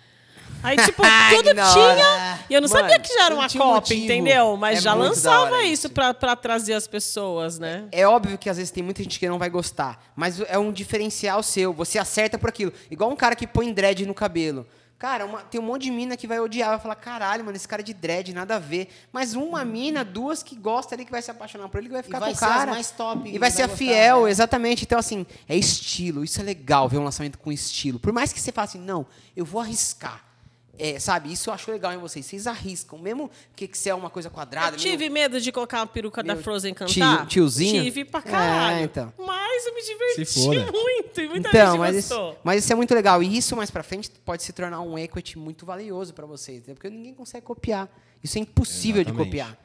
Aí, tipo, [LAUGHS] tudo tinha. E eu não Mano, sabia que já era uma cópia, entendeu? Mas É já lançava hora isso pra, pra trazer as pessoas, né? É óbvio que às vezes tem muita gente que não vai gostar, mas é um diferencial seu. Você acerta por aquilo. Igual um cara que põe dread no cabelo. Cara, uma- tem um monte de mina que vai odiar, vai falar, caralho, mano, esse cara de dread, nada a ver. Mas uma mina, duas que gosta ali, que vai se apaixonar por ele, que vai ficar vai com o ser cara. mais top, E vai vai ser a gostar, fiel, né? exatamente. Então, assim, é estilo. Isso é legal, ver um lançamento com estilo. Por mais que você fale assim, não, eu vou arriscar. É, sabe, isso eu acho legal em vocês. Vocês arriscam, mesmo que Excel é uma coisa quadrada. Eu tive meu- medo de colocar a peruca da Frozen tio- cantar. tiozinho? Tive pra É, caralho. então. Mas eu me diverti Se foda. muito. E muita Então, gente mas isso, gostou. mas isso é muito legal. E isso mais pra frente pode se tornar um equity muito valioso pra vocês, entendeu? porque ninguém consegue copiar. Isso é impossível de Exatamente. copiar.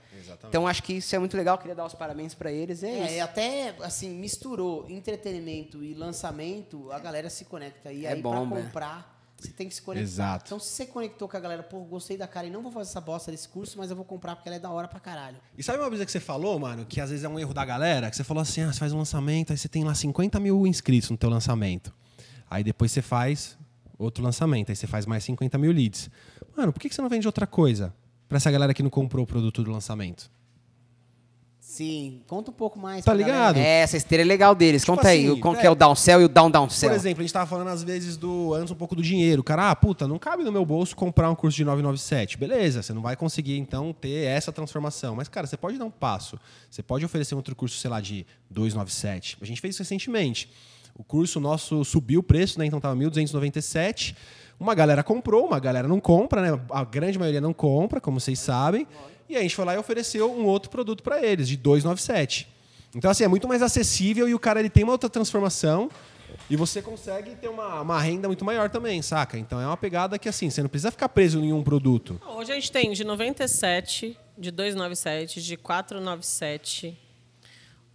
Então acho que isso é muito legal. Queria dar os parabéns pra eles. É, É, isso. e até, assim, misturou entretenimento e lançamento, a galera se conecta. E É aí, bom, pra né? Você tem que se conectar. Exato. Então, se você conectou com a galera, pô, gostei da cara e não vou fazer essa bosta desse curso, mas eu vou comprar porque ela é da hora pra caralho. E sabe uma coisa que você falou, mano, que às vezes é um erro da galera? Que você falou assim, ah, você faz um lançamento, aí você tem lá 50 mil inscritos no teu lançamento. Aí depois você faz outro lançamento, aí você faz mais 50 mil leads. Mano, por que que você não vende outra coisa pra essa galera que não comprou o produto do lançamento? Sim, conta um pouco mais. Tá ligado? galera. É, essa esteira é legal deles. Tipo Conta aí, assim, como é- que é o downsell e o down downsell. Por exemplo, a gente tava falando às vezes do antes um pouco do dinheiro. Cara, ah, puta, não cabe no meu bolso comprar um curso de 997. Beleza, você não vai conseguir então ter essa transformação. Mas, cara, você pode dar um passo. Você pode oferecer um outro curso, sei lá, de 297. A gente fez isso recentemente. O curso nosso subiu o preço, né? Então tava 1.297. Uma galera comprou, uma galera não compra, né? A grande maioria não compra, como vocês sabem. E a gente foi lá e ofereceu um outro produto para eles, de 297. Então, assim, é muito mais acessível e o cara ele tem uma outra transformação e você consegue ter uma, uma renda muito maior também, saca? Então é uma pegada que, assim, você não precisa ficar preso em um produto. Hoje a gente tem de 97, de 297, de 497,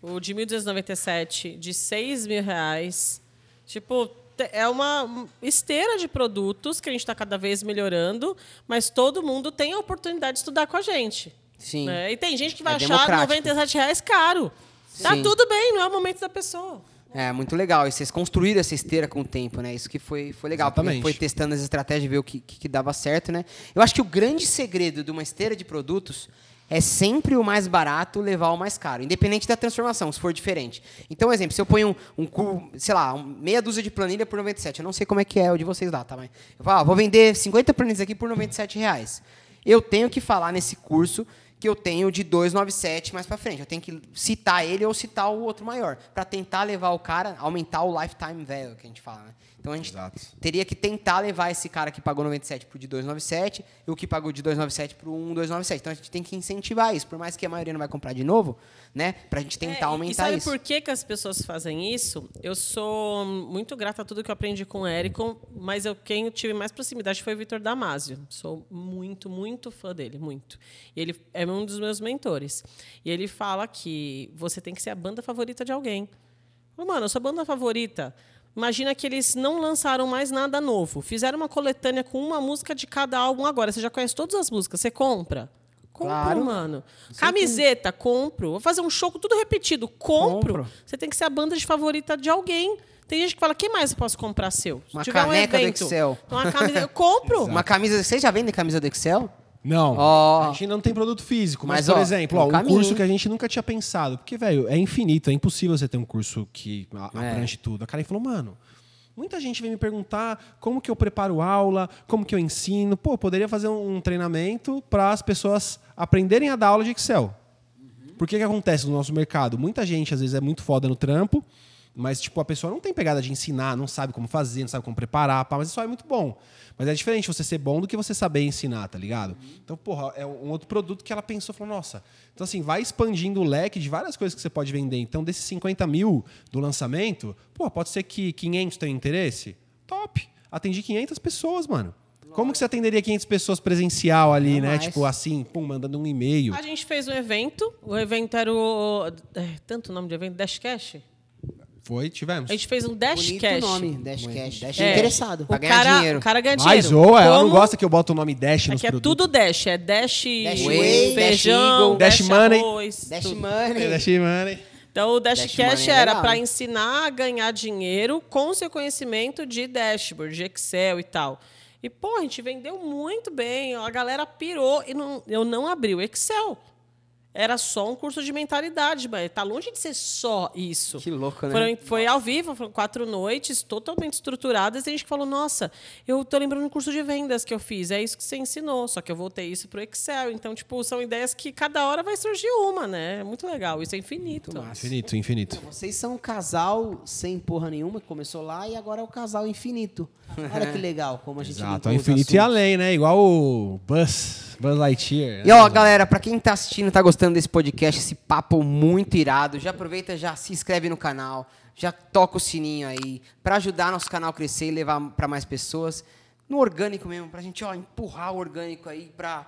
o de 1.297 de 6 mil reais. Tipo, é uma esteira de produtos que a gente está cada vez melhorando, mas todo mundo tem a oportunidade de estudar com a gente. Sim. né? E tem gente que vai É achar. 97 reais caro. Tá Sim. tudo bem, não é o momento da pessoa. É, muito legal. E vocês construíram essa esteira com o tempo, né? Isso que foi, foi legal. Exatamente. Foi testando as estratégias, ver o que, que, que dava certo, né? Eu acho que o grande segredo de uma esteira de produtos é sempre o mais barato levar o mais caro, independente da transformação, se for diferente. Então, exemplo, se eu ponho um, um sei lá, meia dúzia de planilha por 97, eu não sei como é que é o de vocês lá, tá? Mas eu falo, ah, vou vender 50 planilhas aqui por 97 reais. Eu tenho que falar nesse curso que eu tenho de 297 mais para frente. Eu tenho que citar ele ou citar o outro maior, para tentar levar o cara, aumentar o lifetime value que a gente fala, né? Então a gente Exato. teria que tentar levar esse cara que pagou 97 pro de 297 e o que pagou de 297 pro 1297. Então a gente tem que incentivar isso, por mais que a maioria não vai comprar de novo, né? Pra gente tentar É, aumentar e sabe isso. por que, que as pessoas fazem isso? Eu sou muito grata a tudo que eu aprendi com o Érico, mas eu, quem eu tive mais proximidade foi o Vitor Damasio. Sou muito, muito fã dele, muito. E ele é um dos meus mentores. E ele fala que você tem que ser a banda favorita de alguém. Falei, Mano, eu sou a banda favorita. Imagina que eles não lançaram mais nada novo. Fizeram uma coletânea com uma música de cada álbum agora. Você já conhece todas as músicas. Você compra? Compro, Claro. mano. Camiseta, compro. Vou fazer um show com tudo repetido. Compro. Compro. Você tem que ser a banda de favorita de alguém. Tem gente que fala, quem mais eu posso comprar seu? Se Uma tiver um caneca do evento, Excel. Uma camisa, eu compro. [LAUGHS] Uma camisa, vocês já vendem camisa do Excel? Não. Ó. A gente não tem produto físico. Mas, Mas, por ó, exemplo, é um ó, um caminho, curso que a gente nunca tinha pensado. Porque, velho, é infinito, é impossível você ter um curso que É. abrange tudo. A cara falou, mano. Muita gente vem me perguntar como que eu preparo aula, como que eu ensino. Pô, eu poderia fazer um treinamento para as pessoas aprenderem a dar aula de Excel. Por que que acontece no nosso mercado? Muita gente, às vezes, é muito foda no trampo, mas, tipo, a pessoa não tem pegada de ensinar, não sabe como fazer, não sabe como preparar, pá, mas isso é muito bom. Mas é diferente você ser bom do que você saber ensinar, tá ligado? Então, porra, é um outro produto que ela pensou, falou, nossa. Então, assim, vai expandindo o leque de várias coisas que você pode vender. Então, desses 50 mil do lançamento, pô, pode ser que 500 tenham interesse? Top! Atendi 500 pessoas, mano. Como que você atenderia 500 pessoas presencial ali, né? Jamais. Tipo assim, pum, mandando um e-mail. A gente fez um evento. O evento era o. É, tanto o nome de evento? Dashcash? Foi, tivemos. A gente fez um Bonito Dashcash. nome, Dashcash. Dash É. interessado. O Pra ganhar cara, dinheiro. o cara ganha Mas dinheiro. zoa, ela não gosta que eu boto o nome Dash nos Aqui é produtos. tudo Dash. É Dash, Dash Whey, feijão, Dash Dash, Money. arroz. Dash tudo. Money. É, Dash Money. Então, o Dash, Dash Cash Money é era para ensinar a ganhar dinheiro com seu conhecimento de dashboard, de Excel e tal. E, pô, a gente vendeu muito bem. A galera pirou e não, eu não abri o Excel. Era só um curso de mentalidade, mas tá longe de ser só isso. Que louco, né? Foram- foi ao vivo, foram quatro noites, totalmente estruturadas, e a gente falou, nossa, eu tô lembrando do curso de vendas que eu fiz, é isso que você ensinou, só que eu voltei isso pro Excel. Então, tipo, são ideias que cada hora vai surgir uma, né? É muito legal, isso é infinito. Infinito, infinito. Vocês são um casal sem porra nenhuma, que começou lá e agora é o casal infinito. Olha que legal como a gente Exato, os infinito e além, né? Igual o Buzz, Buzz Lightyear. E né? ó, galera, pra quem tá assistindo, tá gostando desse podcast, esse papo muito irado, já aproveita, já se inscreve no canal, já toca o sininho aí, pra ajudar nosso canal a crescer e levar pra mais pessoas. No orgânico mesmo, pra gente, ó, empurrar o orgânico aí pra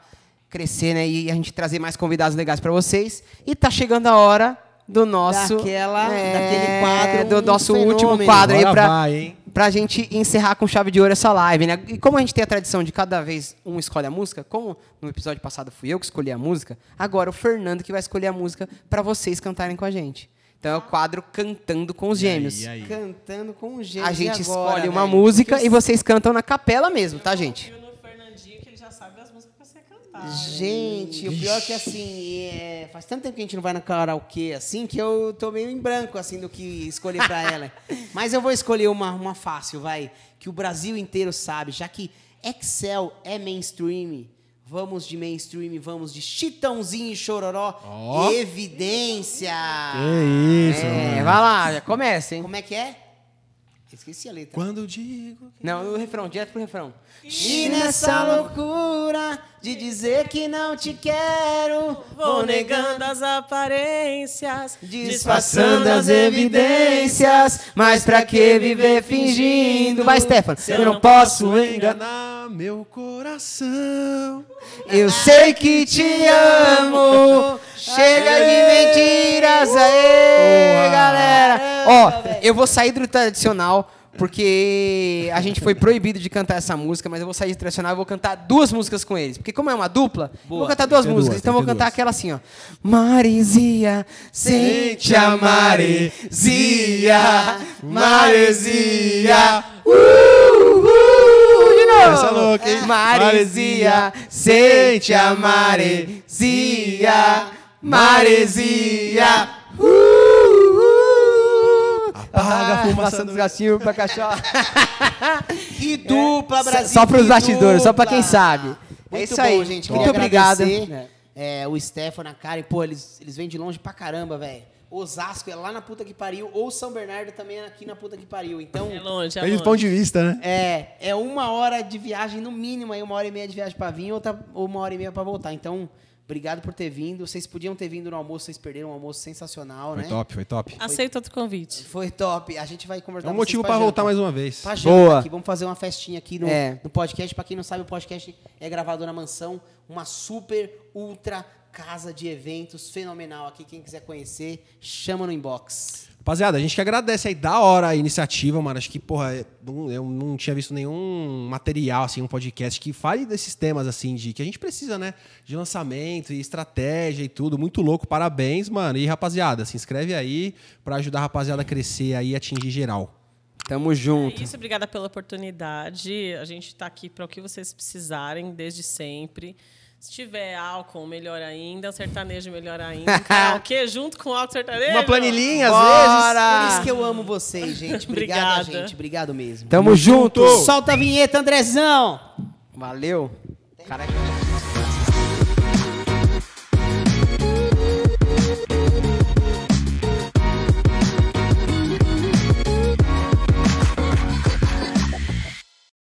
crescer, né? E a gente trazer mais convidados legais pra vocês. E tá chegando a hora do nosso. Daquela- daquele quadro, Do um nosso fenômeno. último quadro aí Agora pra vai, hein? pra gente encerrar com chave de ouro essa live, né? E como a gente tem a tradição de cada vez um escolhe a música, como no episódio passado fui eu que escolhi a música, agora o Fernando que vai escolher a música pra vocês cantarem com a gente. Então é o quadro Cantando com os Gêmeos. E aí? Cantando com o gêmeos. A gente E agora, escolhe uma velho? música Porque e vocês cantam na capela mesmo, tá, gente? Gente, o pior é que assim, é, faz tanto tempo que a gente não vai na karaokê assim que eu tô meio em branco assim do que escolher pra ela. [LAUGHS] Mas eu vou escolher uma, uma fácil, vai, que o Brasil inteiro sabe, já que Excel é mainstream. Vamos de mainstream, vamos de Chitãozinho e Chororó. Ó. Evidência! Que isso, É, mano. vai lá, já começa, hein? Como é que é? Esqueci a letra. Quando digo... Não, o refrão, direto pro refrão. E nessa loucura de dizer que não te quero, Vou negando as aparências, disfarçando as evidências, mas pra que viver fingindo? Vai, Stefano. Se Eu não posso enganar. enganar meu coração. Eu sei que te amo. Chega de mentiras aí, Boa. galera. Ó, eu vou sair do tradicional porque a gente foi proibido de cantar essa música, mas eu vou sair do tradicional e vou cantar duas músicas com eles. Porque como é uma dupla, eu vou cantar duas músicas. duas, então eu vou cantar duas. aquela assim, ó. Marizia, sente a maresia, maresia. Uh, uh, de novo. Essa é louca, hein? Maresia, sente a maresia, maresia. Uh, Apaga a fumaça Passando do- os gatinhos pra [LAUGHS] cachorro. Que dupla, Brasil! Só pros bastidores, só pra quem sabe. Muito é isso bom, aí. gente. Muito obrigado. agradecer, é, o Stefano, a Karen, pô, eles, eles vêm de longe pra caramba, velho. Osasco é lá na puta que pariu, ou São Bernardo também é aqui na puta que pariu. Então, É longe, é longe. ponto de vista, né? é, é uma hora de viagem, no mínimo, aí uma hora e meia de viagem pra vir, outra, ou uma hora e meia pra voltar. Então, obrigado por ter vindo. Vocês podiam ter vindo no almoço, vocês perderam um almoço sensacional, Foi né? top, foi top. Aceito outro convite. Foi top. A gente vai conversar É um motivo janta. voltar mais uma vez. Pra Boa. aqui. Vamos fazer uma festinha aqui no, É. no podcast. Pra quem não sabe, o podcast é gravado na mansão. Uma super, ultra casa de eventos fenomenal aqui. Quem quiser conhecer, chama no inbox. Rapaziada, a gente que agradece aí, da hora a iniciativa, mano. Acho que, porra, eu não- eu não tinha visto nenhum material, assim, um podcast que fale desses temas, assim, de que a gente precisa, né? De lançamento e estratégia e tudo. Muito louco, parabéns, mano. E, rapaziada, se inscreve aí pra ajudar a rapaziada a crescer aí e atingir geral. Tamo É junto. isso, obrigada pela oportunidade. A gente está aqui para o que vocês precisarem, desde sempre. Se tiver álcool, melhor ainda. Sertanejo, melhor ainda. [LAUGHS] Karaokê junto com álcool sertanejo. Uma planilhinha, às Bora! Por isso que eu amo vocês, gente. Obrigado, Obrigada. gente. Obrigado mesmo. Tamo junto. Solta a vinheta, Andrezão! Valeu. Caraca.